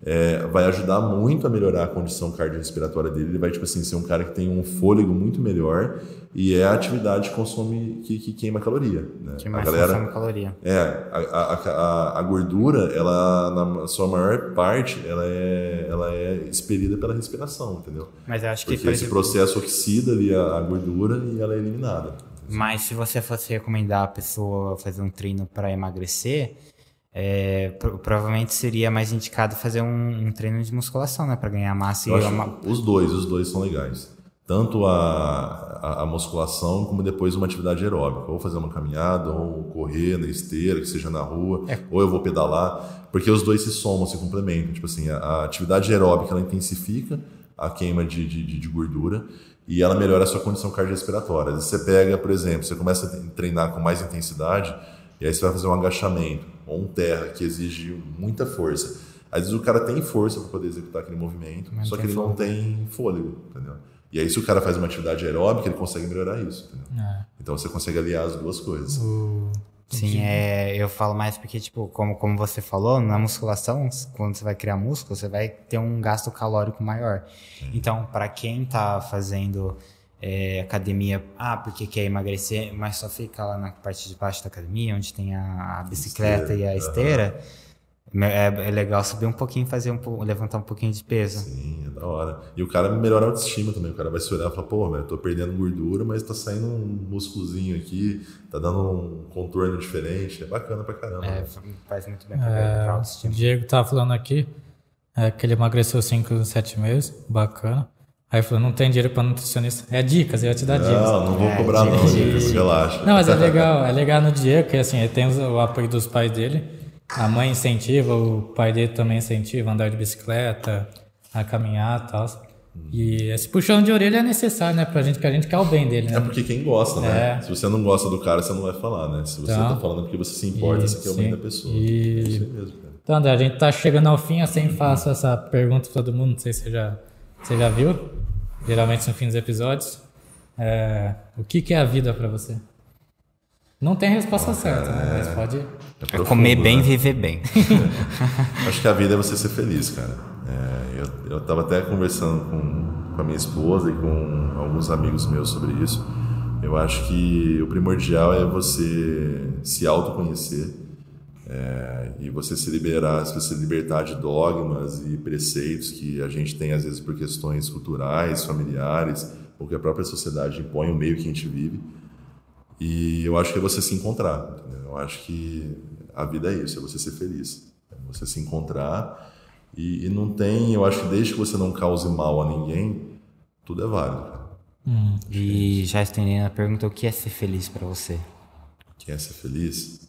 é, vai ajudar muito a melhorar a condição cardiorrespiratória dele. Ele vai, tipo assim, ser um cara que tem um fôlego muito melhor e é a atividade que consome, que, que queima caloria. Né? Que mais a galera, consome caloria. É, a, a, a, a, gordura, ela, na sua maior parte, ela é, ela é expelida pela respiração, entendeu? Mas eu acho que... Porque esse processo oxida ali a, a gordura e ela é eliminada. Mas se você fosse recomendar a pessoa fazer um treino para emagrecer, é, provavelmente seria mais indicado fazer um, um treino de musculação, né? Para ganhar massa Eu e uma... Os dois, os dois são legais. Tanto a, a, a, musculação como depois uma atividade aeróbica. Ou fazer uma caminhada, ou correr na esteira, que seja na rua, é. ou eu vou pedalar. Porque os dois se somam, se complementam. Tipo assim, a, a atividade aeróbica ela intensifica a queima de, de, de gordura e ela melhora a sua condição cardiorrespiratória. Você pega, por exemplo, você começa a treinar com mais intensidade, e aí você vai fazer um agachamento ou um terra que exige muita força. Às vezes o cara tem força para poder executar aquele movimento, Mas só que ele fôlego. não tem fôlego, entendeu? E aí se o cara faz uma atividade aeróbica, ele consegue melhorar isso, é. Então você consegue aliar as duas coisas. Uh, sim, é, eu falo mais porque, tipo, como, como você falou, na musculação, quando você vai criar músculo, você vai ter um gasto calórico maior. Então, para quem está fazendo é, academia, ah, porque quer emagrecer, mas só fica lá na parte de baixo da academia, onde tem a, a bicicleta esteira. e a esteira. Uhum. É, é, legal subir um pouquinho, fazer um levantar um pouquinho de peso. Sim, é da hora. E o cara melhora a autoestima também. O cara vai se olhar e falar, pô, velho, tô perdendo gordura, mas tá saindo um músculozinho aqui, tá dando um contorno diferente. É bacana pra caramba. É, faz muito bem pra, é, pra autoestima. O Diego tava falando aqui é, que ele emagreceu 5, 7 meses, bacana. Aí falou, não tem dinheiro para nutricionista. É dicas, eu ia te dar não, dicas. Não, não vou é, cobrar não, Diego, relaxa. Não, mas é legal, é legal no Diego, que assim, ele tem o apoio dos pais dele, a mãe incentiva, o pai dele também incentiva a andar de bicicleta, a caminhar e tal. E esse puxão de orelha é necessário, né? Pra gente, que a gente quer o bem dele, né? É porque quem gosta, né? É. Se você não gosta do cara, você não vai falar, né? Se você então, tá falando porque você se importa, e, você quer o bem da pessoa. E... É isso mesmo, cara. Então, André, a gente tá chegando ao fim, assim, faço essa pergunta pra todo mundo, não sei se você já, você já viu geralmente no fim dos episódios. É, o que, que é a vida para você? Não tem resposta certa, né? mas pode. É, é comer bem, né? viver bem. Acho que a vida é você ser feliz, cara. É, eu, eu tava até conversando com, com a minha esposa e com alguns amigos meus sobre isso. Eu acho que o primordial é você se autoconhecer é, e você se liberar, se você libertar de dogmas e preceitos que a gente tem às vezes por questões culturais, familiares, ou que a própria sociedade impõe o meio que a gente vive. E eu acho que é você se encontrar. Entendeu? Eu acho que a vida é isso, é você ser feliz. É você se encontrar e, e, não tem, eu acho que desde que você não cause mal a ninguém, tudo é válido. Hum. E já estendendo a pergunta, o que é ser feliz para você? O que é ser feliz?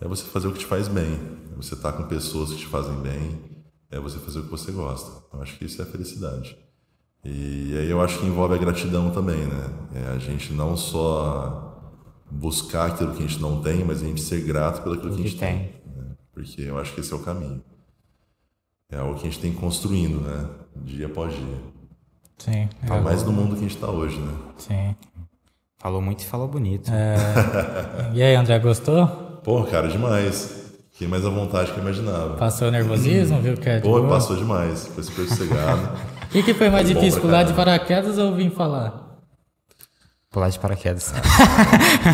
É você fazer o que te faz bem. É você estar com pessoas que te fazem bem. É você fazer o que você gosta. Eu acho que isso é felicidade. E aí eu acho que envolve a gratidão também, né? É a gente não só buscar aquilo que a gente não tem, mas a gente ser grato pelo que a gente tem. tem né? Porque eu acho que esse é o caminho. É algo que a gente tem construindo, né? Dia após dia. Sim. Tá é mais no mundo que a gente está hoje, né? Sim. Falou muito e falou bonito. É... e aí, André, gostou? Pô, cara, demais. Fiquei mais à vontade que eu imaginava. Passou nervosismo, viu? Que é Pô, passou demais. Foi super sossegado. O que, que foi mais foi difícil, pular de paraquedas ou vir falar? Pular de paraquedas.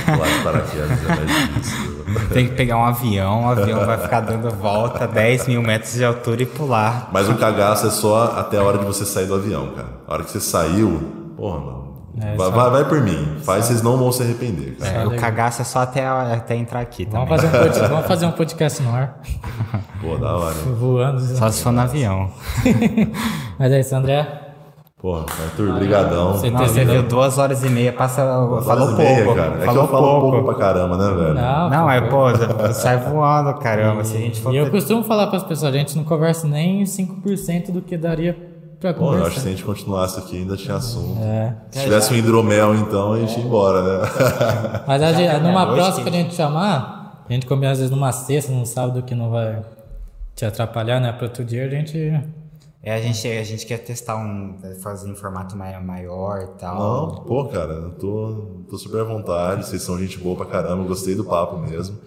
Pular de paraquedas é mais difícil. Tem que pegar um avião, o avião vai ficar dando volta 10 mil metros de altura e pular. Mas o cagaço é só até a hora de você sair do avião, cara. A hora que você saiu, porra, mano. É, vai, vai, vai, por mim. Faz, só... vocês não vão se arrepender. Cara. É, o cagaço é só até, até entrar aqui. Vamos fazer, um podcast, vamos fazer um podcast no ar. Pô, da hora. Voando. Só se for no avião. Mas é isso, André. Porra, Arthur, brigadão. Você, não, você viu duas horas e meia, passa, duas falou pouco. Meia, cara. É falou que eu falo pouco. pouco pra caramba, né, velho? Não, não é, pô, sai voando, caramba. E, se a gente for e eu costumo falar para as pessoas, a gente não conversa nem 5% do que daria pra conversar. Pô, eu acho que se a gente continuasse aqui ainda tinha assunto. É. Se tivesse um hidromel, então, a gente ia embora, né? Mas a gente, numa próxima que a gente chamar, a gente combina às vezes numa sexta, num sábado que não vai te atrapalhar, né? Para outro dia a gente é, a gente, a gente quer testar um. fazer em formato maior e tal. Não, pô, cara, eu tô, tô super à vontade. Vocês são gente boa pra caramba, gostei do papo mesmo.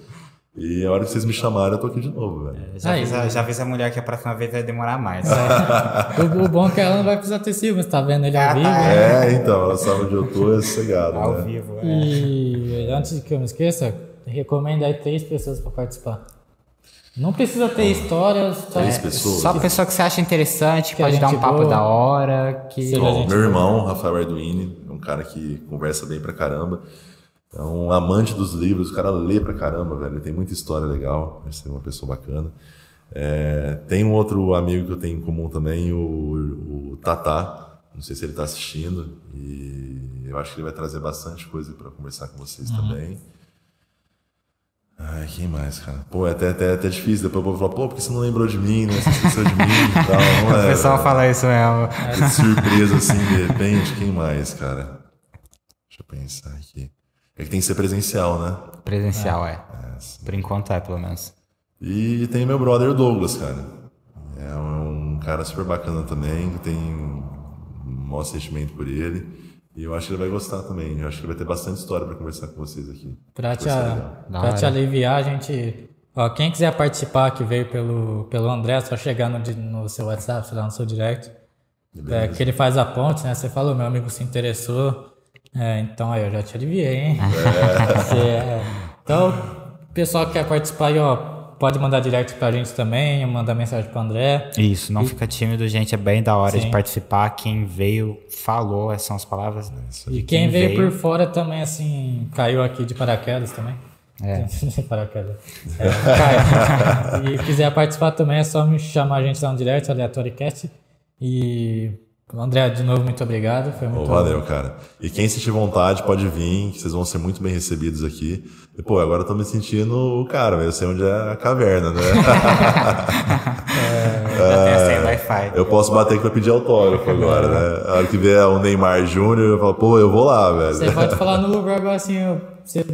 E a hora que vocês me chamarem, eu tô aqui de novo, velho. É, já, fiz a, já fiz a mulher que a próxima vez vai demorar mais. É. o, o, bom é que ela não vai precisar ter você tá vendo ele ao ah, vivo. Tá, é, né? então, ela sabe onde eu tô, é sossegado. Ao né? vivo, é. E antes que eu me esqueça, recomendo aí três pessoas pra participar. Não precisa ter histórias. Três é, pessoas. Só pessoa que você acha interessante, que pode dar um papo boa, da hora. Que... Bom, meu irmão, Rafael Arduini, é um cara que conversa bem pra caramba. É um amante dos livros, o cara lê pra caramba, velho. Ele tem muita história legal, vai ser uma pessoa bacana. É, tem um outro amigo que eu tenho em comum também, o, o Tatá. Não sei se ele está assistindo. E eu acho que ele vai trazer bastante coisa para conversar com vocês uhum. também. Ai, quem mais, cara? Pô, é até, até, até difícil. Depois o povo fala, pô, por que você não lembrou de mim, né? Você esqueceu de mim e tal. Não é, o pessoal fala isso mesmo. É surpresa, assim, de repente. Quem mais, cara? Deixa eu pensar aqui. É que tem que ser presencial, né? Presencial, é. é. Por enquanto é, pelo menos. E tem meu brother Douglas, cara. É um cara super bacana também, que tem um maior sentimento por ele. E eu acho que ele vai gostar também. Eu acho que vai ter bastante história para conversar com vocês aqui. Para te, pra te aliviar, a gente. Ó, quem quiser participar, que veio pelo, pelo André, só chegar no, no seu WhatsApp, sei lá, no seu direct. É, que ele faz a ponte, né? Você falou, meu amigo se interessou. É, então aí eu já te aliviei, hein? É. é. Então, pessoal que quer participar aí, ó, pode mandar direct pra gente também, mandar mensagem pro André. Isso, não e... fica tímido, gente. É bem da hora Sim. de participar. Quem veio, falou, essas são as palavras. E quem, quem veio, veio, por fora também, assim, caiu aqui de paraquedas também. É. paraquedas. É, cai. e quiser participar também, é só me chamar a gente lá no direct, AleatóriCast. E André, de novo, muito obrigado. Foi muito oh, valeu, cara. E quem sentir vontade pode vir, que vocês vão ser muito bem recebidos aqui. E, pô, agora eu tô me sentindo o cara, eu sei onde é a caverna, né? é, é, eu posso bater aqui pra pedir autógrafo agora, né? A hora que vier o Neymar Júnior, eu falo, pô, eu vou lá, velho. Você pode falar no lugar assim, eu você,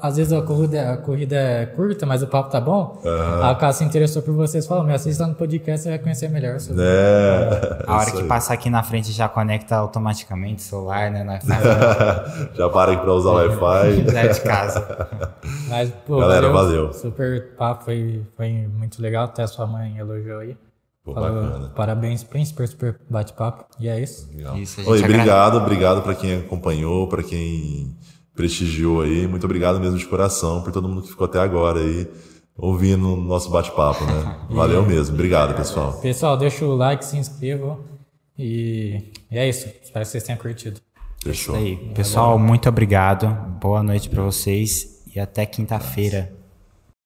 às vezes a corrida, a corrida é curta, mas o papo tá bom. Uhum. A casa se interessou por vocês, falou, me assista no podcast, você vai conhecer melhor. Sobre é, a hora que passar aqui na frente já conecta automaticamente o celular, né? Na... já para para usar o Wi-Fi. Já é de casa. Mas, pô, Galera, valeu. valeu. Super papo, foi, foi muito legal. Até a sua mãe elogiou aí. Pô, Falou, parabéns, Príncipe, super bate-papo. E é isso. isso Oi, obrigado, obrigado para quem acompanhou, para quem prestigiou aí. Muito obrigado mesmo de coração por todo mundo que ficou até agora aí ouvindo o nosso bate-papo, né? Valeu mesmo. Obrigado, pessoal. Pessoal, deixa o like, se inscreva e, e é isso. Espero que vocês tenham curtido. Fechou. Isso aí. Pessoal, muito obrigado. Boa noite pra vocês e até quinta-feira.